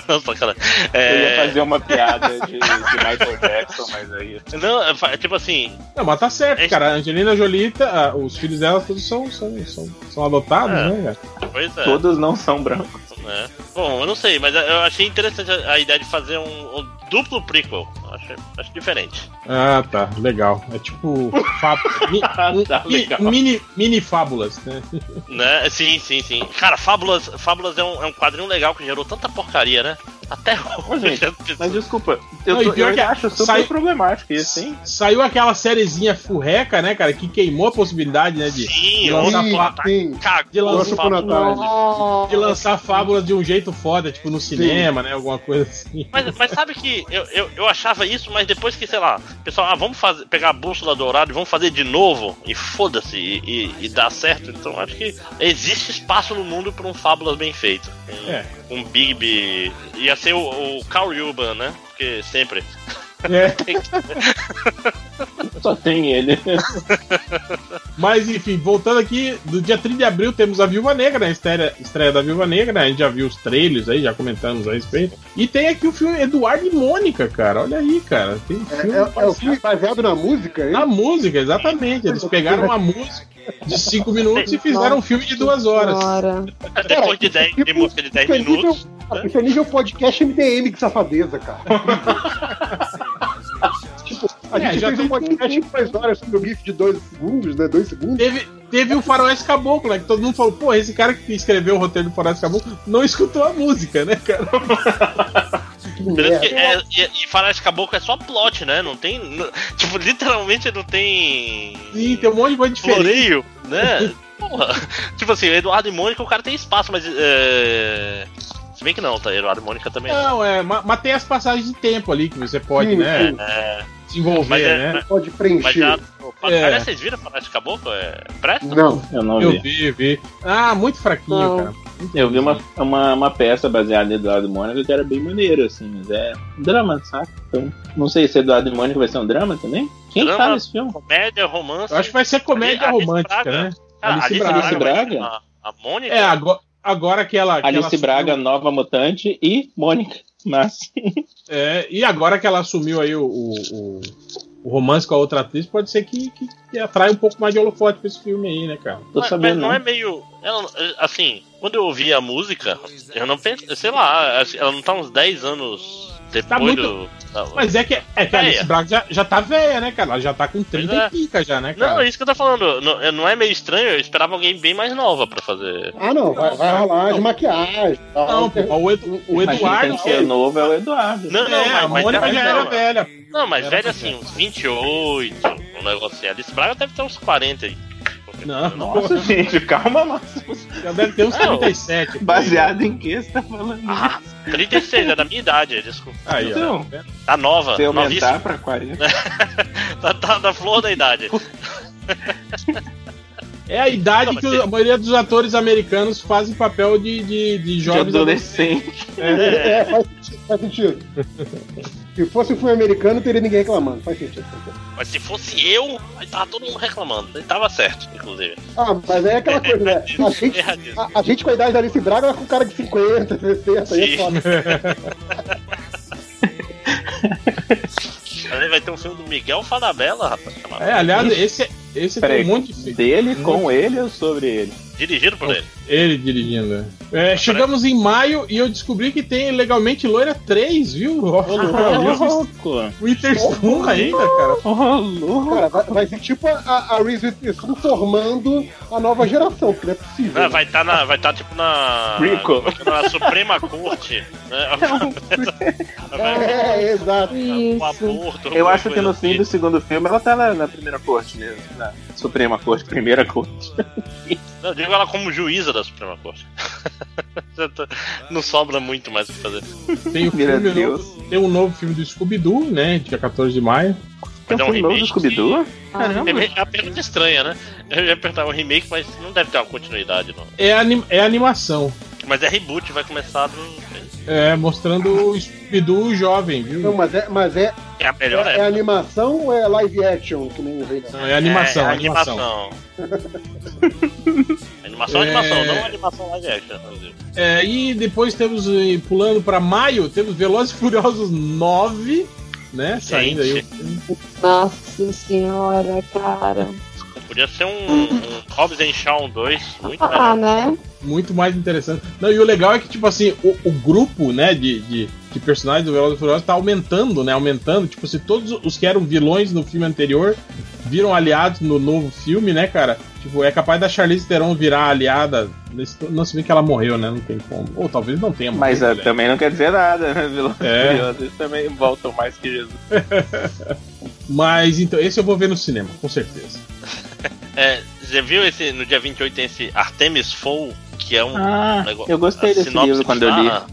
Não, sacanagem. Eu ia É, fazer uma piada de, de Michael Jackson, mas aí. não, é tipo assim, Não, mas tá certo, É- cara. A Angelina Jolie, tá- ah, os filhos dela todos são, são, são, são adotados, É. né, cara? pois é. Todos não são brancos. Né? Bom, eu não sei, mas eu achei interessante a, ideia de fazer um, um duplo prequel. Acho, acho diferente. Ah, tá. Legal. É tipo. mi- um- Tá mini, mini fábulas, né? Né? Sim, sim, sim. Cara, Fábulas, Fábulas é, um, é um quadrinho legal que gerou tanta porcaria, né? Até hoje. gente, Mas desculpa, eu, Não, e tô, pior eu que acho super sai- problemático isso, hein? Saiu aquela sériezinha furreca, né, cara? Que queimou a possibilidade, né? De, Sim, de lançar, Sim, sim. de lançar. Nossa. de lançar fábulas de um jeito foda, tipo no cinema, né? Alguma coisa assim. Mas, mas sabe que eu, eu, eu achava isso, mas depois que, sei lá, pessoal, ah, vamos fazer, pegar a bússola dourada e vamos fazer de novo, e foda-se, e, e, e dá certo. Então acho que existe espaço no mundo pra um Fábulas bem feito. Um, É. um Bigby. Ia ser o, o Carl Urban, né? Porque sempre. É. Só tem ele. Mas enfim, voltando aqui, do dia 30 de abril temos a Viúva Negra, né? A estreia, estreia da Viúva Negra, né? A gente já viu os trailers aí, já comentamos a respeito. E tem aqui o filme Eduardo e Mônica, cara. Olha aí, cara. Tem É, filme é- é o filme baseado na música, hein? Na música, exatamente. Eles pegaram uma música. de 5 minutos e fizeram um filme de duas horas. Senhora. Depois de, 10, de música de 10 Isso é minutos. Isso é nível podcast MDM, que safadeza, cara. tipo, a É, gente já fez tem- um podcast de duas horas sobre o GIF de dois segundos, né? Dois segundos. Teve, teve o Faroeste Caboclo, né? Que todo mundo falou, pô, esse cara que escreveu o roteiro do Faroeste Caboclo não escutou a música, né, cara? Que que merda. é, e, e Faroeste Caboclo é só plot, né? Não tem. tipo, literalmente não tem. Sim, tem um monte de coisa diferente. floreio, né? Porra. Tipo assim, Eduardo e Mônica, o cara tem espaço, mas. É... Se bem que não, tá? Eduardo e Mônica também não. Não, é, ma- mas tem as passagens de tempo ali que você pode, Sim, né, sim. É, se envolver, Mas é- né? Pode mas preencher. já. Opa, É. Aliás, vocês viram Faroeste Caboclo? É. Presta? Não. Eu não Eu vi. vi, vi. Ah, muito fraquinho, Não. cara. Eu vi uma, uma, uma peça baseada em Eduardo e Mônica que era bem maneiro, assim, mas é um drama, saca? Então, não sei se Eduardo e Mônica vai ser um drama também? Quem Drama. tá nesse filme? Comédia, romance. Eu acho que vai ser comédia Alice romântica, Braga. né? Cara, Alice Alice Braga. Braga. Braga? A, a Mônica. É, agora, agora que ela. que ela Alice assumiu- Braga, Nova Mutante e Mônica. Mas. É, e agora que ela assumiu aí o, o, o- o romance com a outra atriz, pode ser que, que, que atrai um pouco mais de holofote pra esse filme aí, né, cara? Tô Mas- sabendo, mas não não. é meio. ela- assim, quando eu ouvi a música, eu não pensei. Sei lá, assim, ela não tá uns 10 anos depois Tá muito- do. da- Mas é que, é que a Alice. Braga já, já tá velha, né, cara? Ela já tá com 30 Pois é. e pica já, né, Não, cara? é isso que eu tô falando. Não, não é meio estranho, eu esperava alguém bem mais nova pra fazer. Ah, não. Vai, vai rolar de maquiagem. tal. Não, pô, o, Edu- o quem Eduardo. ser novo é o Eduardo. Não, não, é, mas, a Mônica é- já era velha. Não, mas Era velho pra assim, uns 28, um negócio assim. Alice Braga deve ter uns 40 aí. Não, Nossa, gente, calma, mas já deve ter uns Não. 37. baseado em que você tá falando isso? Ah, 36, é da minha idade, desculpa. Aí, ó. Então, Tá nova, se aumentar novíssima. pra 40. Tá, tá da flor da idade. É a idade Não, que você- a maioria dos atores americanos fazem papel de, de, de De jovens adolescente. É, faz sentido. Faz sentido. Se fosse um filme americano, não teria ninguém reclamando. Faz sentido. faz sentido. Mas se fosse eu, aí tava todo mundo reclamando. Ele tava certo, inclusive. Ah, mas aí é aquela coisa, né? A gente, Erradíssimo. a, a gente com a idade da Alice Braga, com cara de 50, 60, aí é foda. Aí vai ter um filme do Miguel Falabella, rapaz. É, aliás, esse, esse Peraí, um monte de filme. dele com ele ou sobre ele? Dirigido por ele. Ele dirigindo. né? É, chegamos em maio e eu descobri que tem Legalmente Loira 3, viu? Ó, louco! O Witherspoon ainda, cara. Ô, louco! Cara, vai, vai ser tipo a, a Reese Witherspoon formando a nova geração, porque não é possível. Ah, vai estar na. Vai estar tipo na. Rico. Na Suprema Corte. Né? Vai- É, exato. Isso. aborto. Eu acho que no fim assim. do segundo filme ela tá na, na primeira corte mesmo. Suprema Corte, primeira corte. Não, eu digo ela como juíza da Suprema Corte. Não sobra muito mais o que fazer. Tem, o Meu filme Deus. novo, tem um novo filme do Scooby-Doo, né? Dia 14 de maio. Tem Mas é um um filme novo do Scooby-Doo? Caramba! É uma pergunta estranha, né? Eu ia apertar um remake, mas não deve ter uma continuidade, não. É, anim, é animação. Mas é reboot, vai começar do. É, mostrando o Scooby-Doo jovem, viu? Não, mas é, mas é, É a melhor é, é animação ou é live action, que nem o Rei? Não, é animação, é, animação. animação, É. animação, não animação live action. É, e depois temos, eh, pulando pra maio, temos Velozes e Furiosos 9, né? Saindo aí. o filme. Nossa senhora, cara. Podia ser um, um Hobbs and Shaw 2, muito Ah, melhor. né? Muito mais interessante. Não, e o legal é que, tipo assim, o, o grupo, né, de, de, de personagens do Velozes e Furiosos tá aumentando, né? Aumentando. Tipo, se todos os que eram vilões no filme anterior viram aliados no novo filme, né, cara? Tipo, é capaz da Charlize Theron virar aliada. Nesse, não se bem que ela morreu, né? Não tem como. Ou talvez não tenha Mas morrido, ah, né? também não quer dizer nada, né, vilão? É. Eles também voltam mais que Jesus. Mas então, esse eu vou ver no cinema, com certeza. É, você viu esse, no dia 28 tem esse Artemis Fowl, que é um Ah, negócio. eu gostei desse sinopse livro quando eu li. Ah,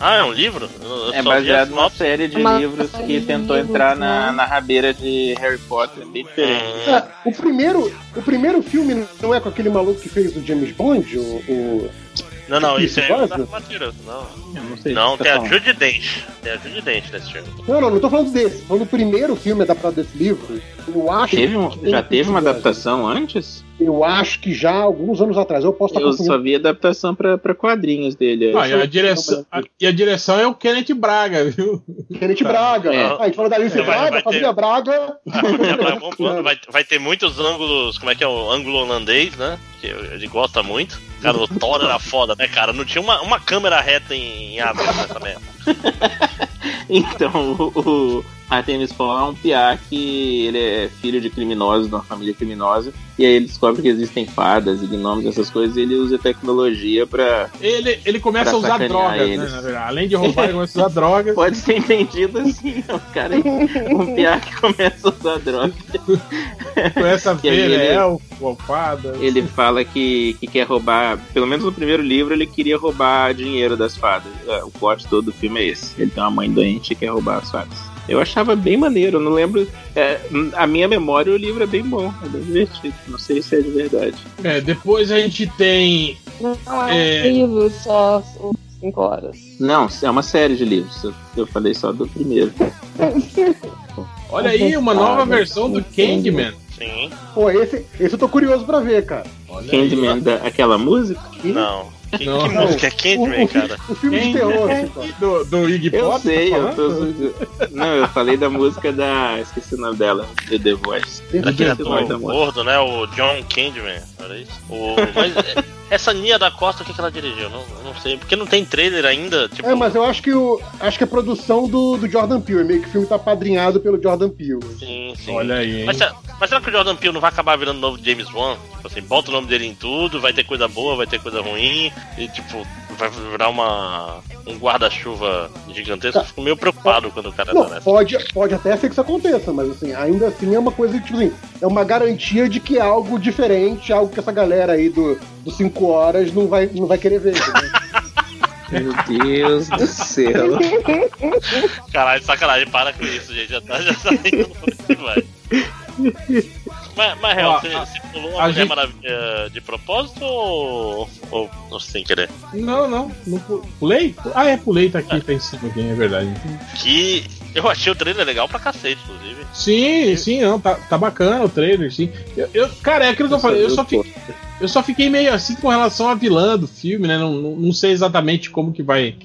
Ah, é um livro? Eu- É baseado numa série de Uma livros série que de tentou livros, entrar na, né? na rabeira de Harry Potter, bem diferente. Hum, É, o, primeiro, o primeiro filme não é com aquele maluco que fez o James Bond? O, o- Não, não, isso é o Vaza? Dark Materials. Não, Eu não sei não o que tem a tá falando. Judy Dench. Tem a Judy Dench nesse filme. Não, não, não tô falando desse. Tô falando do primeiro filme adaptado desse livro. Eu acho Teve um- já teve uma adaptação antes? Eu acho que já alguns anos atrás. Eu posso estar Eu só vi adaptação pra, pra quadrinhos dele. Ah, e, a direção, a- e a direção é o Kenneth Braga, viu? Kenneth Braga. É. Ah, a gente falou da Alice É, vai- Braga, vai família ter- Braga. É, vai, vai, vai ter muitos ângulos, como é que é o ângulo holandês, né? Que ele gosta muito. Cara, o Thor era foda, né, cara? Não tinha uma, uma câmera reta em, em nessa merda. Então, o, o Artemis Fowl é um piá que ele é filho de criminosos, de uma família criminosa, e aí ele descobre que existem fadas e gnomos, essas coisas, e ele usa tecnologia pra. Ele, ele começa a usar drogas, né? eles. verdade. Além de roubar, ele começa a usar drogas. Pode ser entendido assim, é um cara, um piá que começa a usar droga. Começa a ver ele- elfo, fada. Ele fala que, que quer roubar, pelo menos no primeiro livro, ele queria roubar dinheiro das fadas. É, O plot todo do filme é esse. Ele tem uma mãe doente e quer roubar as fadas. Eu achava bem maneiro, eu não lembro. é, a minha memória, o livro é bem bom, é bem divertido. Não sei se é de verdade. É, depois a gente tem. Não É. é um livro só, cinco horas. Não, é uma série de livros. eu- falei só do primeiro. Olha aí, uma nova versão do Candyman. Sim. Pô, esse, esse eu tô curioso pra ver, cara. Olha Candyman, da, aquela música? Não. Que, Não. que música é Candyman, o, cara? o filme de terror, pô. Do, do Iggy Eu Pop? sei, tá eu tô. Não, eu falei da música da. Esqueci o nome dela, The, The Voice. Daquele ator gordo, né? O John Candyman. Olha isso. O, mas essa Nia da Costa, o que, que ela dirigiu? Não, não sei. Porque não tem trailer ainda. Tipo, É, mas eu acho que o acho que a produção do, do Jordan Peele, meio que o filme tá padrinhado pelo Jordan Peele. Sim, sim. Olha aí, hein? Mas, será- mas será que o Jordan Peele não vai acabar virando novo James Wan? Tipo assim, bota o nome dele em tudo, vai ter coisa boa, vai ter coisa ruim, e tipo, vai virar uma um guarda-chuva gigantesco. Eu fico meio preocupado quando o cara Não, tá nessa. pode, pode até ser que isso aconteça, mas assim, ainda assim é uma coisa que, tipo assim, é uma garantia de que é algo diferente, algo que essa galera aí do, dos 5 horas não vai, não vai querer ver. Meu Deus do céu. Caralho, sacanagem, para com isso, gente. Já tá, já tá indo vai. Mas, mas real, você, você pulou a a Mulher gente- Maravilha de propósito ou, ou, ou sem querer? Não, não. não pu- pulei? Ah, é, pulei, tá aqui, tá em cima aqui, é verdade. Que eu achei o trailer legal pra cacete, inclusive. Sim, sim, não, tá, tá bacana o trailer, sim. Eu, eu- cara, é aquilo que eu falei, eu só, fiquei, eu só fiquei meio assim com relação à vilã do filme, né? Não, não, não sei exatamente como que vai,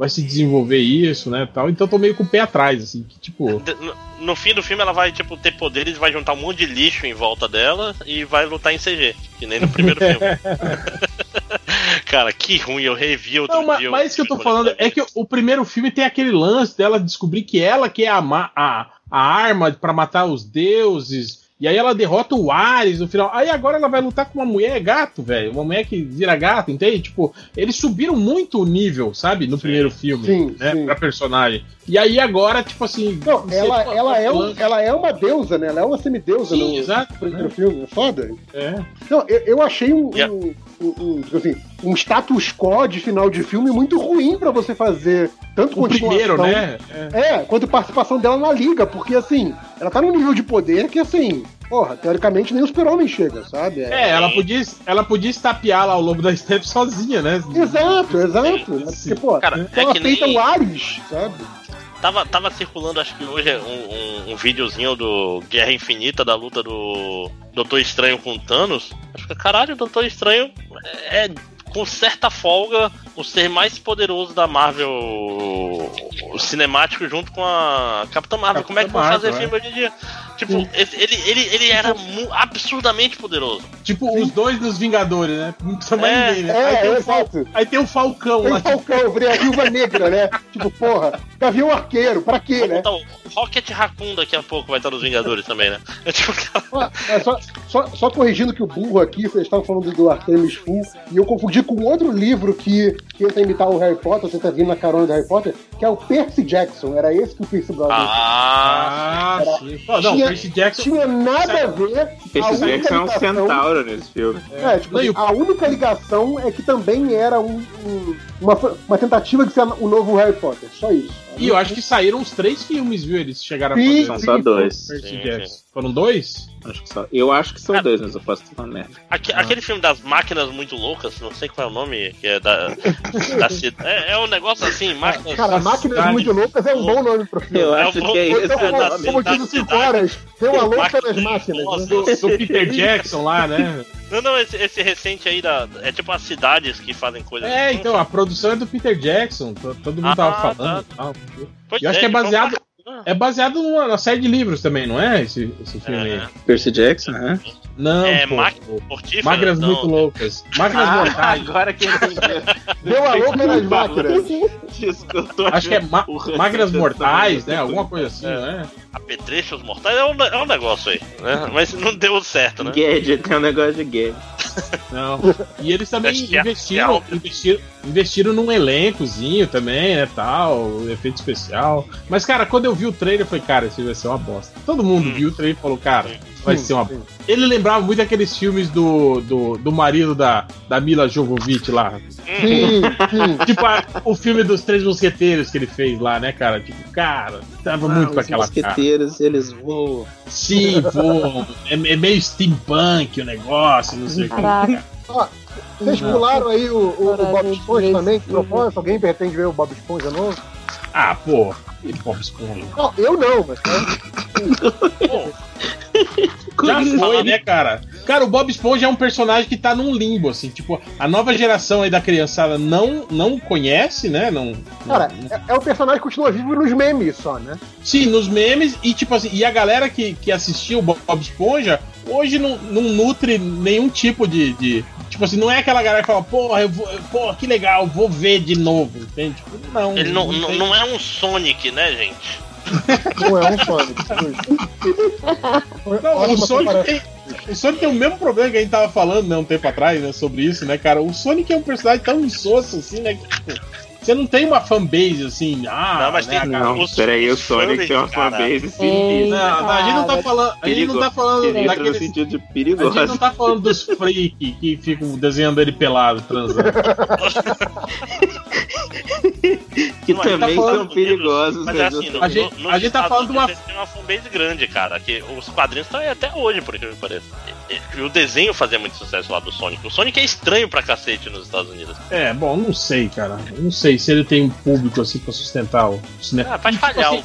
vai se desenvolver isso, né? Tal. Então eu tô meio com o pé atrás, assim, que tipo. De- No, no fim do filme ela vai, tipo, ter poderes, vai juntar um monte de lixo em volta dela e vai lutar em CG. Que nem no primeiro filme. Cara, que ruim, eu revi outro Não, dia. mas isso que eu tô falando é que o primeiro filme tem aquele lance dela descobrir que ela que é a, a, a arma pra matar os deuses. E aí ela derrota o Ares no final. Aí agora ela vai lutar com uma mulher gato, velho. Uma mulher que vira gato, entende? Tipo, eles subiram muito o nível, sabe? No primeiro filme. Sim, né? sim. Pra personagem. E aí agora, tipo assim. Não, ela, tipo, ela, é um, ela é uma deusa, né? Ela é uma semideusa Sim, no exato, primeiro né? filme. É foda. É. Não, eu, eu achei um, Yeah. um, um, tipo assim, um status quo de final de filme muito ruim pra você fazer tanto O primeiro, né? É. É, quanto participação dela na liga, porque assim, ela tá num nível de poder que assim, porra, teoricamente nem o super-homem chega, sabe? É, ela podia, ela podia estapear lá o lobo da steppe sozinha, né? Exato, exato. Sim. Porque, pô, Cara, é ela que feita nem- o Ares, sabe? Tava, tava circulando, acho que hoje, um, um, um videozinho do Guerra Infinita da luta do Doutor Estranho com Thanos. Acho que, caralho, o Doutor Estranho é, com certa folga, o ser mais poderoso da Marvel cinemático junto com a Capitã Marvel. Capitã Como é que vão Marvel, fazer é. filme hoje em dia? Tipo, ele, ele, ele era absurdamente poderoso. Tipo, os dois dos Vingadores, né? Não precisa mais É, ninguém, né? é, aí, tem o exato. Fal- aí tem o Falcão Tem lá. o Falcão, virei a viúva negra, né? Tipo, porra, Gavião Arqueiro, pra quê, né? botar o Rocket Raccoon daqui a pouco, vai estar nos Vingadores também, né? É tipo, é só, só, só corrigindo que o burro aqui, vocês estavam falando do Artemis Fowl, e eu confundi com outro livro que tenta imitar o Harry Potter, tenta vir na carona do Harry Potter, que é o Percy Jackson. Era esse que o Percy Brosnan Ah, Ah, sim. Pô, não, Tinha- Percy Jackson. tinha nada a ver. a Percy única Jackson é um ligação- centauro nesse filme. É, tipo, Não, o- a única ligação é que também era um- um- uma, uma tentativa de ser o novo Harry Potter. Só isso. E eu acho que saíram uns três filmes, viu? Eles chegaram Sim, a São fazer. só dois. Sim, sim. Foram dois? Acho que só. Eu acho que são Ah. dois, mas eu posso estar falando merda. Aque- Aquele filme das máquinas muito loucas, não sei qual é o nome, que é da. da ci- é, é um negócio assim, máquinas. Cara, Máquinas cidade- Muito Loucas é um bom nome pro filme. Eu É acho o- que é o- esse Então, o como, nome. como diz o 5 horas, tem uma louca das Máquinas. Né? Do, do Peter Jackson lá, né? Não, não, esse, esse recente aí da, é tipo as cidades que fazem coisas. É, então, a produção é do Peter Jackson, to- todo mundo Ah, tava tá. falando. e tal. Pois Eu acho que é baseado- tá- É baseado numa, numa série de livros também, não é? Esse, esse filme aí. É, Percy Jackson, né? Não, É, pô, Magras não. muito loucas. Magras mortais. agora que. Deu a louca nas máquinas. Desculpa, Acho que é tá mortais, né? Alguma coisa assim, não é? Apetrechos mortais é um, é um negócio aí, né? Mas não deu certo, né? Gadget, tem um negócio de game. Não. E eles também investiram, investiram, investiram num elencozinho também, né? Tal, efeito especial. Mas, cara, quando eu vi o trailer, eu falei, cara, esse vai ser uma bosta. Todo mundo Hum. viu o trailer e falou, cara, vai Sim, ser uma sim. Ele lembrava muito aqueles filmes do, do, do marido da, da Mila Jovovich lá. Sim, sim. Tipo a- o filme dos Três Mosqueteiros que ele fez lá, né, cara? Tipo, cara, tava muito com os aquela cara. mosqueteiros, eles voam. Sim, voam. É, é meio steampunk o negócio, não sei o que. Caraca. Vocês pularam aí o, o, o Bob Esponja também, de propósito? Alguém pretende ver o Bob Esponja novo? Ah, pô, e Bob Esponja. Não, eu não, mas? Já foi, né, cara? Cara, o Bob Esponja é um personagem que tá num limbo, assim, tipo, a nova geração aí da criançada não, não conhece, né? Não, Cara, não- é, é o personagem que continua vivo nos memes só, né? Sim, nos memes, e tipo assim, e a galera que, que assistiu o Bob Esponja hoje não, não nutre nenhum tipo de, de- Tipo assim, não é aquela galera que fala, porra, eu vou, porra, que legal, vou ver de novo, entende? Tipo, não. Ele não, não, não é um Sonic, né, gente? Não é um Sonic. Não, o Sonic, tem, o Sonic tem o mesmo problema que a gente tava falando né, um tempo atrás, né, sobre isso, né, cara? O Sonic é um personagem tão insosso, assim, né, que, tipo, você não tem uma fanbase, assim, ah, Não, mas né, tem- cara? Não, os- peraí, o Sonic tem uma fanbase sinistra. Não, não, a gente não tá falando, a gente não tá falando no daqueles... sentido de A gente perigoso. não tá falando dos freak que ficam desenhando ele pelado, transando. Que Não, gente também tá são perigosos. Mas né? é assim, no, A gente- no- nos a gente tá falando de uma- têm uma fanbase grande, cara. Que os quadrinhos estão aí até hoje, por incrível que pareça. E, o desenho fazia muito sucesso lá do Sonic. O Sonic é estranho pra cacete nos Estados Unidos. É, bom, não sei, cara. Eu não sei se ele tem um público assim pra sustentar o cinema. Ah, Tipo falhar assim.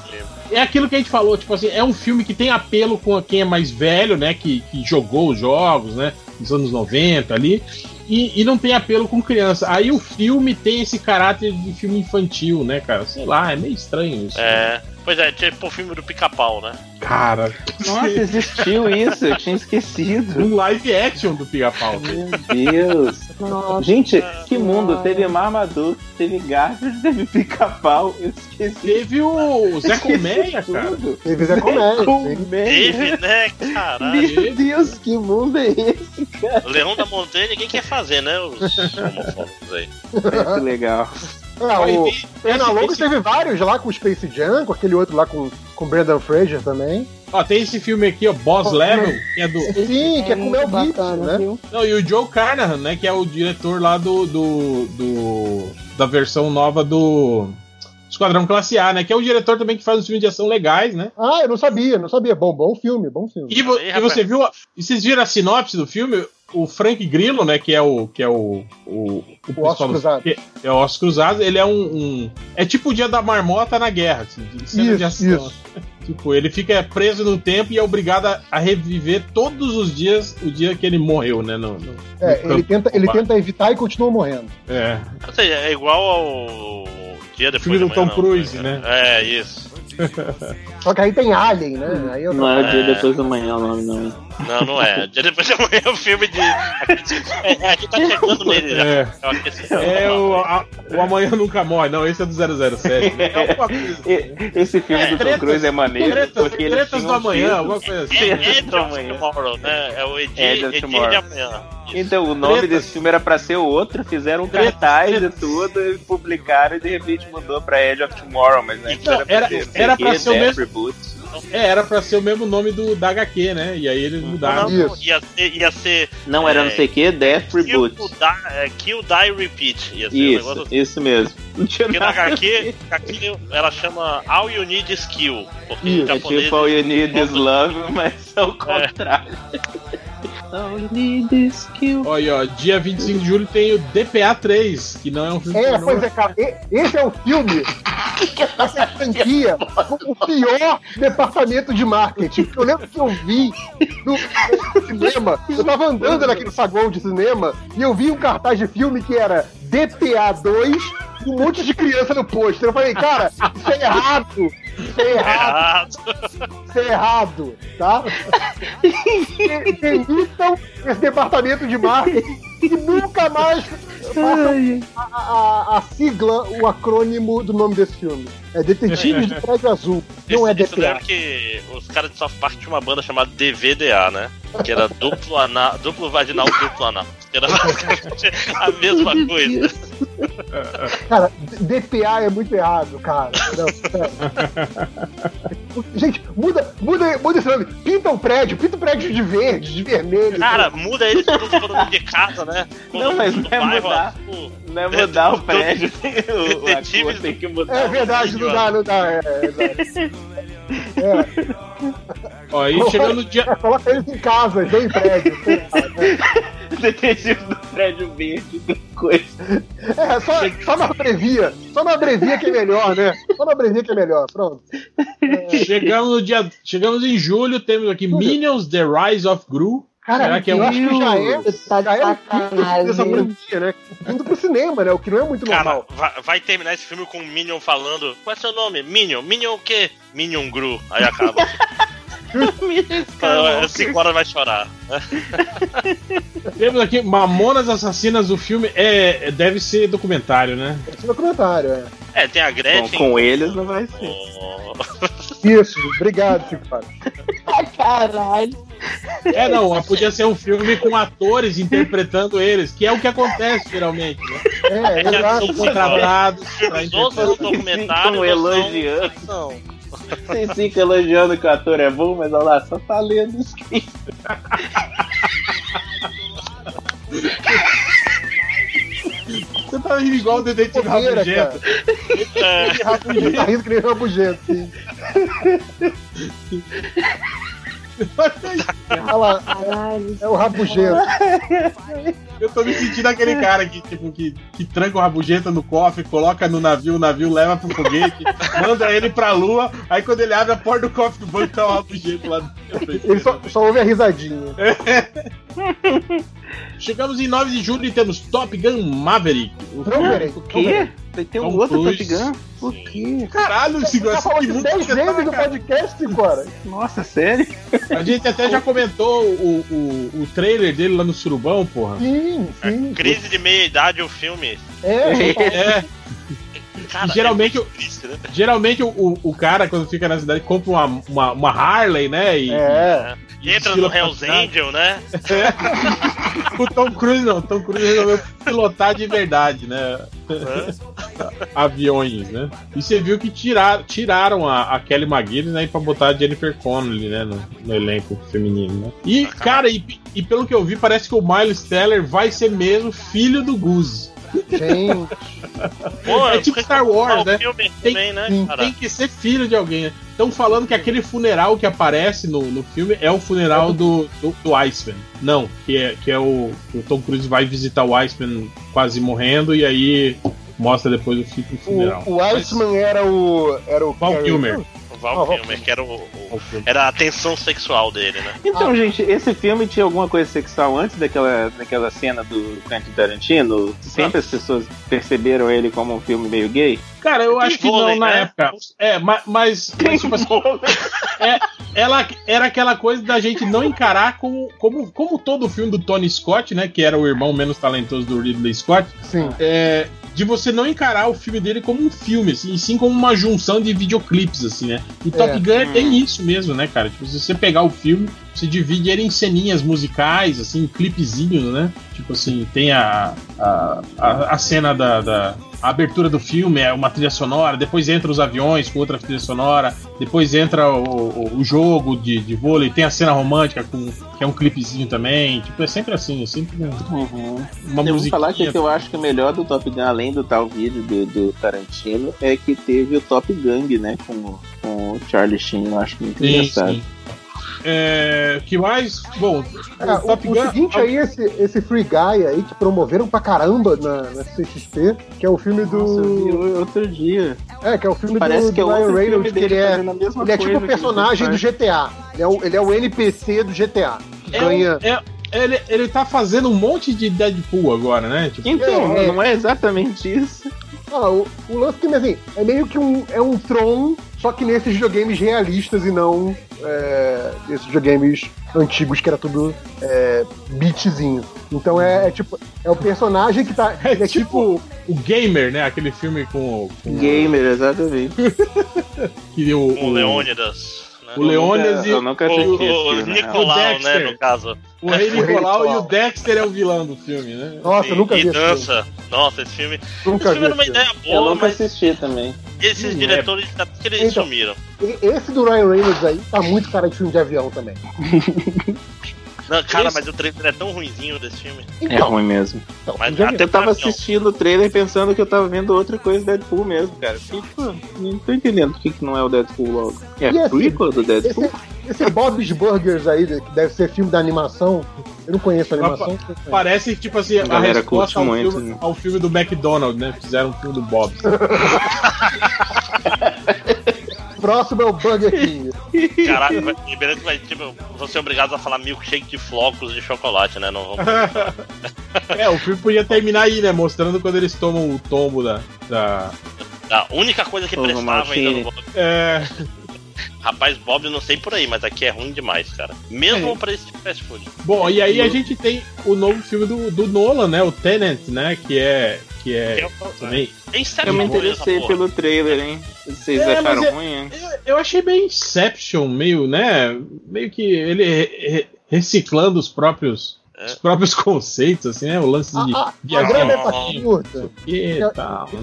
É aquilo que a gente falou, tipo assim, é um filme que tem apelo com quem é mais velho, né? Que, que jogou os jogos, né? Nos anos 90 ali. E, e não tem apelo com criança. Aí o filme tem esse caráter de filme infantil, né, cara? Sei lá, é meio estranho isso. É. Pois é, tipo o filme do pica-pau, né? Cara, Nossa, existiu isso, eu tinha esquecido. um live action do pica-pau. Meu Deus. Nossa. Gente, que mundo. Teve Marmaduke, teve Garfield, teve Pica-Pau. Eu esqueci. Teve o Zé Colmeia, cara. tudo. Teve Zé. Colmeia. Teve, né? Caralho. Meu Deus, que mundo é esse, cara? Leão da Montanha ninguém quer fazer, né? Os homofóbicos aí. Que legal. Ah, o tem- Pernalonga esse- teve vários lá com o Space Jam, com aquele outro lá com, com Brendan Fraser também. Ó, tem esse filme aqui, ó, Boss Level, que é do. Sim, que é com o Mel Gibson, né? viu? Não, e o Joe Carnahan, né? Que é o diretor lá do. do, do- da versão nova do. Esquadrão Classe A, né? Que é o diretor também que faz uns filmes de ação legais, né? Ah, eu não sabia, não sabia. Bom, bom filme, bom filme. E, vo- Aí, e você viu. a- E vocês viram a sinopse do filme? O Frank Grillo, né? Que é o. Que é o. O, o principal do- Cruzado. que É o Ossos Cruzados, ele é um, um- É tipo o dia da marmota na guerra, assim, de Isso, ação. isso. Tipo, ele fica preso no tempo e é obrigado a, a reviver todos os dias o dia que ele morreu, né? No, no- É, no ele tenta, ele tenta evitar e continua morrendo. É. Ou seja, é igual ao dia depois Filme do Tom Cruise, né? É, isso. Só que aí tem Alien, né? Aí eu Não é o dia É. depois da manhã o nome, não. Não, não é. Dia depois de amanhã é o filme de. É, é, aqui tá chegando nele já. É. É o aquecimento. É o, a- o Amanhã Nunca Morre. Não, esse é do 007. É alguma coisa. E- Esse filme É, do Tom Cruise é maneiro Tretas, porque tretas do amanhã, alguma coisa assim. É, né? Da of manhã. Tomorrow, né? É o Edge, Edge of Edge Tomorrow. de amanhã. Isso. Então, o nome Tretas. desse filme era pra ser outro, fizeram um Tretas, cartaz e tudo, e publicaram e de repente mudou pra Edge of Tomorrow, mas antes Não, era pra era- ser, era pra ser o Death mesmo- Reboot. É, era pra ser o mesmo nome do, da HQ, né? E aí eles mudaram. Não, não, Isso. ia ser. Ia ser Não, era É, não sei o que, Death kill, Reboot. die, é, kill, Die, Repeat. Ia ser um Isso, negócio assim. isso mesmo. Não tinha Porque na nada. HQ, HQ ela chama All You Need is Kill. Porque Isso, É tipo All You Need Is Love, mas é o contrário. Olha, ó, dia 25 de julho tem o DPA 3, que não é um filme É, pornô. pois é, cara. e- Esse é um filme essa franquia como o pior departamento de marketing. Eu lembro que eu vi no, cinema, eu tava andando naquele saguão de cinema e eu vi um cartaz de filme que era DPA 2 e um monte de criança no pôster. Eu falei, cara, isso é errado. Isso é errado. Isso é errado, tá? Demitam esse departamento de marketing e nunca mais a, a- a sigla, o acrônimo do nome desse filme. É Detetives do Prédio Azul. Não é Isso- isso DPA. lembra que os caras de South Park tinham uma banda chamada DVDA, né? Que era duplo, ana, duplo vaginal, duplo anal. Que era basicamente a mesma coisa. Cara, DPA é muito errado, cara. Não, sério. Gente, muda, muda, muda esse nome. Pinta o prédio, pinta o prédio de verde, de vermelho. Cara, muda ele for nome de casa, né? Não, mas não é bairro mudar. azul. Não é mudar o prédio, o, Detetives cor tem que mudar. É verdade, não dá, não dá. É, é, é. Ó, e chegando no dia. É, coloca eles em casa, não em prédio. né? Detetive do prédio verde, que coisa. É, só, só na abrevia. Só na abrevia que é melhor, né? Só na abrevia que é melhor. Pronto. Chegamos no dia. Chegamos em julho, temos aqui Minions The Rise of Gru. Cara, Será que é eu um. acho que já é, tá já é o dessa franquia, né? Indo pro cinema, né? O que não é muito Cara, normal. vai, vai terminar esse filme com o Minion falando: Qual é seu nome? Minion. Minion o quê? Minion Gru. Aí acaba. A senhora vai chorar. Temos aqui Mamonas Assassinas, o filme é, deve ser documentário, né? Esse é o comentário, é. É, tem a Gretchen. com eles não vai ser. o- Isso, obrigado, Chico Fábio. Caralho. É, não, mas podia ser um filme com atores interpretando eles, que é o que acontece geralmente, né? É, Já exato. são Contratados pra Os outros interpretar. documentários Ficam elogiando. Não. Vocês ficam elogiando que o ator é bom, mas olha lá, só tá lendo os que. Você tá rindo igual o detetive rabugento. É, tá rindo que nem rabugento, sim. Olha lá, é o rabugento. Eu tô me sentindo aquele cara que, tipo, que, que tranca o rabugento no cofre, coloca no navio, o navio leva pro foguete, manda ele pra lua, aí quando ele abre a porta do cofre do banco tá o rabugento lá dentro. Ele só, só ouve a risadinha. Chegamos em 9 de julho e temos Top Gun Maverick. O Não, peraí. O quê? Ter um Tom outro Top Cruise. Gun? O quê? Caralho, esse Você tá falando muito 10 vezes no podcast, cara. Nossa, sério? A gente até já comentou o, o, o trailer dele lá no Surubão, porra. Sim, sim. Crise de meia-idade, o filme. É, É, Cara, geralmente é o- muito triste, né? geralmente o, o, o cara, quando fica na cidade, compra uma, uma, uma Harley, né? E, é. E entra Estilo no Hell's. Angel, né? O Tom Cruise não, o Tom Cruise resolveu pilotar de verdade, né? Aviões, né? E você viu que tiraram, tiraram a, a Kelly McGillis, né? Pra botar a Jennifer Connelly, né? No, no elenco feminino, né? E, cara, e, e pelo que eu vi, parece que o Miles Teller vai ser mesmo filho do Goose. Gente, Pô, É tipo Star Wars, o né? filme Tem- também, né, cara? Tem que ser filho de alguém. Estão falando que aquele funeral que aparece no, no filme é o funeral do, do, do Iceman. Não, que é, que é o, o Tom Cruise vai visitar o Iceman quase morrendo e aí mostra depois o do funeral. o, o Iceman era o. Era o Val Carrie- Kilmer. O Val Ah, Kilmer, que era o, o- era a tensão sexual dele, né? Então, gente, esse filme tinha alguma coisa sexual antes daquela, daquela cena do Quentin Tarantino? Sempre as pessoas perceberam ele como um filme meio gay? Cara, eu Tem acho que vôlei, não na né? época. É, ma- mas, mas, tipo assim, é, ela era aquela coisa da gente não encarar como, como, como todo filme do Tony Scott, né? Que era o irmão menos talentoso do Ridley Scott. Sim. é, de você não encarar o filme dele como um filme, assim, e sim como uma junção de videoclipes, assim, né? E Top É. Gun tem isso mesmo, né, cara? Tipo, se você pegar o filme, você divide ele em ceninhas musicais, assim, clipezinhos, né? Tipo assim, tem a, a, a, cena da, da a abertura do filme, é uma trilha sonora, depois entra os aviões com outra trilha sonora, depois entra o, o, o jogo de, de vôlei, tem a cena romântica com que é um clipezinho também, tipo, é sempre assim, é sempre um- uma Eu musiquinha. falar que que eu acho que o melhor do Top Gun, além do tal vídeo do, do Tarantino, é que teve o Top Gang, né? Com, com o Charlie Sheen, eu acho muito Sim, engraçado. sim. É, que mais? Bom, É, o, Top o Gun- seguinte aí, esse, esse Free Guy aí que promoveram pra caramba na, na CXP, que é o filme do. Nossa, eu vi outro dia. É, que é o filme Parece do, que é do Ryan Reynolds, que dele ele é, a ele é tipo o personagem do GTA. Ele é o, ele é o NPC do GTA. Que é, ganha. é- ele, ele tá fazendo um monte de Deadpool agora, né? Tipo, Então, É, é. não é exatamente isso. Ah, o, o lance que, assim, é meio que um, é um Tron, só que nesses videogames realistas e não é, esses videogames antigos que era tudo é, beatzinho. Então é, é tipo, é o personagem que tá. é, é tipo o Gamer, né? Aquele filme com, com Gamer, exatamente. que o, Com o Leônidas. Né? o Leônidas nunca- e eu o, nunca O, o, o né? Nicolau, né, no caso. o Rei Nicolau e o Dexter é o vilão do filme, né? Nossa, eu nunca e vi esse filme. dança. Nossa, esse filme. Nunca esse filme vi. era uma filme. ideia Eu boa, nunca mas assisti também. esses Hum, diretores tá que eles Então. sumiram. E- Esse do Ryan Reynolds aí tá muito cara de filme de avião também. Não, cara, Esse- mas o trailer é tão ruinzinho desse filme. É Então, ruim mesmo. então, Mas Eu tava assistindo o trailer pensando que eu tava vendo outra coisa do Deadpool mesmo, cara. Tipo, não tô entendendo por que, que não é o Deadpool logo. É E prequel do Deadpool? Esse, esse Bob's Burgers aí, que deve ser filme da animação, eu não conheço a animação. conheço. Parece tipo assim, A a, resposta ao, muito, filme, né? ao filme do McDonald's, né? Fizeram um filme do Bob. Próximo é o Burger King. E beleza que vai, tipo, vão ser obrigados a falar milkshake de flocos de chocolate, né? Não vamos. é, o filme podia terminar aí, né? Mostrando quando eles tomam o tombo da. da A única coisa que prestava ainda no é, Rapaz, Bob, não sei por aí, mas aqui é ruim demais, cara. Mesmo pra esse tipo de fast food. Bom, e aí a gente tem o novo filme do, do Nolan, né? O Tenant, né? Que é. Que é. Também. Tem sete Eu me coisas, interessei pelo trailer, hein? Vocês É, acharam é- ruim, hein? Eu, eu achei bem Inception, meio, né? Meio que ele re- re- reciclando os próprios. É. Os próprios conceitos, assim, né? O lance de A, a, a grana é e.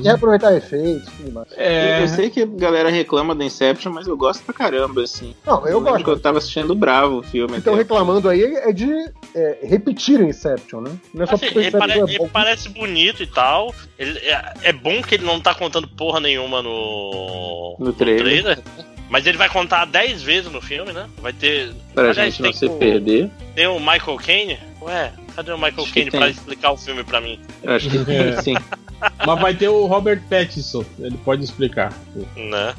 Quer aproveitar efeitos e tudo mais. É, Eu sei que a galera reclama do Inception, mas eu gosto pra caramba, assim. Não, eu lembro gosto. que eu tava assistindo bravo o filme. Estão até. reclamando aí é de é, repetir o Inception, né? Não é só Assim, porque ele, Inception pare- é ele parece bonito e tal. Ele, é, é bom que ele não tá contando porra nenhuma no, No trailer. Mas ele vai contar 10 vezes no filme, né? Vai ter. Pra Aliás, gente não tem se o- perder. Tem o Michael Caine? Ué, cadê o Michael Caine tem. pra explicar o filme pra mim? Eu acho que É. sim. Mas vai ter o Robert Pattinson, ele pode explicar. Né?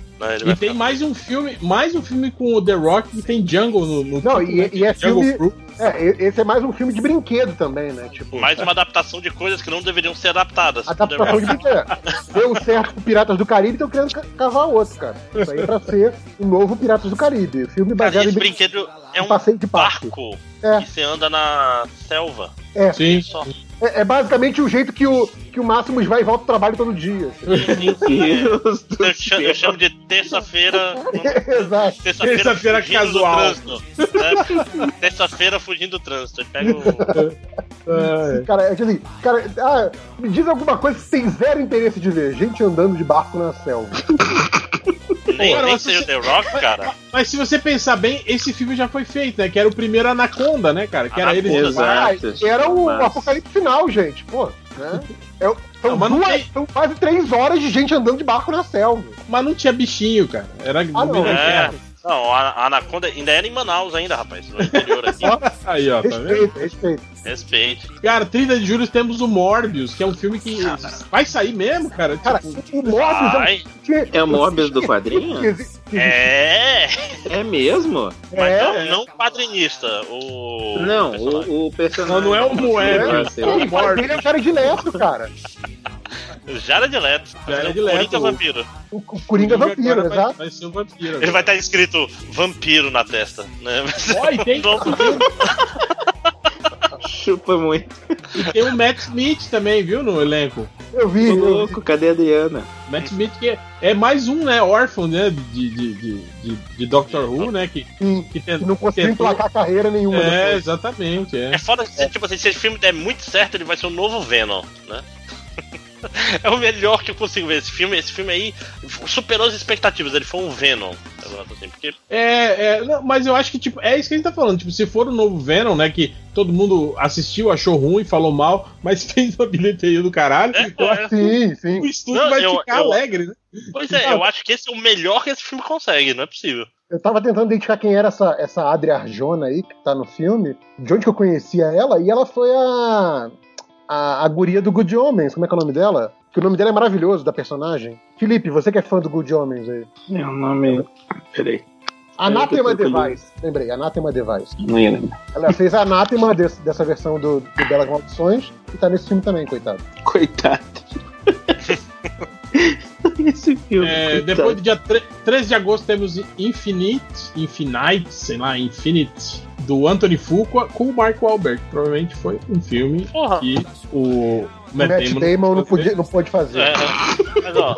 E tem mais um filme, mais um filme com o The Rock que tem Jungle no, no Não, título, e- né? e é Jungle filme- Fruit. É, esse é mais um filme de brinquedo também, né? Tipo, Mais uma adaptação de coisas que não deveriam ser adaptadas. adaptação de brinquedo. Deu certo com Piratas do Caribe, estão querendo ca- cavar outro, cara. Isso aí é pra ser o novo Piratas do Caribe. Filme Cara, baseado esse em brin- brinquedo é um passeio de parque. barco É. que você anda na selva. É, Sim. Só. É, é basicamente o jeito que o, que o Máximos vai e volta ao trabalho todo dia. Meu Deus do Eu chamo, eu chamo de terça-feira. Exato. Terça-feira Terça-feira fugindo casual. do trânsito. né? Terça-feira fugindo do trânsito. Pega o. É. Cara, é assim, cara, ah, me diz alguma coisa que você tem zero interesse de ver. Gente andando de barco na selva. Nem, Cara, nem mas o você- The Rock, cara. Mas se você pensar bem, esse filme já foi feito, né? Que era o primeiro Anaconda, né, cara? Que era Anaconda, eles. Exato. Ah, era o Mas- apocalipse final, gente. Pô, né? É, são, Não, mas duas, tem- são quase três horas de gente andando de barco na selva. Mas não tinha bichinho, cara. Era Ah, não, É. Não, a Anaconda ainda era em Manaus ainda, rapaz. No interior aqui. Aí, ó, tá vendo? Respeito, respeito. Respeite. Cara, 30 de julho temos o Morbius, que é um filme que vai sair mesmo, cara. Cara, Tipo, o Morbius Vai. tinha- É o Morbius do quadrinho? É, É mesmo? mas É, não, não quadrinista. O. Não, personagem. o, o personagem. Não, não é o Moebius. É, É o o pai dele é o Jared Leto, cara. Jared Leto. Jared O Leto. Coringa Vampiro. O, o Coringa vampiro, agora vai, exato. vai ser um vampiro. Ele vai estar escrito vampiro na testa, né? E tem, Chupa muito. e tem o Matt Smith também, viu, no elenco. Eu vi. Tô louco, cadê a Diana? Matt Smith que é, é mais um, né, órfão, né, de, de, de, de, de Doctor Who, né, que, Sim, que que não conseguiu tentou- emplacar carreira nenhuma. É, depois. exatamente, é. É foda que, tipo assim, se esse filme der muito certo, ele vai ser o novo Venom, né? É o melhor que eu consigo ver. Esse filme, esse filme aí superou as expectativas. Ele foi um Venom. Assim, porque É, é, não, mas eu acho que, tipo, é isso que a gente tá falando. Tipo, se for o novo Venom, né, que todo mundo assistiu, achou ruim, falou mal, mas fez uma bilheteria do caralho, É, eu acho que Sim, sim. o estúdio Não, vai eu- ficar eu- alegre, né? Pois é, eu acho que esse é o melhor que esse filme consegue, não é possível. Eu tava tentando identificar quem era essa, essa Adria Arjona aí, que tá no filme, de onde que eu conhecia ela, e ela foi a. a, a guria do Good Homens, como é que é o nome dela? Que o nome dela é maravilhoso, da personagem. Felipe, você que é fã do Good Homens aí. É o nome. Peraí. Tô procurando. Device. Lembrei, Anátema Device. Não ia lembrar. Ela fez a Anátema desse- dessa versão do, do Belas Maldições e tá nesse filme também, coitado. Coitado. Esse filme. É, depois do dia tre- 13 de agosto temos Infinite, Infinite, sei lá, Infinite, do Anthony Fuqua com o Mark Wahlberg. Provavelmente foi um filme Porra. que o O Matt Damon não, podia, não pôde fazer. É, mas ó,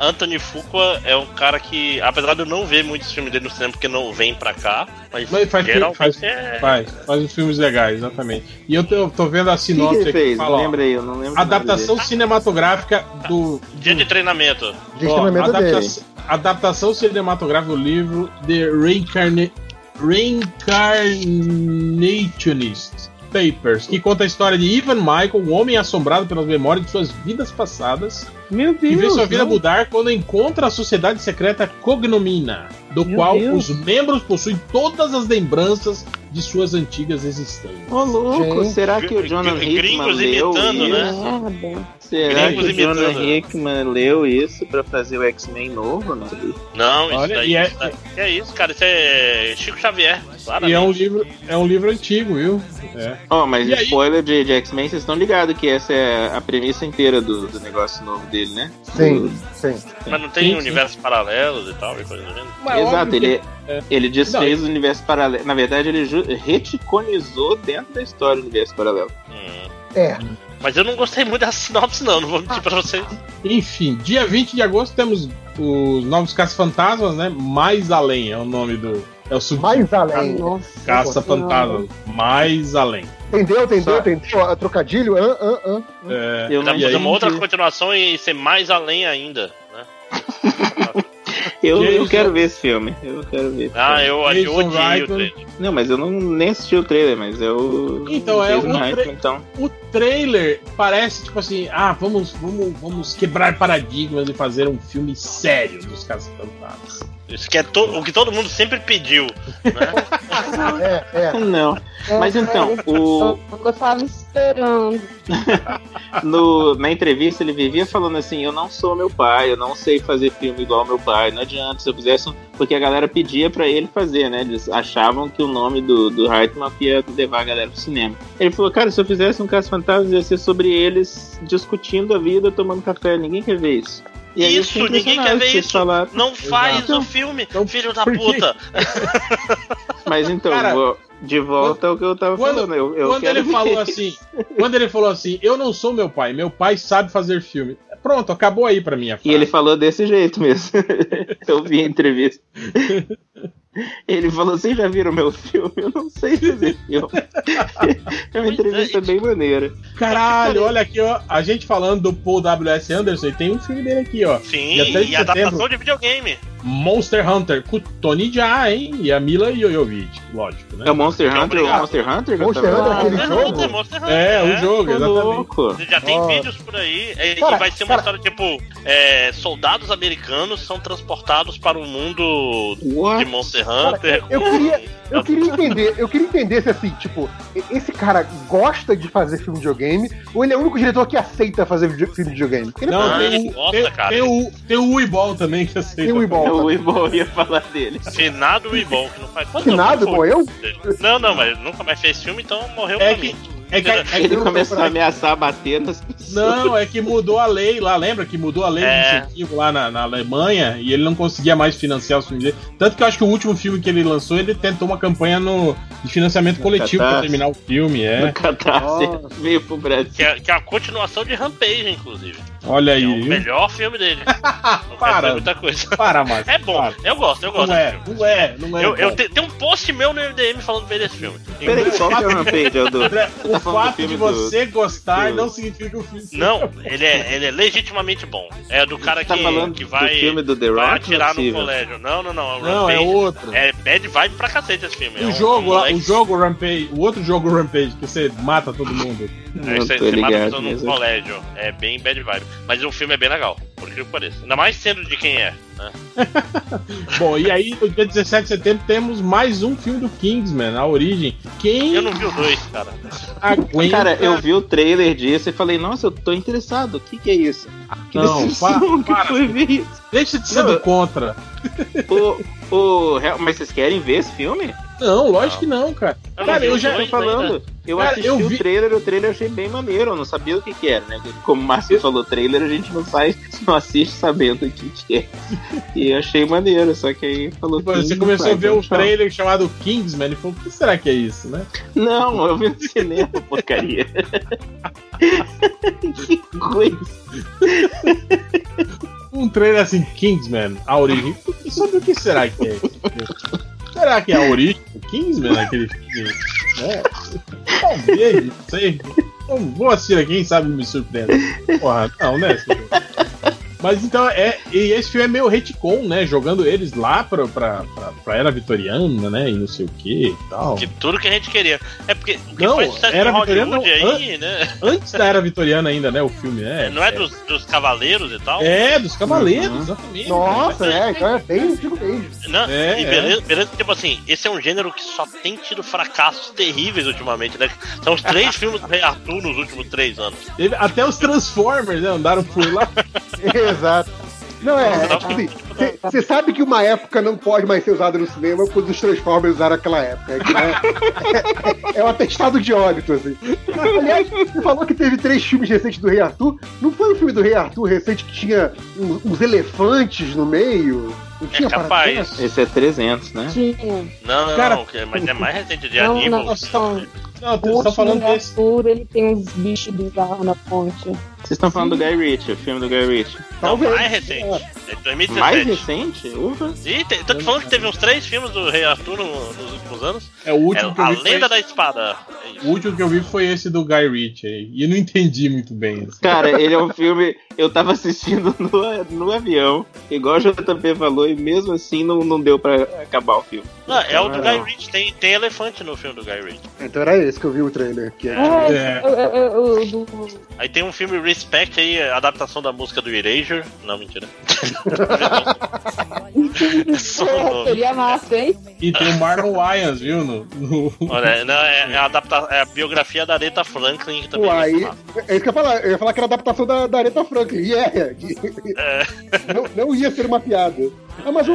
Anthony Fuqua é um cara que, apesar de eu não ver muitos filmes dele no cinema porque não vem pra cá, mas, Mas faz- geralmente faz- é. Faz, faz uns filmes legais, exatamente. E eu tô, tô vendo a O que, que sinopse fez? fala, Não ó, lembra aí, eu não lembro. adaptação cinematográfica do, Dia de treinamento. De Ó, treinamento dele. adaptação, adaptação cinematográfica do livro The Reincarna Reincarnationist Papers, que conta a história de Ivan Michael, um homem assombrado pelas memórias de suas vidas passadas, Meu Deus. que vê sua vida não. mudar quando encontra a sociedade secreta Cognomina, do Meu qual Deus. os membros possuem todas as lembranças de suas antigas existências. Ô, louco, Gente. será que o Jonathan Hickman leu imitando, isso? né? Será Gringos que o Jonathan. Hickman leu isso pra fazer o X-Men novo? Não sei. Não, isso Olha, daí. e é- isso daí- que é isso, cara? Isso é Chico Xavier. E claramente. é um livro, é um livro antigo, viu? É. Ó, mas E aí? spoiler de, de X-Men, vocês estão ligados que essa é a premissa inteira do, do negócio novo dele, né? Sim, sim. Mas não tem Sim, sim. universos paralelos e tal, e coisa do gênero. Mas Exato, óbvio que- ele, é. ele desfez o universo paralelo. Na verdade, ele reticonizou dentro da história o universo paralelo. Hum. É. Mas eu não gostei muito dessa sinopse, não, não vou mentir pra vocês. Enfim, dia 20 de agosto temos os novos Caça-Fantasmas, né? Mais Além é o nome do. É o sub Mais além. Nossa. Caça-Fantasmas. Mais Além. Entendeu, entendeu, Só. entendeu? A trocadilho? Ah, ah, ah. É, Eu Dá não pra fazer aí, uma outra continuação e ser mais além ainda, né? Eu, eu Jason- quero ver esse filme. Eu quero ver. esse Ah, filme. eu, eu odiei o trailer. Não, mas eu não nem assisti o trailer, mas eu. Então, é o tra- Reitman, então. o trailer parece tipo assim: ah, vamos, vamos, vamos quebrar paradigmas e fazer um filme sério dos Caça-Fantasmas. Isso que é to- o que todo mundo sempre pediu, né? É, é. Não. Mas então, o, Eu tava esperando. no, na entrevista ele vivia falando assim: Eu não sou meu pai, eu não sei fazer filme igual meu pai. Não adianta se eu fizesse. um-" Porque a galera pedia pra ele fazer, né? Eles achavam que o nome do, do Reitman ia levar a galera pro cinema. Ele falou: Cara, se eu fizesse um Caso Fantasma, ia ser sobre eles discutindo a vida, tomando café. Ninguém quer ver isso. E Isso, fiquei ninguém quer ver isso. falaram. Não faz Exato. o filme, Então, filho da puta. Mas então, Cara, vou- de volta ao que eu tava quando- falando. Eu, eu quando quero ele ver falou isso. assim, quando ele falou assim, eu não sou meu pai, meu pai sabe fazer filme. Pronto, acabou aí pra mim E ele falou desse jeito mesmo. eu vi a entrevista. Ele falou: Vocês já viram meu filme? Eu não sei fazer filme. é uma entrevista bem maneira. Caralho, olha aqui, ó. A gente falando do Paul W.S. Anderson, tem um filme dele aqui, ó. Sim, Dia 3 de e adaptação de videogame. Monster Hunter, com o Tony Jaa, hein? E a Mila Jovovich, lógico, né? É o Monster Hunter, o. Monster Hunter? Monster Hunter, falando? aquele Monster jogo? Hunter, Monster Hunter, É, o jogo, Tô exatamente. louco. Já tem Ó. vídeos por aí. é, Cara, e vai ser uma cara. história tipo: é, soldados americanos são transportados para o mundo de What? Monster Cara, Hunter. eu queria- Eu queria entender, eu queria entender se assim, tipo, esse cara gosta de fazer filme de videogame ou ele é o único diretor que aceita fazer video- filme de videogame? Porque ele Não, tem, ele o, gosta, tem, cara. tem o, tem o Uibol também que aceita. Tem o Uibol. Eu, eu ia falar dele. Finado bom, que não faz quanto Finado, tempo bom, foi? eu? Não, não, mas nunca mais fez filme, então morreu É pra que- mim. É que, é que- Ele não, começou a ameaçar bater nas pessoas. não, é que mudou a lei lá, lembra que mudou a lei É. de incentivo lá na, na Alemanha e ele não conseguia mais financiar os filmes dele. Tanto que eu acho que o último filme que ele lançou, ele tentou uma campanha no, de financiamento coletivo pra Catarse. terminar o filme, No é. catarse Nossa. veio pro Brasil. Que é, que é a continuação de Rampage, inclusive. Olha É aí, o melhor filme dele. Não Para. dizer muita coisa. Para, Márcio. É bom, para. eu gosto, eu gosto Não desse é, filme. não é, não é. Eu, eu te- tem um post meu no MDM falando bem desse filme. Peraí, qual que é o Rampage? É o Tá fato de filme do- você gostar do- não significa que o filme Não, ele é, ele é legitimamente bom. É do cara Tá que, falando que do vai, filme do The vai Rock? atirar Não é no colégio. Não, não, não. Não, é Rampage outro. É bad vibe pra cacete esse filme. É O um- jogo o jogo Rampage, o outro jogo Rampage, que você mata todo mundo. Aí Não você, tô você mata pessoa num mesmo. colégio. É bem bad vibe. Mas o filme é bem legal, por que pareça. Ainda mais sendo de quem é. Né? Bom, e aí no dia 17 de setembro temos mais um filme do Kingsman, A Origem. Quem Eu não vi o dois, cara. aguenta. Cara, eu vi o trailer disso e falei, nossa, eu tô interessado. O que que é isso? Que Não, decepção pa- que para. foi ver isso. Deixa de ser Não, do contra. O, o, mas vocês querem ver esse filme? Não, lógico que não, cara. Eu não Cara, vi eu já. Tô falando. ainda. Eu Cara, assisti eu o vi- trailer, o trailer eu achei bem maneiro, eu não sabia o que que era, né? Como o Márcio falou, trailer a gente não sai, não assiste sabendo o que que é. E eu achei maneiro, só que aí falou Tipo, Você começou a ver um então, tchau. trailer chamado Kingsman e falou: o que será que é isso, né? Não, eu vi no cinema, porcaria. que coisa. Um trailer assim, Kingsman, a origem. Sobre o que será que é isso? Será que é a origem do Kingsman, aquele filme? Né? Talvez, não sei. Vamos- Vou assistir aqui, quem sabe me surpreende. Porra, não, né? Mas então, é, e esse filme é meio retcon, né? Jogando eles lá pra, pra, pra, pra era vitoriana, né? E não sei o que e tal. De tudo que a gente queria. É porque o que Não, sucesso era vitoriano, aí, né? Antes da era vitoriana ainda, né? O filme, né? Não é dos, dos cavaleiros e tal? É, dos cavaleiros, Uhum. exatamente. Nossa, é, então é bem antigo mesmo. Não, É, e beleza, beleza, tipo assim, esse é um gênero que só tem tido fracassos terríveis ultimamente, né? São os três filmes do Rei Arthur nos últimos três anos. Teve- até os Transformers, né? Andaram por lá. Exato. Não, é, é tipo assim, você sabe que uma época não pode mais ser usada no cinema quando os Transformers usaram aquela época. É, né, é, é um atestado de óbito, assim. Aliás, você falou que teve três filmes recentes do Rei Arthur. Não foi o filme do Rei Arthur recente que tinha uns, uns elefantes no meio? É capaz. Esse é 300, né? Tinha. Não, não, Cara- não, que- mas é mais recente de Não, anime. não, são. Não, O tá último falando desse. Arthur, ele tem uns bichos bizarros na ponte. Vocês estão falando do Guy Ritchie, o filme do Guy Ritchie. Não, Talvez. mais recente. É de 2017. Mais recente? Ufa. Ih, te- tô te falando que teve uns três filmes do Rei Arthur no- nos últimos anos. É o É último que eu A vi. Foi, Lenda da Espada. É. O último que eu vi foi esse do Guy Ritchie. aí, E eu não entendi muito bem. assim. Cara, ele é um filme. Eu tava assistindo no, no avião, igual o JP falou, e mesmo assim não, não deu pra acabar o filme. Não, é o do. Guy Ritchie. Tem, tem elefante no filme do Guy Ritchie. Então era esse que eu vi o trailer. Que é. É. É, é, é. Aí tem um filme Respect aí, adaptação da música do Erasure. Não, mentira. Seria massa, hein? E tem o Marlon Wayans, viu? No, no- Olha, não, é, é a adapta- é a biografia da Aretha Franklin, que também é massa. é isso que eu ia falar. Eu ia falar que era adaptação da, da Aretha Franklin. E é. É. Não, não ia ser uma piada. Ah, mas o,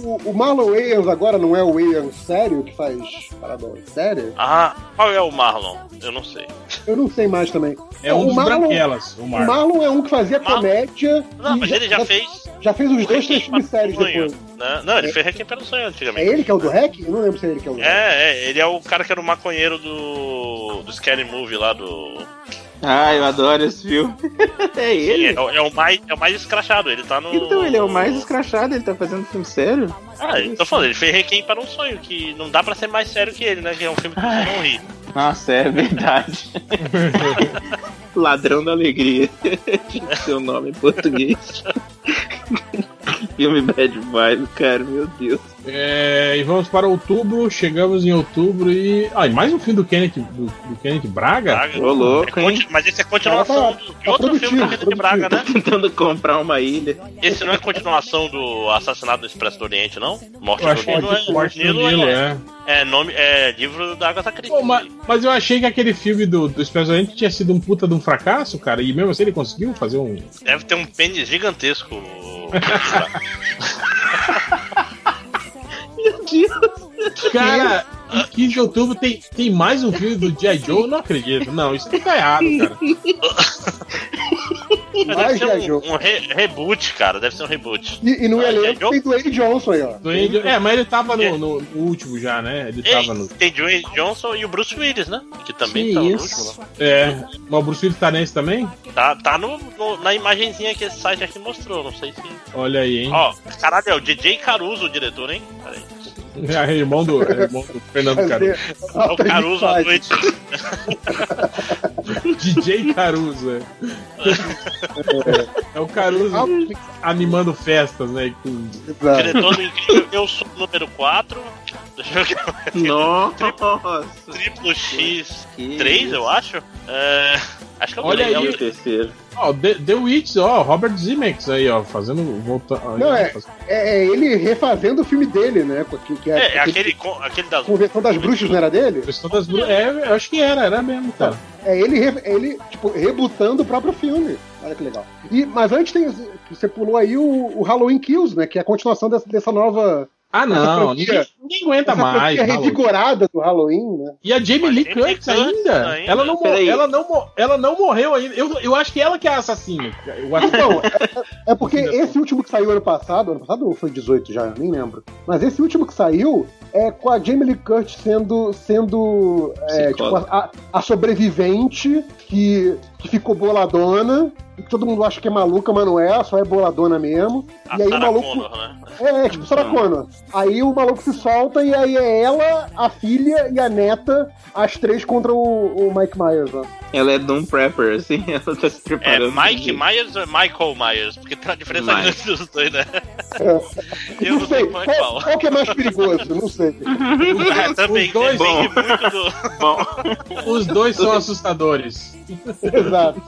o, o Marlon Wayans agora não é o Wayans sério que faz parada séria? Ah, qual é o Marlon? Eu não sei. Eu não sei mais também. É um O dos Marlon- branquelas, o O Marlon. Marlon é um que fazia Marlon- comédia. Não, mas ele já fez. Já fez uns dois, três filmes sérios depois. né? Não, ele fez Requiem para o Sonho É antigamente. ele que é o do REC? Eu não lembro se é ele que é o do. É, é, ele é o cara que era o maconheiro do. do Scary Movie lá do. Ah, eu adoro esse filme. é Sim, ele. é, o- é o mais, é o mais escrachado, ele tá no. Então ele é o mais escrachado, ele tá fazendo filme sério? Ah, eu tô falando, ele fez Requiem para um Sonho, que não dá pra ser mais sério que ele, né? Que é um filme que você não ri. Nossa, é verdade. Ladrão da Alegria. O nome em português. filme Bad Vibe, cara, meu Deus. É, e vamos para outubro, chegamos em outubro e. Ah, e mais um filme do Kenneth, do, do Kenneth Braga? Braga. Ô, louco, É hein? Mas esse é continuação Tá- do, de tá outro filme do Kenneth Braga, né? Tentando comprar uma ilha. Esse não é continuação do Assassinato do Expresso do Oriente, não? Morte Eu acho do Nilo que é. Morte do Nilo Nilo, é, é. é nome, é livro da Agatha Christie. Pô, mas, mas eu achei que aquele filme do, do Oriente tinha sido um puta de um fracasso, cara, e mesmo assim ele conseguiu fazer um. Deve ter um pênis gigantesco. Meu Deus. Cara, em 15 de outubro tem, tem mais um filme do G.I. Joe? Eu não acredito. Não, isso tá errado, cara. Mas deve ser um, um re- reboot, cara. Deve ser um reboot. E, e no Ah, elenco tem Dwayne Johnson aí, ó. Do Andy- É, mas ele tava no, no- último já, né? Ele Ei, tava no. tem Dwayne Johnson e o Bruce Willis, né? Que também Que tá no último. É, mas o Bruce Willis tá nesse também? Tá, tá no, no- na imagenzinha que esse site aqui mostrou. Não sei se. Olha aí, hein? Ó, caralho, é o DJ Caruso o diretor, hein? Peraí. É irmão do, é irmão do Fernando Caruso. É o Caruso à noite. DJ Caruso, é. É o Caruso animando festas, né? Com... Do incrível, eu sou o número 4. Deixa eu ver aqui. Nossa! Triplo X Que 3, eu acho. É, acho que é o Olha é aí. o terceiro. Ó, The, The Witch, ó, Robert Zemeckis aí, ó, fazendo. Voltando, Não, é, é, é ele refazendo o filme dele, né? Que, que É, é aquele, com- aquele das. Convenção das Bruxas, não era dele? Questão das Bru- É, eu acho que era, era mesmo, cara. É ele, re- é ele tipo, rebutando o próprio filme. Olha que legal. E, mas antes tem, você pulou aí o, o Halloween Kills, né? Que é a continuação dessa, dessa nova. Ah, não, ninguém, ninguém aguenta essa mais. Halloween. revigorada do Halloween, né? E a Jamie Mas Lee Curtis ainda. ainda. Ela, não, mor- Peraí. ela, não, mo- ela não morreu ainda. Eu, eu acho que ela que é a assassina. Eu acho que- Então, é, é porque esse último que saiu ano passado, ano passado ou foi 18 já, nem lembro. Mas esse último que saiu é com a Jamie Lee Curtis sendo, sendo é, tipo, a, a sobrevivente que, que ficou boladona. E que todo mundo acha que é maluca, mas não é, só é boladona mesmo. A e aí o maluco. Connor, né? É, é, tipo Sarah Connor. Aí o maluco se solta e aí é ela, a filha e a neta, as três contra o, o Mike Myers, ó. Ela é Doom Prepper, assim, ela tá se É preparando. Mike Myers ou Michael Myers? Porque tem uma diferença Mike. grande dos dois, né? É. Eu não sei qual é qual, qual. qual que é mais perigoso, não sei. É, também Os dois- muito do. Bom, Os dois são assustadores. Exato.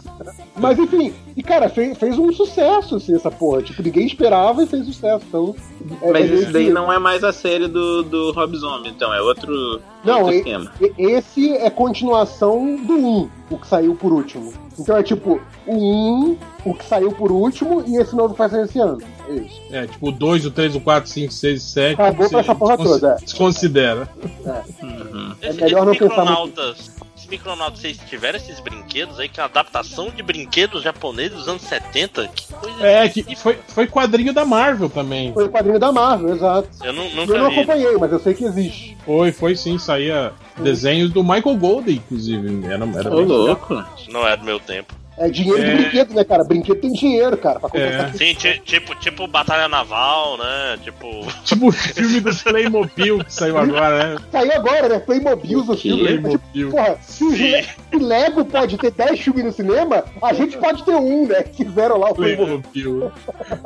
Mas enfim, e cara, fez, fez um sucesso assim, essa porra. Tipo, ninguém esperava e fez sucesso. Então, é- mas é esse daí não é mais a série do, do Rob Zombie, então, é outro, Não, outro e- esquema. Esse é continuação do 1, o que saiu por último. Então é tipo, o 1, o que saiu por último, e esse novo que vai sair esse ano. É isso. É, tipo o 2, o 3, o 4, 5, 6, 7. Acabou pra essa porra toda, é. Desconsidera. Uhum. É melhor não pensar micronautas. Esses micronautas, vocês tiveram esses brinquedos aí, que é uma adaptação de brinquedos japoneses dos anos 70? Que coisa. É, que foi, foi quadrinho da Marvel também. Foi quadrinho da Marvel, exato. Eu nu- Eu não vi. acompanhei, mas eu sei que existe. Foi, foi sim, saía desenhos do Michael Golden, inclusive. Era, era Ô, bem legal. louco. Não é do meu tempo. É dinheiro É. de brinquedo, né, cara? Brinquedo tem dinheiro, cara, pra comprar. É. Sim, ti- tipo, tipo Batalha Naval, né? Tipo. Tipo o filme do Playmobil que saiu agora, né? Saiu agora, né? Playmobil o filme. Tipo, Playmobil. porra, se, Lego pode ter 10 filmes no cinema, a gente pode ter um, né? Fizeram lá o Playmobil.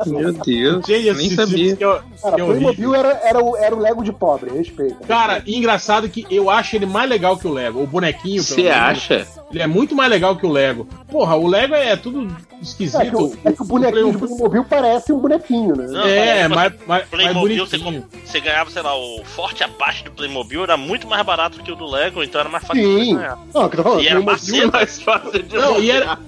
Meu Deus, Gente, nem sabia. que é- Cara, que é. Playmobil era, era, o, era o Lego de pobre, respeita. Cara, e engraçado que eu acho ele mais legal que o Lego. O bonequinho, Você acha? Ele é muito mais legal que o Lego. Porra, o Lego é tudo É que, esquisito. o, é que o bonequinho de Playmobil parece um bonequinho, né? Não, É, mas- mais, mais, mais Playmobil, você, você ganhava, sei lá, o Forte Apache do Playmobil era muito mais barato que o do Lego, então era mais fácil de Sim. ganhar. Não, o que eu tô falando, E era Playmobil, É mais fácil de Não, e era,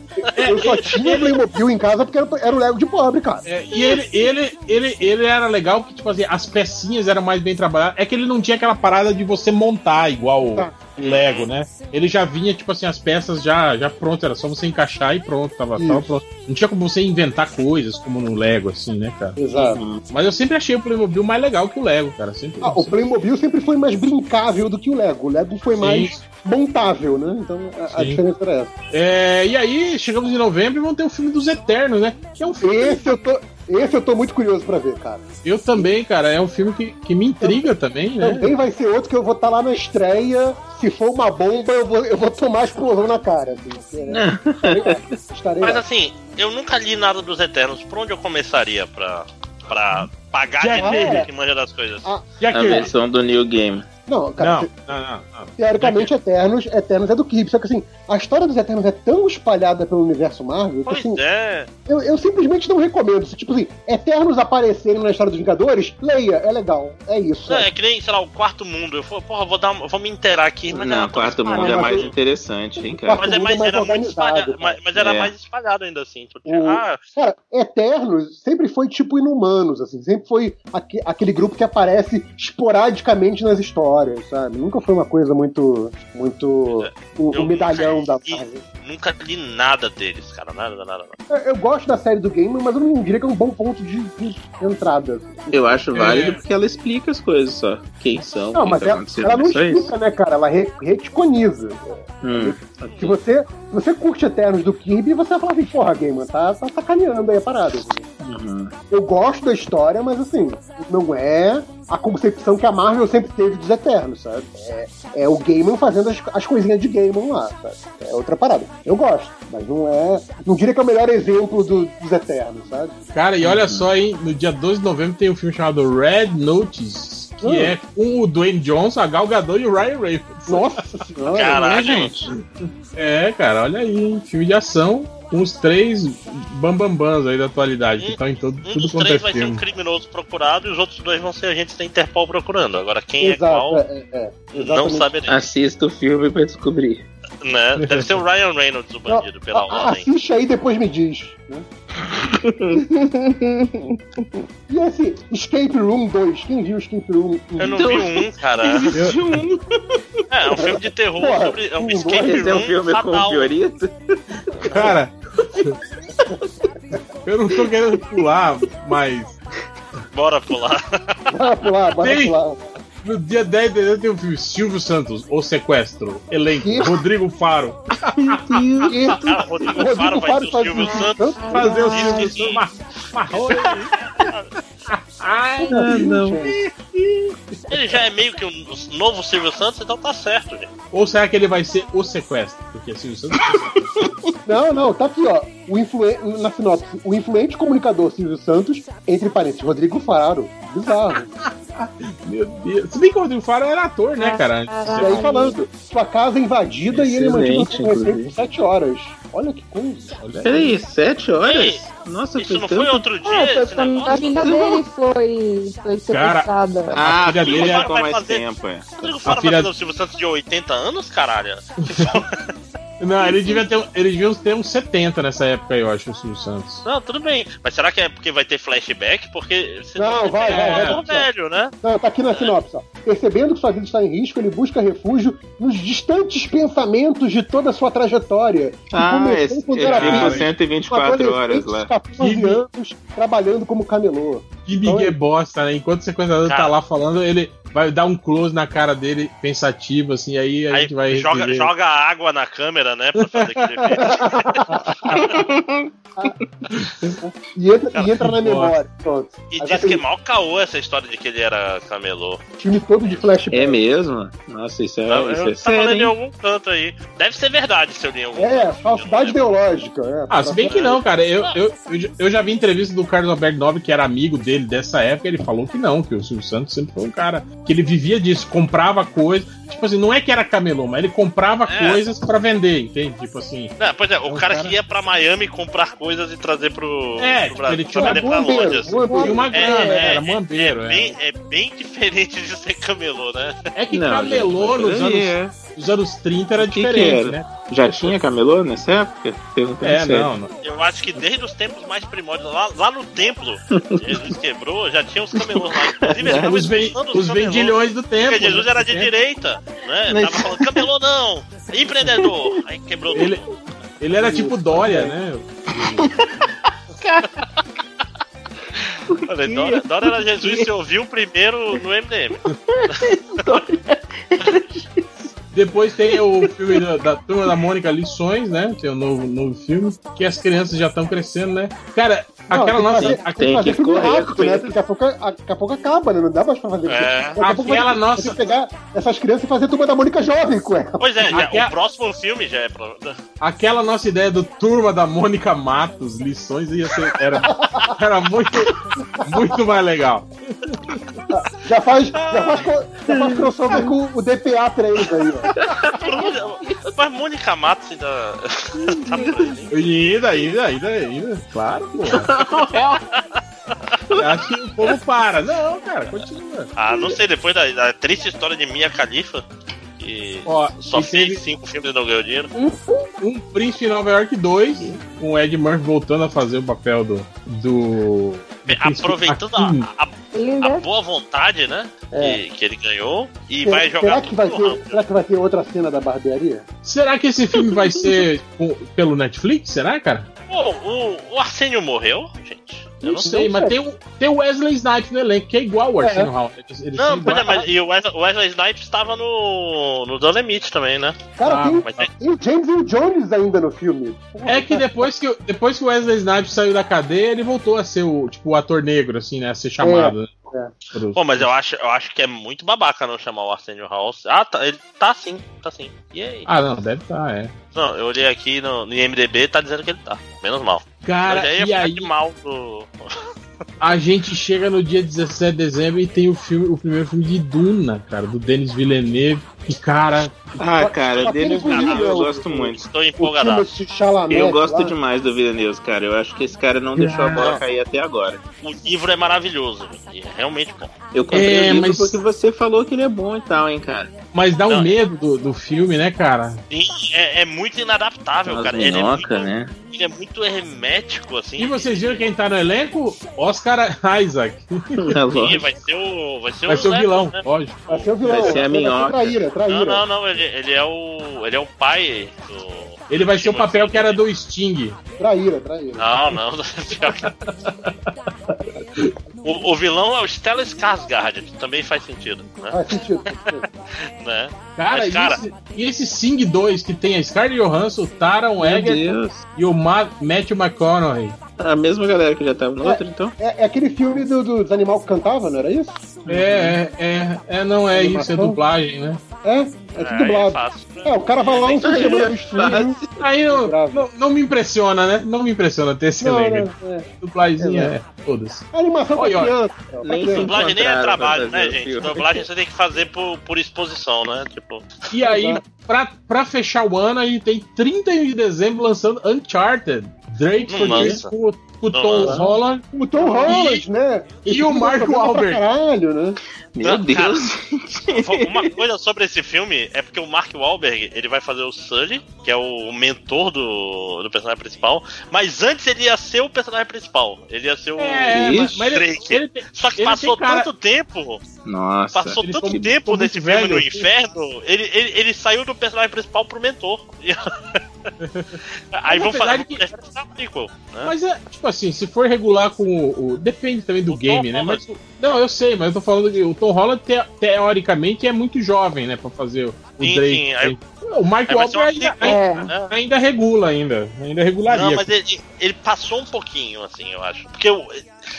eu só tinha Playmobil em casa porque era, era o Lego de pobre, cara. É, e ele, ele, ele, ele era legal que, tipo assim, as pecinhas eram mais bem trabalhadas. É que ele não tinha aquela parada de você montar igual o Tá. Lego, né? Ele já vinha, tipo assim, as peças já, já prontas, era só você encaixar e pronto, tava, tava pronto. Não tinha como você inventar coisas como no Lego, assim, né, cara? Exato. Mas eu sempre achei o Playmobil mais legal que o Lego, cara. Sempre, Ah, o Playmobil sempre foi mais brincável do que o Lego. O Lego foi Sim. mais montável, né? Então a, a diferença era essa. É, e aí, chegamos em novembro e vão ter o filme dos Eternos, né? Que é um filme. Esse eu tô, esse eu tô muito curioso pra ver, cara. Eu também, cara, é um filme que, que me intriga também, né? Também vai ser outro que eu vou estar lá na estreia. Se for uma bomba, eu vou, eu vou tomar explosão na cara. Assim, né? Mas lá. assim, eu nunca li nada dos Eternos. Por onde eu começaria pra, pra pagar Já de é. que manja das coisas? Ah, Já A que. versão do New Game. Não, cara, Não, te- não, não, não. teoricamente Eternos, Eternos é do Kirby. Só que assim, a história dos Eternos é tão espalhada pelo universo Marvel que Pois assim, é. eu, eu simplesmente não recomendo. Se, tipo assim, Eternos aparecerem na história dos Vingadores, leia, é legal. É isso. Não, é que nem, sei lá, o quarto mundo. Eu falo, porra, vou, dar, vou me inteirar aqui. Mas Não, era o quarto mundo é mais interessante, hein, cara. Mas, é mais, é mais era muito organizado, espalhado, cara. mas, mas era É. mais espalhado ainda assim. Porque, O- ah, Cara, Eternos sempre foi tipo inumanos, assim, sempre foi aque- aquele grupo que aparece esporadicamente nas histórias, sabe? Nunca foi uma coisa muito. muito. o, o medalhão nunca da Marvel. nunca li nada deles, cara. Nada, nada, nada. Eu, eu gosto da série do game, mas eu não diria que é um bom ponto de, de entrada. Eu acho válido É. porque ela explica as coisas só. Quem são, Não, quem mas tá ela, ela não isso. explica, né, cara? Ela re, retconiza. Hum, Se você, se você curte Eternos do Kirby, você vai falar assim, porra, Gamer, tá, tá sacaneando aí a parada. uhum. Eu gosto da história, mas assim, não é a concepção que a Marvel sempre teve dos Eternos, sabe? É, é o Gaiman fazendo as, as coisinhas de Gaiman lá, sabe? É outra parada. Eu gosto, mas não é. Não diria que é o melhor exemplo do- dos Eternos, sabe? Cara, e olha só, hein? No dia 12 de novembro tem um filme chamado Red Notice, que Hum. é com o Dwayne Johnson, a Gal Gadot e o Ryan Reynolds. Nossa senhora. Caralho, gente. É, cara, olha aí, hein? filme de ação com os três bambambãs aí da atualidade, que estão em todo, Um tudo dos quanto é três vai ser um criminoso procurado e os outros dois vão ser agentes da Interpol procurando. Agora quem é Exato, qual, é, é, é. não saberei. Assista o filme pra descobrir. Né? Deve ser o Ryan Reynolds, o bandido, pela a- ordem. Assiste aí e depois me diz. Né? e esse Escape Room 2, quem viu Escape Room 1? Eu não vi um, cara. Existe um. É, é um filme de terror Porra, sobre. É um um escape Esse é um room filme com o fatal. Fiorito. Cara, eu não tô querendo pular, mas Bora pular. Bora pular, bora Sim. pular. No dia 10 de dezembro tem um filme Silvio Santos, O Sequestro, elenco, Que? Rodrigo Faro, E Ah, Rodrigo Faro vai ser o Silvio. Santos. fazer o Silvio Santos marrone. Ai, Ah, não. Ele já é meio que um novo Silvio Santos, então tá certo, gente. Ou será que ele vai ser o sequestro? Porque Silvio Santos. Não, não, tá aqui, ó. O influen... Na sinopse, o influente comunicador Silvio Santos, entre parênteses, Rodrigo Faro. Bizarro. Meu Deus. Se bem que o Rodrigo Faro era ator, né, cara? Antes de E aí falando, sua casa é invadida e ele mantido Excelente, por inclusive. 7 horas. Olha que coisa. Olha aí. Peraí, sete horas? Ei, Nossa, Isso não foi foi tanto. outro dia É, foi quando a filha dele foi, foi Cara, sequestrada. Ah, A filha dele é- vai mais fazer- tempo, é. O Rodrigo Faro filha- vai fazer o Silvio Santos de 80 anos, caralho? Não, ele devia ter, ele devia ter uns 70 nessa época aí, eu acho, o Silvio Santos. Não, tudo bem. Mas será que é porque vai ter flashback? Porque se Não, você vai, vai, é vai, um velho, né? Não, tá aqui na sinopse, ó. Percebendo que sua vida está em risco, ele busca refúgio nos distantes pensamentos de toda a sua trajetória. Ah, quando ele filho, 124 horas lá. 14 Que- anos, trabalhando como camelô. Que migué bosta, né? Enquanto o sequestrador tá Cara. lá falando, ele vai dar um close na cara dele, pensativo, assim, aí a Aí gente vai. joga, joga água na câmera, né? Pra fazer aquele efeito. E entra, e entra na memória. Pronto. E vai diz que é mal caô essa história de que ele era camelô. filme todo de flashback. É mesmo? Nossa, isso é, Eu, isso é lendo sério, em hein? algum canto aí. Deve ser verdade se eu li em algum É, falsidade ideológica. É. Ah, se bem que não, cara. Eu, eu, eu, já- eu já vi entrevista do Carlos Alberto Nobre, que era amigo dele dessa época, ele falou que não, que o Silvio Santos sempre foi um cara que ele vivia disso, comprava coisas. Tipo assim, não é que era camelô, mas ele comprava É. coisas pra vender, entende? Tipo assim. Não, pois é, o Um cara, cara- que ia pra Miami comprar coisas e trazer pro, É, pro tipo, Brasil. ele pra tinha vender pra Bombeiro, Londres. bombeiro. Tinha uma grana, era mambeiro, é, é. bem, é bem diferente de ser camelô, né? É que Não, camelô nos anos, é. nos anos 30 era O que que diferente, era? né? Já tinha camelô nessa época? Perguntando É, não, não. Eu acho que desde os tempos mais primórdios, lá, lá no templo, Jesus quebrou, já tinha os camelôs lá. Inclusive, Os, expulsando os camelôs. vendilhões do tempo. Porque Jesus né? era de direita, né? Mas- Tava falando, camelô não, empreendedor. Aí quebrou Ele, tudo. ele era tipo Dória, né? Falei, Dora, Dora era Jesus, se ouviu primeiro no MDM. Depois tem o filme da, da Turma da Mônica Lições, né? Tem o novo, novo filme. Que as crianças já estão crescendo, né? Cara, Não, aquela tem que nossa. fazer- aqu- Tem que Tem fazer que filme correr rápido, né? Daqui a, pouco, a- daqui a pouco acaba, né? Não dá mais pra fazer É. Daqui a pouco Aquela vai nossa- ter que pegar essas crianças e fazer turma da Mônica jovem com ela. Pois é, já- Aqui é- o próximo filme já é. Pro... Aquela nossa ideia do Turma da Mônica Matos, lições, ia ser. Era, era muito, muito mais legal. Já faz, já faz, já faz crossover com o DPA 3 aí, ó. Mas Mônica Matos ainda. tá ainda, ainda, ainda, ainda. Claro, pô. Acho que o povo para. Não, cara, continua. Ah, não sei, depois da, da triste história de Mia Khalifa, que Ó, só fez teve cinco filmes e não ganhou dinheiro. um Príncipe de Nova York 2, com o Ed Murphy voltando a fazer o papel do. do. do Aproveitando a, a- a boa vontade, né? É. Que, que ele ganhou. E Será- vai jogar será, que vai ter, será que vai ter outra cena da barbearia? Será que esse filme vai ser pelo Netflix? Será, cara? Pô, o, o Arsênio morreu, gente? Eu Não, não sei, mas tem o, tem o Wesley Snipes no elenco, que é igual o Arsenio Hall. Eles- eles são Não, pois é, mas e o Wesley, Wesley Snipes estava no, no The Limit também, né? Cara, Ah, tem, mas é- tem o James Earl Jones ainda no filme. É que depois que, depois que o Wesley Snipes saiu da cadeia, ele voltou a ser o, tipo, o ator negro, assim, né? A ser chamado. né? Bruce. Pô, mas eu acho, eu acho que é muito babaca não chamar o Arsenio House. Ah, tá, ele tá sim, tá sim. E aí? Ah, não, deve estar, é. Não, eu olhei aqui no, no IMDB tá dizendo que ele tá. Menos mal. Cara, ia e aí mal do. a gente chega no dia 17 de dezembro e tem o filme, o primeiro filme de Duna, cara, do Denis Villeneuve. E, cara, Ah, cara, dele bonito, eu o- gosto muito. Estou O empolgado. Eu gosto lá. demais do Villeneuve, cara. Eu acho que esse cara não deixou a bola cair até agora. O livro é maravilhoso. É realmente bom. Eu comprei É, o livro mas- porque você falou que ele é bom e tal, hein, cara. mas dá um Não. medo do, do filme, né, cara? Sim, é, é muito inadaptável, As cara. Ele é, minhoca, muito, né? ele é muito hermético, assim. E vocês viram quem tá no elenco? Oscar Isaac. É Sim, vai ser o. Vai ser, Vai ser o vilão, né? lógico. Vai ser o vilão. Vai ser a minhoca. Traíra. Não, não, não, ele, ele é o. Ele é o pai do. Ele vai ser o papel que era do Sting. Traíra, traíra. Não, não. pior que- o, o vilão é o Stellan Skarsgård, que também faz sentido, né? Faz sentido. faz sentido. né? Cara, Mas, e cara- esse- e esse Sing 2 que tem a Scarlett Johansson, o Taron Egerton e o Ma Matthew McConaughey. A mesma galera que já tava no outro, então? É, é aquele filme do- dos animais que cantavam, não era isso? É, é, é, é, não é isso, é dublagem, né? É, é tudo É, é dublado. fácil. É, o cara vai lá um fim de Aí semana é no estúdio. Aí eu- não, não me impressiona, né? Não me impressiona ter esse elenco. é. Dublagem É, é, foda-se. A animação pra olha. criança. pra Nem Dublagem nem é trabalho, né, gente? filme. Dublagem você tem que fazer por, por exposição, né? Tipo, E aí, pra, pra fechar o ano, a gente tem 31 de dezembro lançando Uncharted. Drake. Drake com, o Tom. Holland. O Tom Holland, né? e o filme é Wahlberg. Pra caralho, né? Meu Deus. uma coisa sobre esse filme é porque o Mark Wahlberg ele vai fazer o Sully, que é o mentor do, do personagem principal, mas antes ele ia ser o personagem principal. Ele ia ser o É, mas, mas ele, Drake. ele Só que passou tem cara- tanto tempo, Nossa. passou Ele tanto tempo nesse muito filme no velho, assim. inferno, ele, ele, ele saiu do personagem principal pro mentor. Aí Mas vão fazer que- prequel, né? Mas é, tipo assim, se for regular com o. o- depende também do O game, Tom né? Mas, não, eu sei, mas eu tô falando que o Tom Holland, te- teoricamente, é muito jovem, né? Pra fazer o, Sim, Drake. sim, aí- o Mark ser Wahlberg uma ainda, ainda, né? ainda regula, ainda. Ainda regularia. Não, mas ele, ele passou um pouquinho, assim, eu acho. Porque, eu-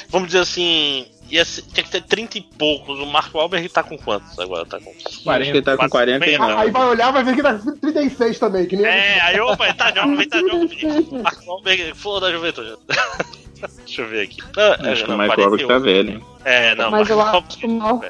vamos dizer assim, ia ser, tinha que ter 30 e poucos. O Mark Wahlberg tá com quantos agora? Tá com Acho que ele tá com Quase 40 e bem, não. Aí vai olhar, vai ver que tá 36 também, que nem É, aí opa, ele tá jovem, tá jovem. Mark Wahlberg, flor da juventude. Deixa eu ver aqui. Ah, é, Acho que o Wahlberg 41. tá velho, hein? É, não, Mas eu acho que o Mark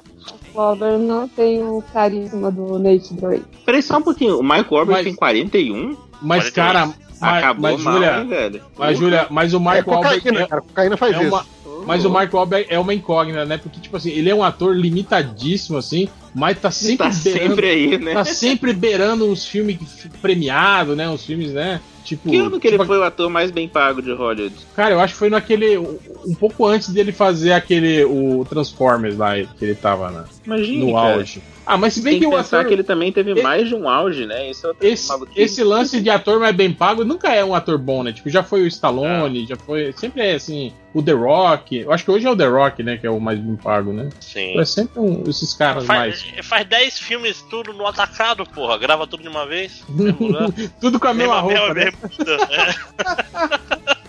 Wahlberg não tem o carisma do Nate Drake. Peraí só um pouquinho. O Mike Wahlberg Mas- tem 41? Mas, 42. cara, Acabou mas, mal, Júlia, hein, velho? mas, Júlia, mas o É Wahlberg. cocaína, é- cara. Cocaína faz é isso. uma- Mas o Mark Wahlberg é uma incógnita, né? Porque, tipo assim, ele é um ator limitadíssimo, assim, mas tá sempre Tá beirando. sempre aí, né? Tá sempre beirando uns filmes premiados, né? Uns filmes, né? Tipo. Que ano que ele tipo, foi o ator mais bem pago de Hollywood? Cara, eu acho que foi naquele. Um pouco antes dele fazer aquele. O Transformers lá, que ele tava na- Imagina, no cara. Ah, mas se bem Tem que que o pensar ator. que ele também teve mais de um auge, né? Esse, é outro Esse, esse lance de ator mais bem pago nunca é um ator bom, né? Tipo, já foi o Stallone, já foi. Sempre é assim, o The Rock. Eu acho que hoje é o The Rock, né? Que é o mais bem pago, né? Sim. É sempre um- esses caras mais. Faz, faz 10 filmes tudo no atacado, porra. Grava tudo de uma vez. Tudo com a mesma Mesma- roupa, né? mesma bermuda, é.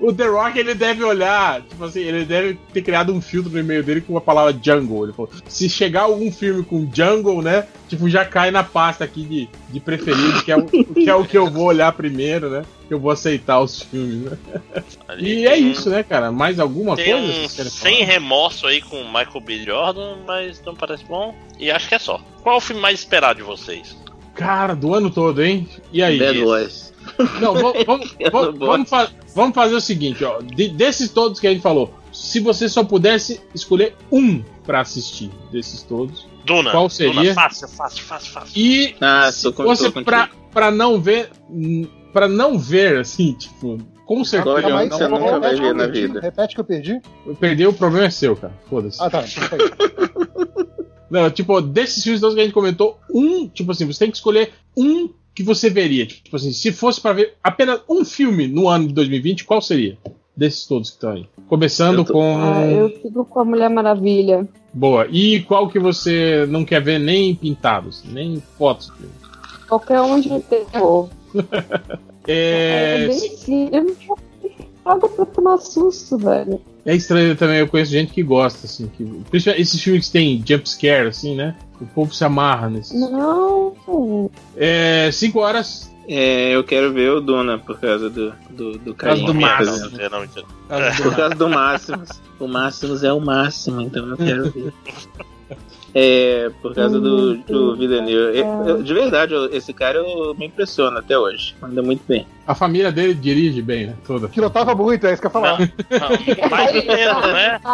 O The Rock, ele deve olhar, tipo assim, ele deve ter criado um filtro no e-mail dele com a palavra jungle. Ele falou, se chegar algum filme com jungle, né, tipo, já cai na pasta aqui de, de preferido, que é, o, que é o que eu vou olhar primeiro, né, que eu vou aceitar os filmes, né. Ali E é isso, né, cara, mais alguma Tem coisa? um sem falar? remorso aí com o Michael B. Jordan, mas não parece bom. E acho que é só. Qual o filme mais esperado de vocês? Cara, do ano todo, hein? E aí? Bad Boys. Não, vamos, vamos, vamos, não fa- vamos fazer o seguinte, ó. de- desses todos que a gente falou, se você só pudesse escolher um pra assistir desses todos, Duna. Qual seria? Duna, fácil, fácil, fácil, fácil. e Ah, se fosse pra, pra não ver, para não ver, assim, tipo, com certeza, aí, você não, nunca vai repete que ver eu na perdi, vida. Repete que eu perdi. eu perder o problema é seu, cara. Foda-se. Ah, tá. Aí. Não, tipo, desses filmes todos que a gente comentou, um, tipo assim, você tem que escolher um que você veria. Tipo assim, se fosse pra ver apenas um filme no ano de 2020, qual seria? Desses todos que estão aí. Começando Eu tô- com. Ah, eu fico com a Mulher Maravilha. Boa. E qual que você não quer ver nem pintados, nem fotos? Qualquer um de terror. É, É bem paga pra tomar susto, velho. É estranho também, eu conheço gente que gosta, assim. Que, principalmente esses filmes que tem jump scare, assim, né? O povo se amarra nesses. Não. É. 5 horas. É, eu quero ver o Duna por causa do, do, do causa do. Máximo. Por causa do Máximos. O Máximos é o máximo, então eu quero ver. É, por causa do, do Villeneuve. Eu- eu- de verdade, eu- esse cara eu, me impressiona até hoje. Anda muito bem. A família dele dirige bem, né? Toda. Pilotava muito, é isso que eu ia falar. Não, mais ou menos, né?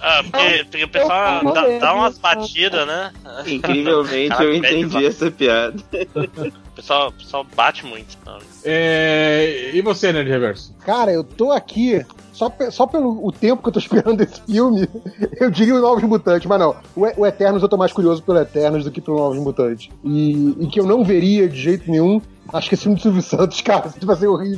Ah, porque, porque o pessoal dá, dá umas ver. batidas, né? Incrivelmente eu entendi essa piada. O pessoal, o pessoal bate muito. Não. É, e você, Nerd Reverso? Cara, eu tô aqui, só, só pelo o tempo que eu tô esperando esse filme, eu diria o Novos Mutantes, mas não. O, o Eternos eu tô mais curioso pelo Eternos do que pelo Novos Mutantes. E, e que eu não veria de jeito nenhum. Acho que esse filme do Silvio Santos, cara, vai ser horrível.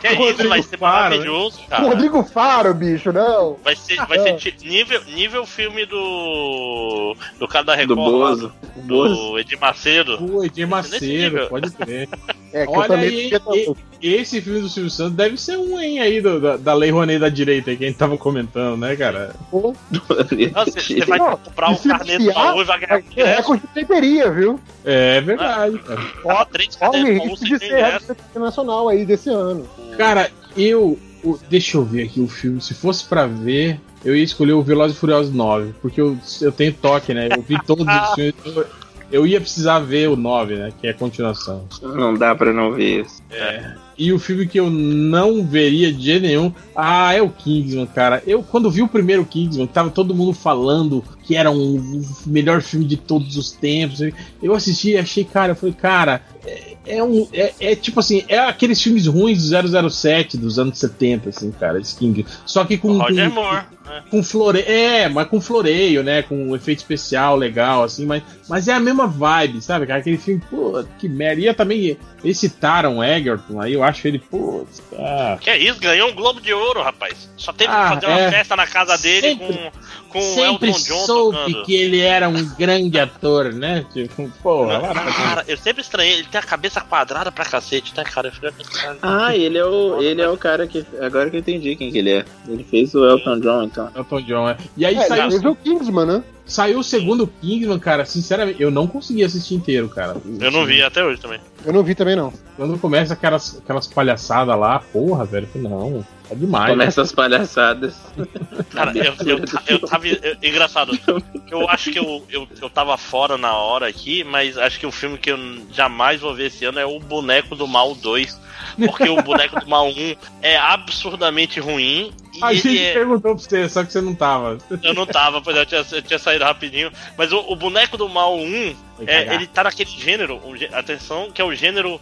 Que é isso, vai ser Faro, maravilhoso, O cara. Rodrigo Faro, bicho, não. Vai ser, vai ser ti- nível, nível filme do. Do cara da Do Record. lá, Bozo. O do Edir Macedo. Pô, Edir Macedo, nível. pode crer. É, que eu Olha também aí, e- esse filme do Silvio Santos deve ser um hein, aí do- da, da Lei Rouanet da direita aí, que a gente tava comentando, né, cara? Não, Você você vai Não, comprar e o se carnê do desfiar, baú e vai ganhar Vai o ter ingresso. recorde de bilheteria, viu? É verdade, cara. Ó, três do baú risco sem de ser internacional aí desse ano. Cara, eu. o- deixa eu ver aqui o filme. Se fosse pra ver, eu ia escolher o Velozes e Furiosos 9. Porque eu, eu tenho toque, né? Eu vi todos os filmes. Eu, eu ia precisar ver o 9, né? Que é a continuação. Não dá pra não ver isso. E o filme que eu não veria de jeito nenhum. Ah, é o Kingsman, cara. Eu, quando vi o primeiro Kingsman, tava todo mundo falando que era um, o melhor filme de todos os tempos. Eu assisti e achei, cara, eu falei, cara, é, é um. É, é tipo assim, é aqueles filmes ruins do 007 dos anos 70, assim, cara, esse Kingsman. Só que com. Roger com, Moore. né? com floreio. É, mas com floreio, né? Com um efeito especial legal, assim, mas, mas é a mesma vibe, sabe, cara? Aquele filme, pô, que merda. E eu também. Esse Taron Egerton aí, eu acho ele, pô, ah, Que é isso, ganhou um Globo de Ouro, rapaz. Só teve Ah, que fazer uma é. festa na casa dele Sempre- com, com Elton John soube tocando. que ele era um grande ator, né? Tipo, porra, lá Cara, eu sempre estranhei, ele tem a cabeça quadrada pra cacete, né, cara? Eu fico- cara, Ah, ele é o, ele é o cara que. Agora que eu entendi quem que ele é. Ele fez o Elton John, então. Elton John, é. E aí É, saiu, ele o Kingsman, né? saiu o segundo Kingsman, cara. Sinceramente, eu não consegui assistir inteiro, cara. Eu não vi até hoje também. Eu não vi também, não. Quando começa aquelas, aquelas palhaçadas lá, porra, velho. Não, tá demais. Começa as palhaçadas. Cara, eu, eu, eu tava. eu- engraçado, eu acho que eu, eu, eu tava fora na hora aqui, mas acho que o filme que eu jamais vou ver esse ano é o Boneco do Mal 2. Porque o Boneco do Mal 1 é absurdamente ruim. A gente é. perguntou pra você, só que você não tava. Eu não tava, pois eu tinha, eu tinha saído rapidinho. Mas o, o Boneco do Mal 1, Foi é, ele tá naquele gênero, um gê- atenção, que é o gênero.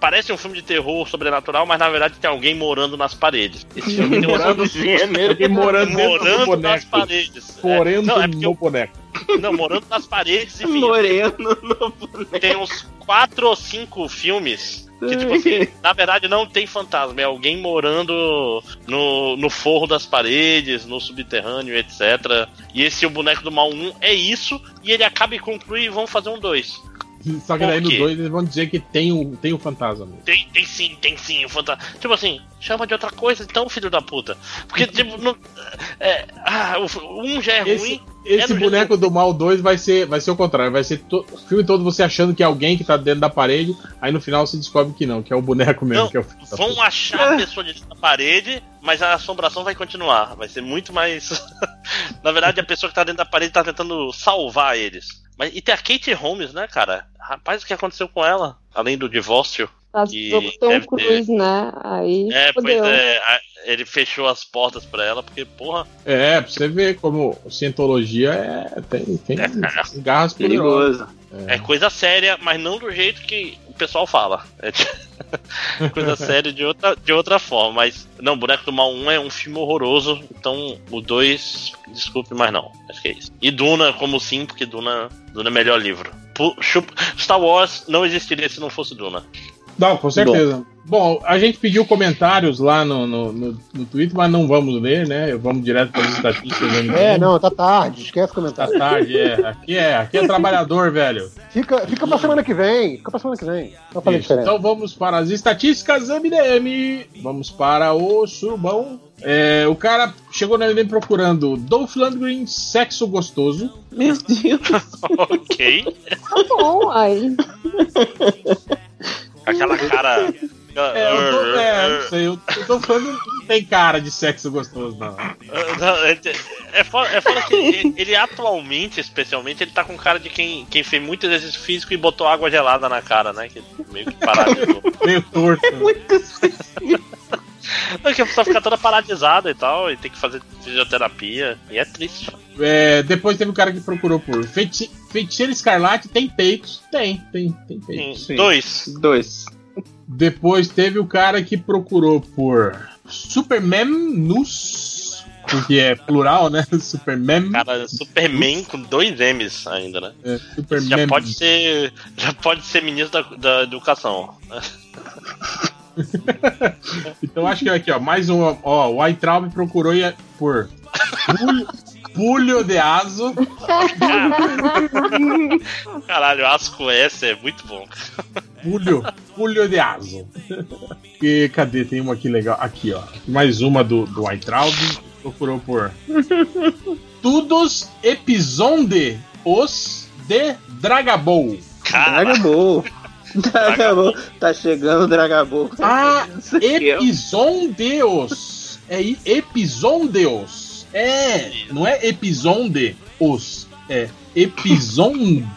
Parece um filme de terror sobrenatural, mas na verdade tem alguém morando nas paredes. Esse filme tem Morando- um Alguém morando dentro do morando nas paredes. É, Porém, não, é porque no eu- boneco. não, morando nas paredes, enfim. Moreno no boneco. Tem uns quatro ou cinco filmes que, tipo assim, na verdade não tem fantasma, é alguém morando no, no forro das paredes, no subterrâneo, etc. E esse O Boneco do Mal 1 é isso, e ele acaba e conclui e vão fazer um 2. Só que daí no quê? 2 eles vão dizer que tem o, tem o fantasma. mesmo. Tem, tem sim, tem sim, o fantasma. Tipo assim, chama de outra coisa, então, filho da puta. Porque, tipo, não, é, ah, um já é Esse, ruim. esse é boneco do mal 2 vai ser, vai ser o contrário. Vai ser to- o filme todo você achando que é alguém que tá dentro da parede, aí no final você descobre que não, que é o boneco mesmo. Não, que é o Vão achar a pessoa de dentro da parede, mas a assombração vai continuar. Vai ser muito mais. Na verdade, a pessoa que tá dentro da parede tá tentando salvar eles. Mas, e tem a Kate Holmes, né, cara? Rapaz, o que aconteceu com ela? Além do divórcio. Casou com Tom deve ter- Cruise, né? Aí É, pois é. Ele fechou as portas pra ela, porque, porra. É, pra você ver como cientologia é, tem, tem garras poderosas. Perigoso. É. coisa séria, mas não do jeito que pessoal fala. É coisa séria de outra, de outra forma. Mas, não, Boneco do Mal 1 é um filme horroroso. Então, o 2, desculpe, mas não. Acho que é isso. E Duna, como sim, porque Duna, Duna é melhor livro. Star Wars não existiria se não fosse Duna. Não, com certeza. Bom, a gente pediu comentários lá no, no, no, no Twitter, mas não vamos ler, né? Vamos direto para as estatísticas. do MDM. É, não, tá tarde, esquece Tá comentário. tarde, é. Aqui é, aqui é trabalhador, velho. Fica, fica pra semana que vem, fica pra semana que vem. Então vamos para as estatísticas MDM. Vamos para o surubão. É, o cara chegou na MDM procurando Dolph Lundgren, sexo gostoso. Meu Deus. ok. Tá bom, aí. Aquela cara. É, eu tô, é, não sei, eu, eu tô falando não tem cara de sexo gostoso, não. Não, é, é, foda, é foda que ele, ele atualmente, especialmente, ele tá com cara de quem, quem fez muito exercício físico e botou água gelada na cara, né? Que meio que paralisou. Meio torto. Não, que a pessoa fica toda paralisada e tal, e tem que fazer fisioterapia. E é triste. É, depois teve o cara que procurou por feiti Feiticeiro Escarlate, tem peitos. Tem, tem, tem peitos. Sim. Dois. Dois. Depois teve o cara que procurou por Superman Nus, porque é plural, né? Superman. Cara, Superman com dois M's ainda, né? É, Já Superman. pode ser. Já pode ser ministro da, da educação. Então acho que aqui, ó, mais um, ó, o Weintraub procurou e- por Pulho, Pulho de Aso. Caralho, Asco S é muito bom. Pulho, Pulho de Aso. E cadê? Tem uma aqui legal. Aqui, ó. Mais uma do, do Weintraub. Procurou por Tudos Episonde os de Dragabol. Cara, Dragabol. Dragabol. Tá chegando o Dragabol. Ah. Episondeos. É Episondeos. É, não é Episondeos. É Episondeos.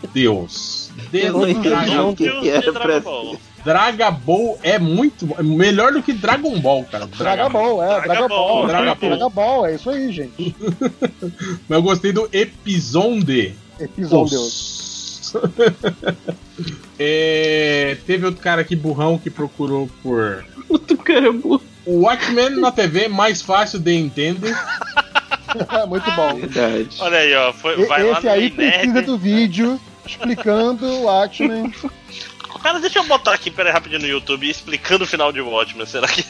De Eu não entendi Dragabol. o que que é Dragon Ball. Dragabol é muito é melhor do que Dragon Ball, cara. Dragabol, é, Dragabol. Dragabol. Dragabol, é isso aí, gente. Mas eu gostei do Episonde. Os. É, teve outro cara aqui burrão que procurou por Outro cara burro. o Watchmen na TV mais fácil de entender. Muito bom. Verdade. Olha aí, ó. Foi, E- vai lá Esse no aí precisa do vídeo explicando o Watchmen. Cara, deixa eu botar aqui, peraí, rapidinho no YouTube, explicando o final de Watchmen. Será que.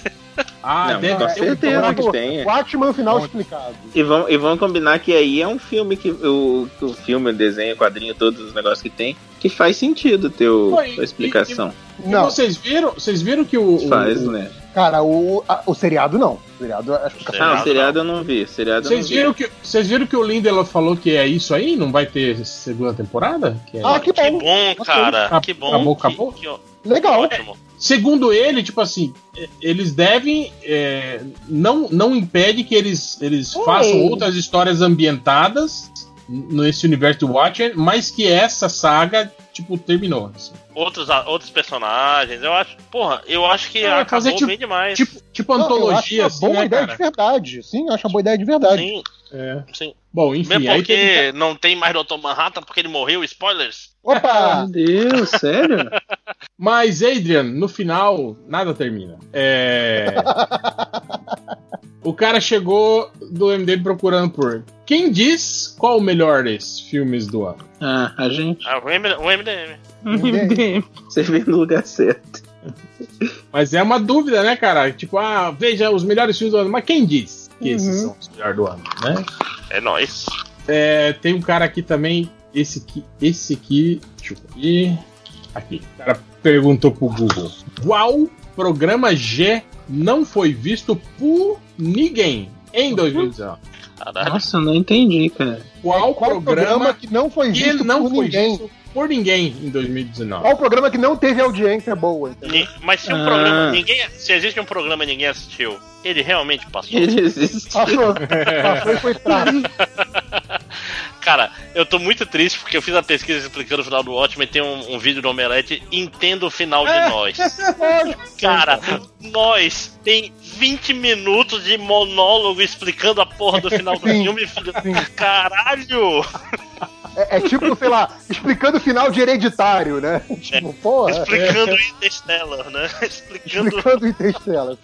Ah, Não, deve com certeza que tem. Watchmen final explicado. E vamos, e vamos combinar que aí é um filme que o, o filme, o desenho, o quadrinho, todos os negócios que tem, que faz sentido ter o, a explicação. E Não, vocês viram? Vocês viram que o, o- Faz, o- né? Cara, o, a- o seriado não. O seriado, a explicação. Ah, Seriado o seriado eu não vi. o Seriado vocês não vi. viram que vocês viram que o Lindelof falou que é isso aí? Não vai ter segunda temporada? Que é- Ah, que Que bom. bom, cara. Acabou, Que bom. acabou, que- acabou? que ó- Legal. ótimo. Segundo ele, tipo assim, eles devem. é, não, não impede que eles, eles façam outras histórias ambientadas nesse universo do Watchmen, mas que essa saga, tipo, terminou. assim. Outros, outros personagens, eu acho. Porra, eu acho que É, acabou fazer tipo- bem demais. Tipo, tipo Não, antologia, uma assim, boa né, ideia cara? de verdade. Sim, eu acho uma boa ideia de verdade. sim, É. sim. Bom, enfim, Mesmo aí porque teve... não tem mais Dr. Manhattan porque ele morreu, spoilers. Opa! Meu Deus, sério? Mas, Adrian, no final, nada termina. É. o cara chegou do MDM procurando por. Quem diz qual o melhor desses filmes do ano? Ah, a gente. Ah, o M- o MDM. Você veio no lugar certo. Mas é uma dúvida, né, cara? Tipo, ah, veja os melhores filmes do ano. Mas quem diz que esses são os melhores do ano, né? É nóis. É, tem um cara aqui também. Esse aqui. Esse aqui. Deixa eu ver. Aqui. O cara perguntou pro Google: Qual programa G não foi visto por ninguém em 2019? Caralho. Nossa, eu não entendi, cara. Qual, Qual programa, programa que não foi que visto não por foi ninguém? visto por ninguém em 2019? Qual programa que não teve audiência boa? entendeu? Ni- Mas se um Ah. programa. Ninguém, se existe um programa e ninguém assistiu, ele realmente passou. Ele existe. Passou, passou e foi fraco. Cara, eu tô muito triste porque eu fiz a pesquisa explicando o final do Watchmen tem um, um vídeo do Omelete Entenda o final de nós. Cara, nós tem 20 minutos de monólogo explicando a porra do final do filme. Caralho! É, é tipo, sei lá, explicando o final de hereditário, né? Tipo, porra, Explicando Interstellar, né? Explicando, explicando o Interstellar.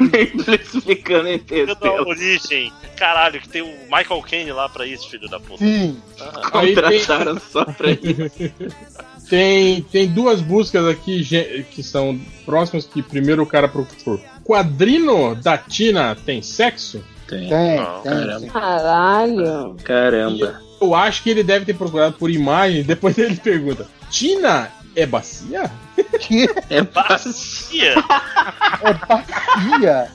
explicando explicando a origem. Caralho, que tem o Michael Caine lá pra isso, filho da puta. Sim. Tem- Contrataram só pra isso. Tem, tem duas buscas aqui que são próximas, que primeiro o cara procurou. Quadrino da Tina tem sexo? Tem. Tem, Não, tem. caramba. sim. Caralho. Caramba. Eu acho que ele deve ter procurado por imagem, depois ele pergunta: Tina é bacia? Que É Bacia. é bacia.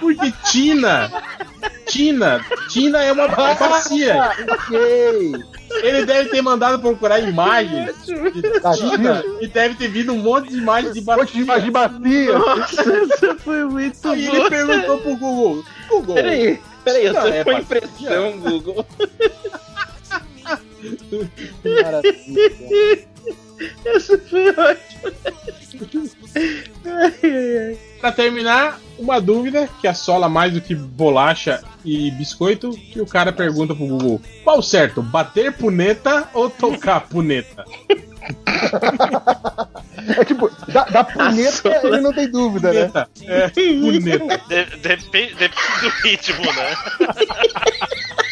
Porque Tina. Tina. Tina é uma é bacia. Ok. Ele deve ter mandado procurar imagens de Tina e deve ter vindo um monte de imagens de Monte de bacia. bacia. Nossa, essa foi muito Aí ele perguntou pro Google: Google. Peraí, peraí, essa é foi bacia. impressão, Google. Maravilha. Essa foi ai. Pra terminar, uma dúvida que assola mais do que bolacha e biscoito, que o cara pergunta pro Google: qual certo, bater puneta ou tocar puneta? É tipo, da, da puneta ele não tem dúvida, né? Puneta. É, puneta. De- depende, depende do ritmo, né?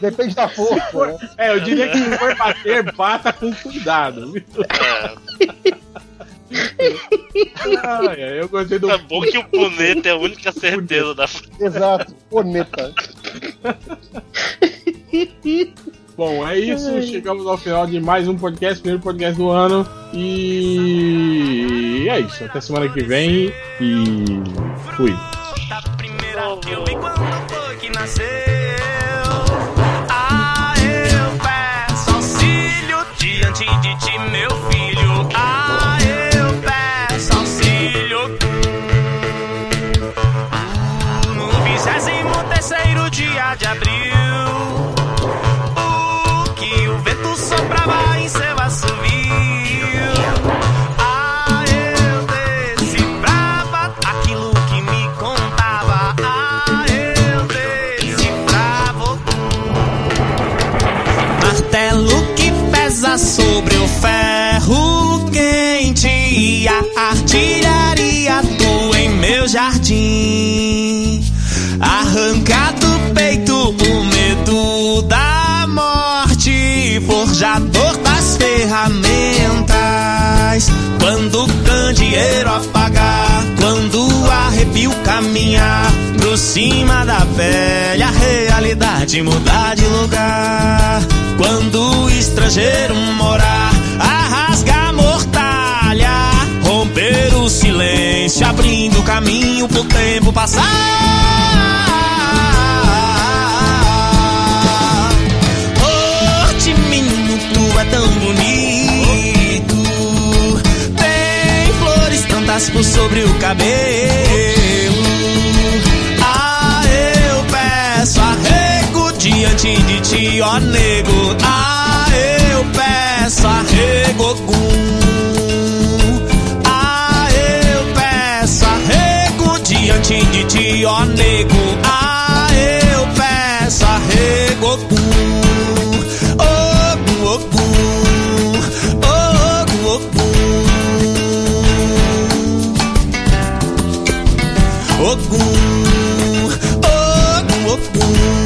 Depende da força, né? É, eu diria que se for bater, bata com cuidado. É, ai, eu gostei do. é bom que o puneta é a única certeza da Exato, puneta. Bom, é isso. Chegamos ao final de mais um podcast, primeiro podcast do ano. E é isso. Até semana que vem. E fui. Da primeira que eu vi quando foi que nasceu. De ti, meu filho. Ah, eu peço auxílio. No vigésimo terceiro dia de abril, da morte, forjador das ferramentas. Quando o candeeiro apagar, quando o arrepio caminhar pro cima da velha realidade mudar de lugar. Quando o estrangeiro morar, a rasgar a mortalha, romper o silêncio, abrindo caminho pro tempo passar. Por sobre o cabelo. Ah, eu peço arrego diante de ti, ó nego. Ah, eu peço arrego. Ah, eu peço arrego diante de ti, ó nego. Ah, eu peço arrego. ogún ogún ogún.